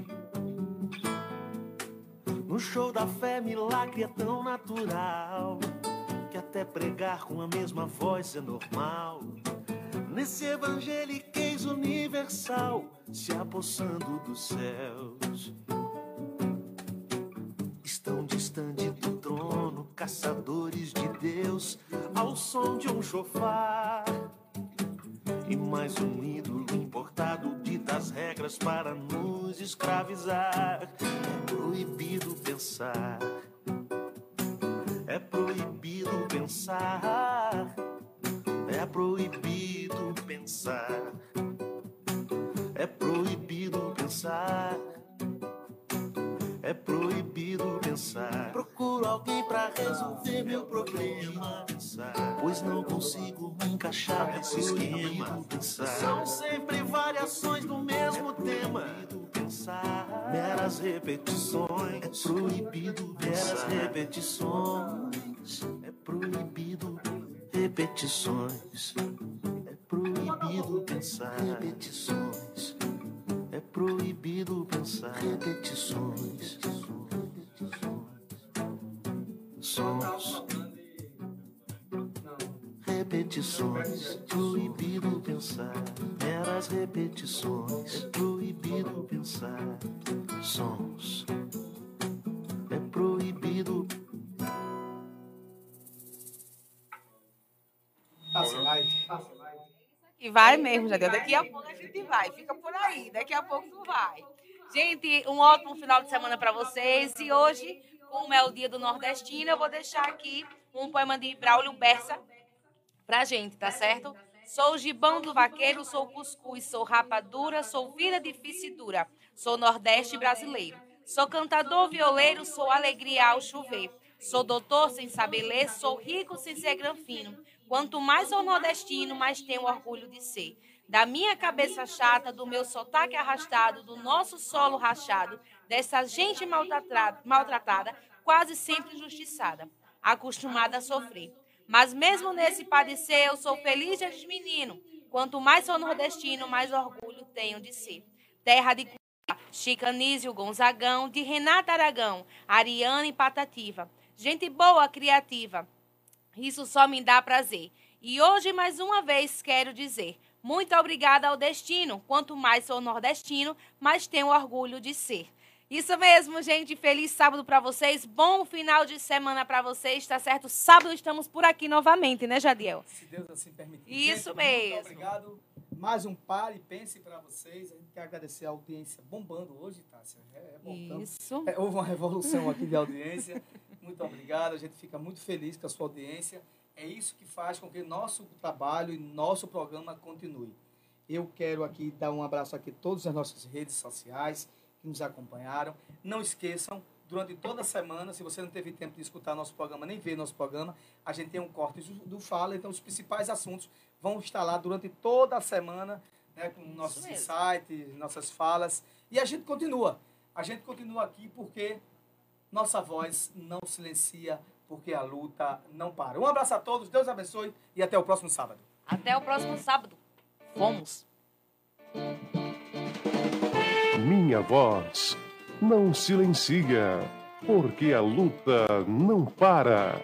No show da fé, milagre é tão natural que até pregar com a mesma voz é normal. Nesse evangeliquez universal, se apossando dos céus. Estão distante do trono, caçadores de Deus, ao som de um chofar. E mais um ídolo importado as regras para nos escravizar. É proibido pensar. É proibido pensar. É proibido pensar. É proibido pensar. É proibido pensar resolver meu problema. Pois não consigo me encaixar nesse esquema. São sempre variações do mesmo tema. Meras repetições. É proibido meras repetições. É proibido repetições. É proibido pensar repetições. É proibido pensar repetições. Sons. Repetições. Proibido pensar. Meras repetições. Proibido pensar. Sons. É proibido. Passa live. E vai mesmo, já Daqui a pouco a gente vai. Fica por aí. Daqui a pouco tu vai. Gente, um ótimo final de semana para vocês. E hoje, como é o dia do nordestino, eu vou deixar aqui um poema de Braulio Bessa pra gente, tá certo? Sou gibão do vaqueiro, sou cuscuz, sou rapadura, sou vida difícil e dura. Sou nordeste brasileiro. Sou cantador violeiro, sou alegria ao chover. Sou doutor sem saber ler, sou rico sem ser granfino. Quanto mais sou nordestino, mais tenho orgulho de ser. Da minha cabeça chata, do meu sotaque arrastado, do nosso solo rachado, dessa gente maltratada, maltratada quase sempre injustiçada, acostumada a sofrer. Mas mesmo nesse padecer, eu sou feliz de menino. Quanto mais sou nordestino, mais orgulho tenho de ser. Terra de Chicanísio Gonzagão, de Renata Aragão, Ariana e Patativa. Gente boa, criativa. Isso só me dá prazer. E hoje, mais uma vez, quero dizer: muito obrigada ao destino. Quanto mais sou nordestino, mais tenho orgulho de ser. Isso mesmo, gente. Feliz sábado para vocês. Bom final de semana para vocês, tá certo? Sábado estamos por aqui novamente, né, Jadiel? Se Deus assim permitir. Isso Gente, mesmo. Muito obrigado. Mais um Pare e Pense para vocês. A gente quer agradecer a audiência bombando hoje, Tássia. É, é bom. Então, Isso. é, houve uma revolução aqui de audiência. Muito obrigado. A gente fica muito feliz com a sua audiência. É isso que faz com que nosso trabalho e nosso programa continue. Eu quero aqui dar um abraço aqui a todas as nossas redes sociais que nos acompanharam. Não esqueçam, durante toda a semana, se você não teve tempo de escutar nosso programa, nem ver nosso programa, a gente tem um corte do, Fala, então os principais assuntos vão estar lá durante toda a semana, né, com nossos mesmo. insights, nossas falas. E a gente continua. A gente continua aqui porque nossa voz não silencia, porque a luta não para. Um abraço a todos, Deus abençoe e até o próximo sábado. Até o próximo sábado. Fomos. Minha voz não silencia, porque a luta não para.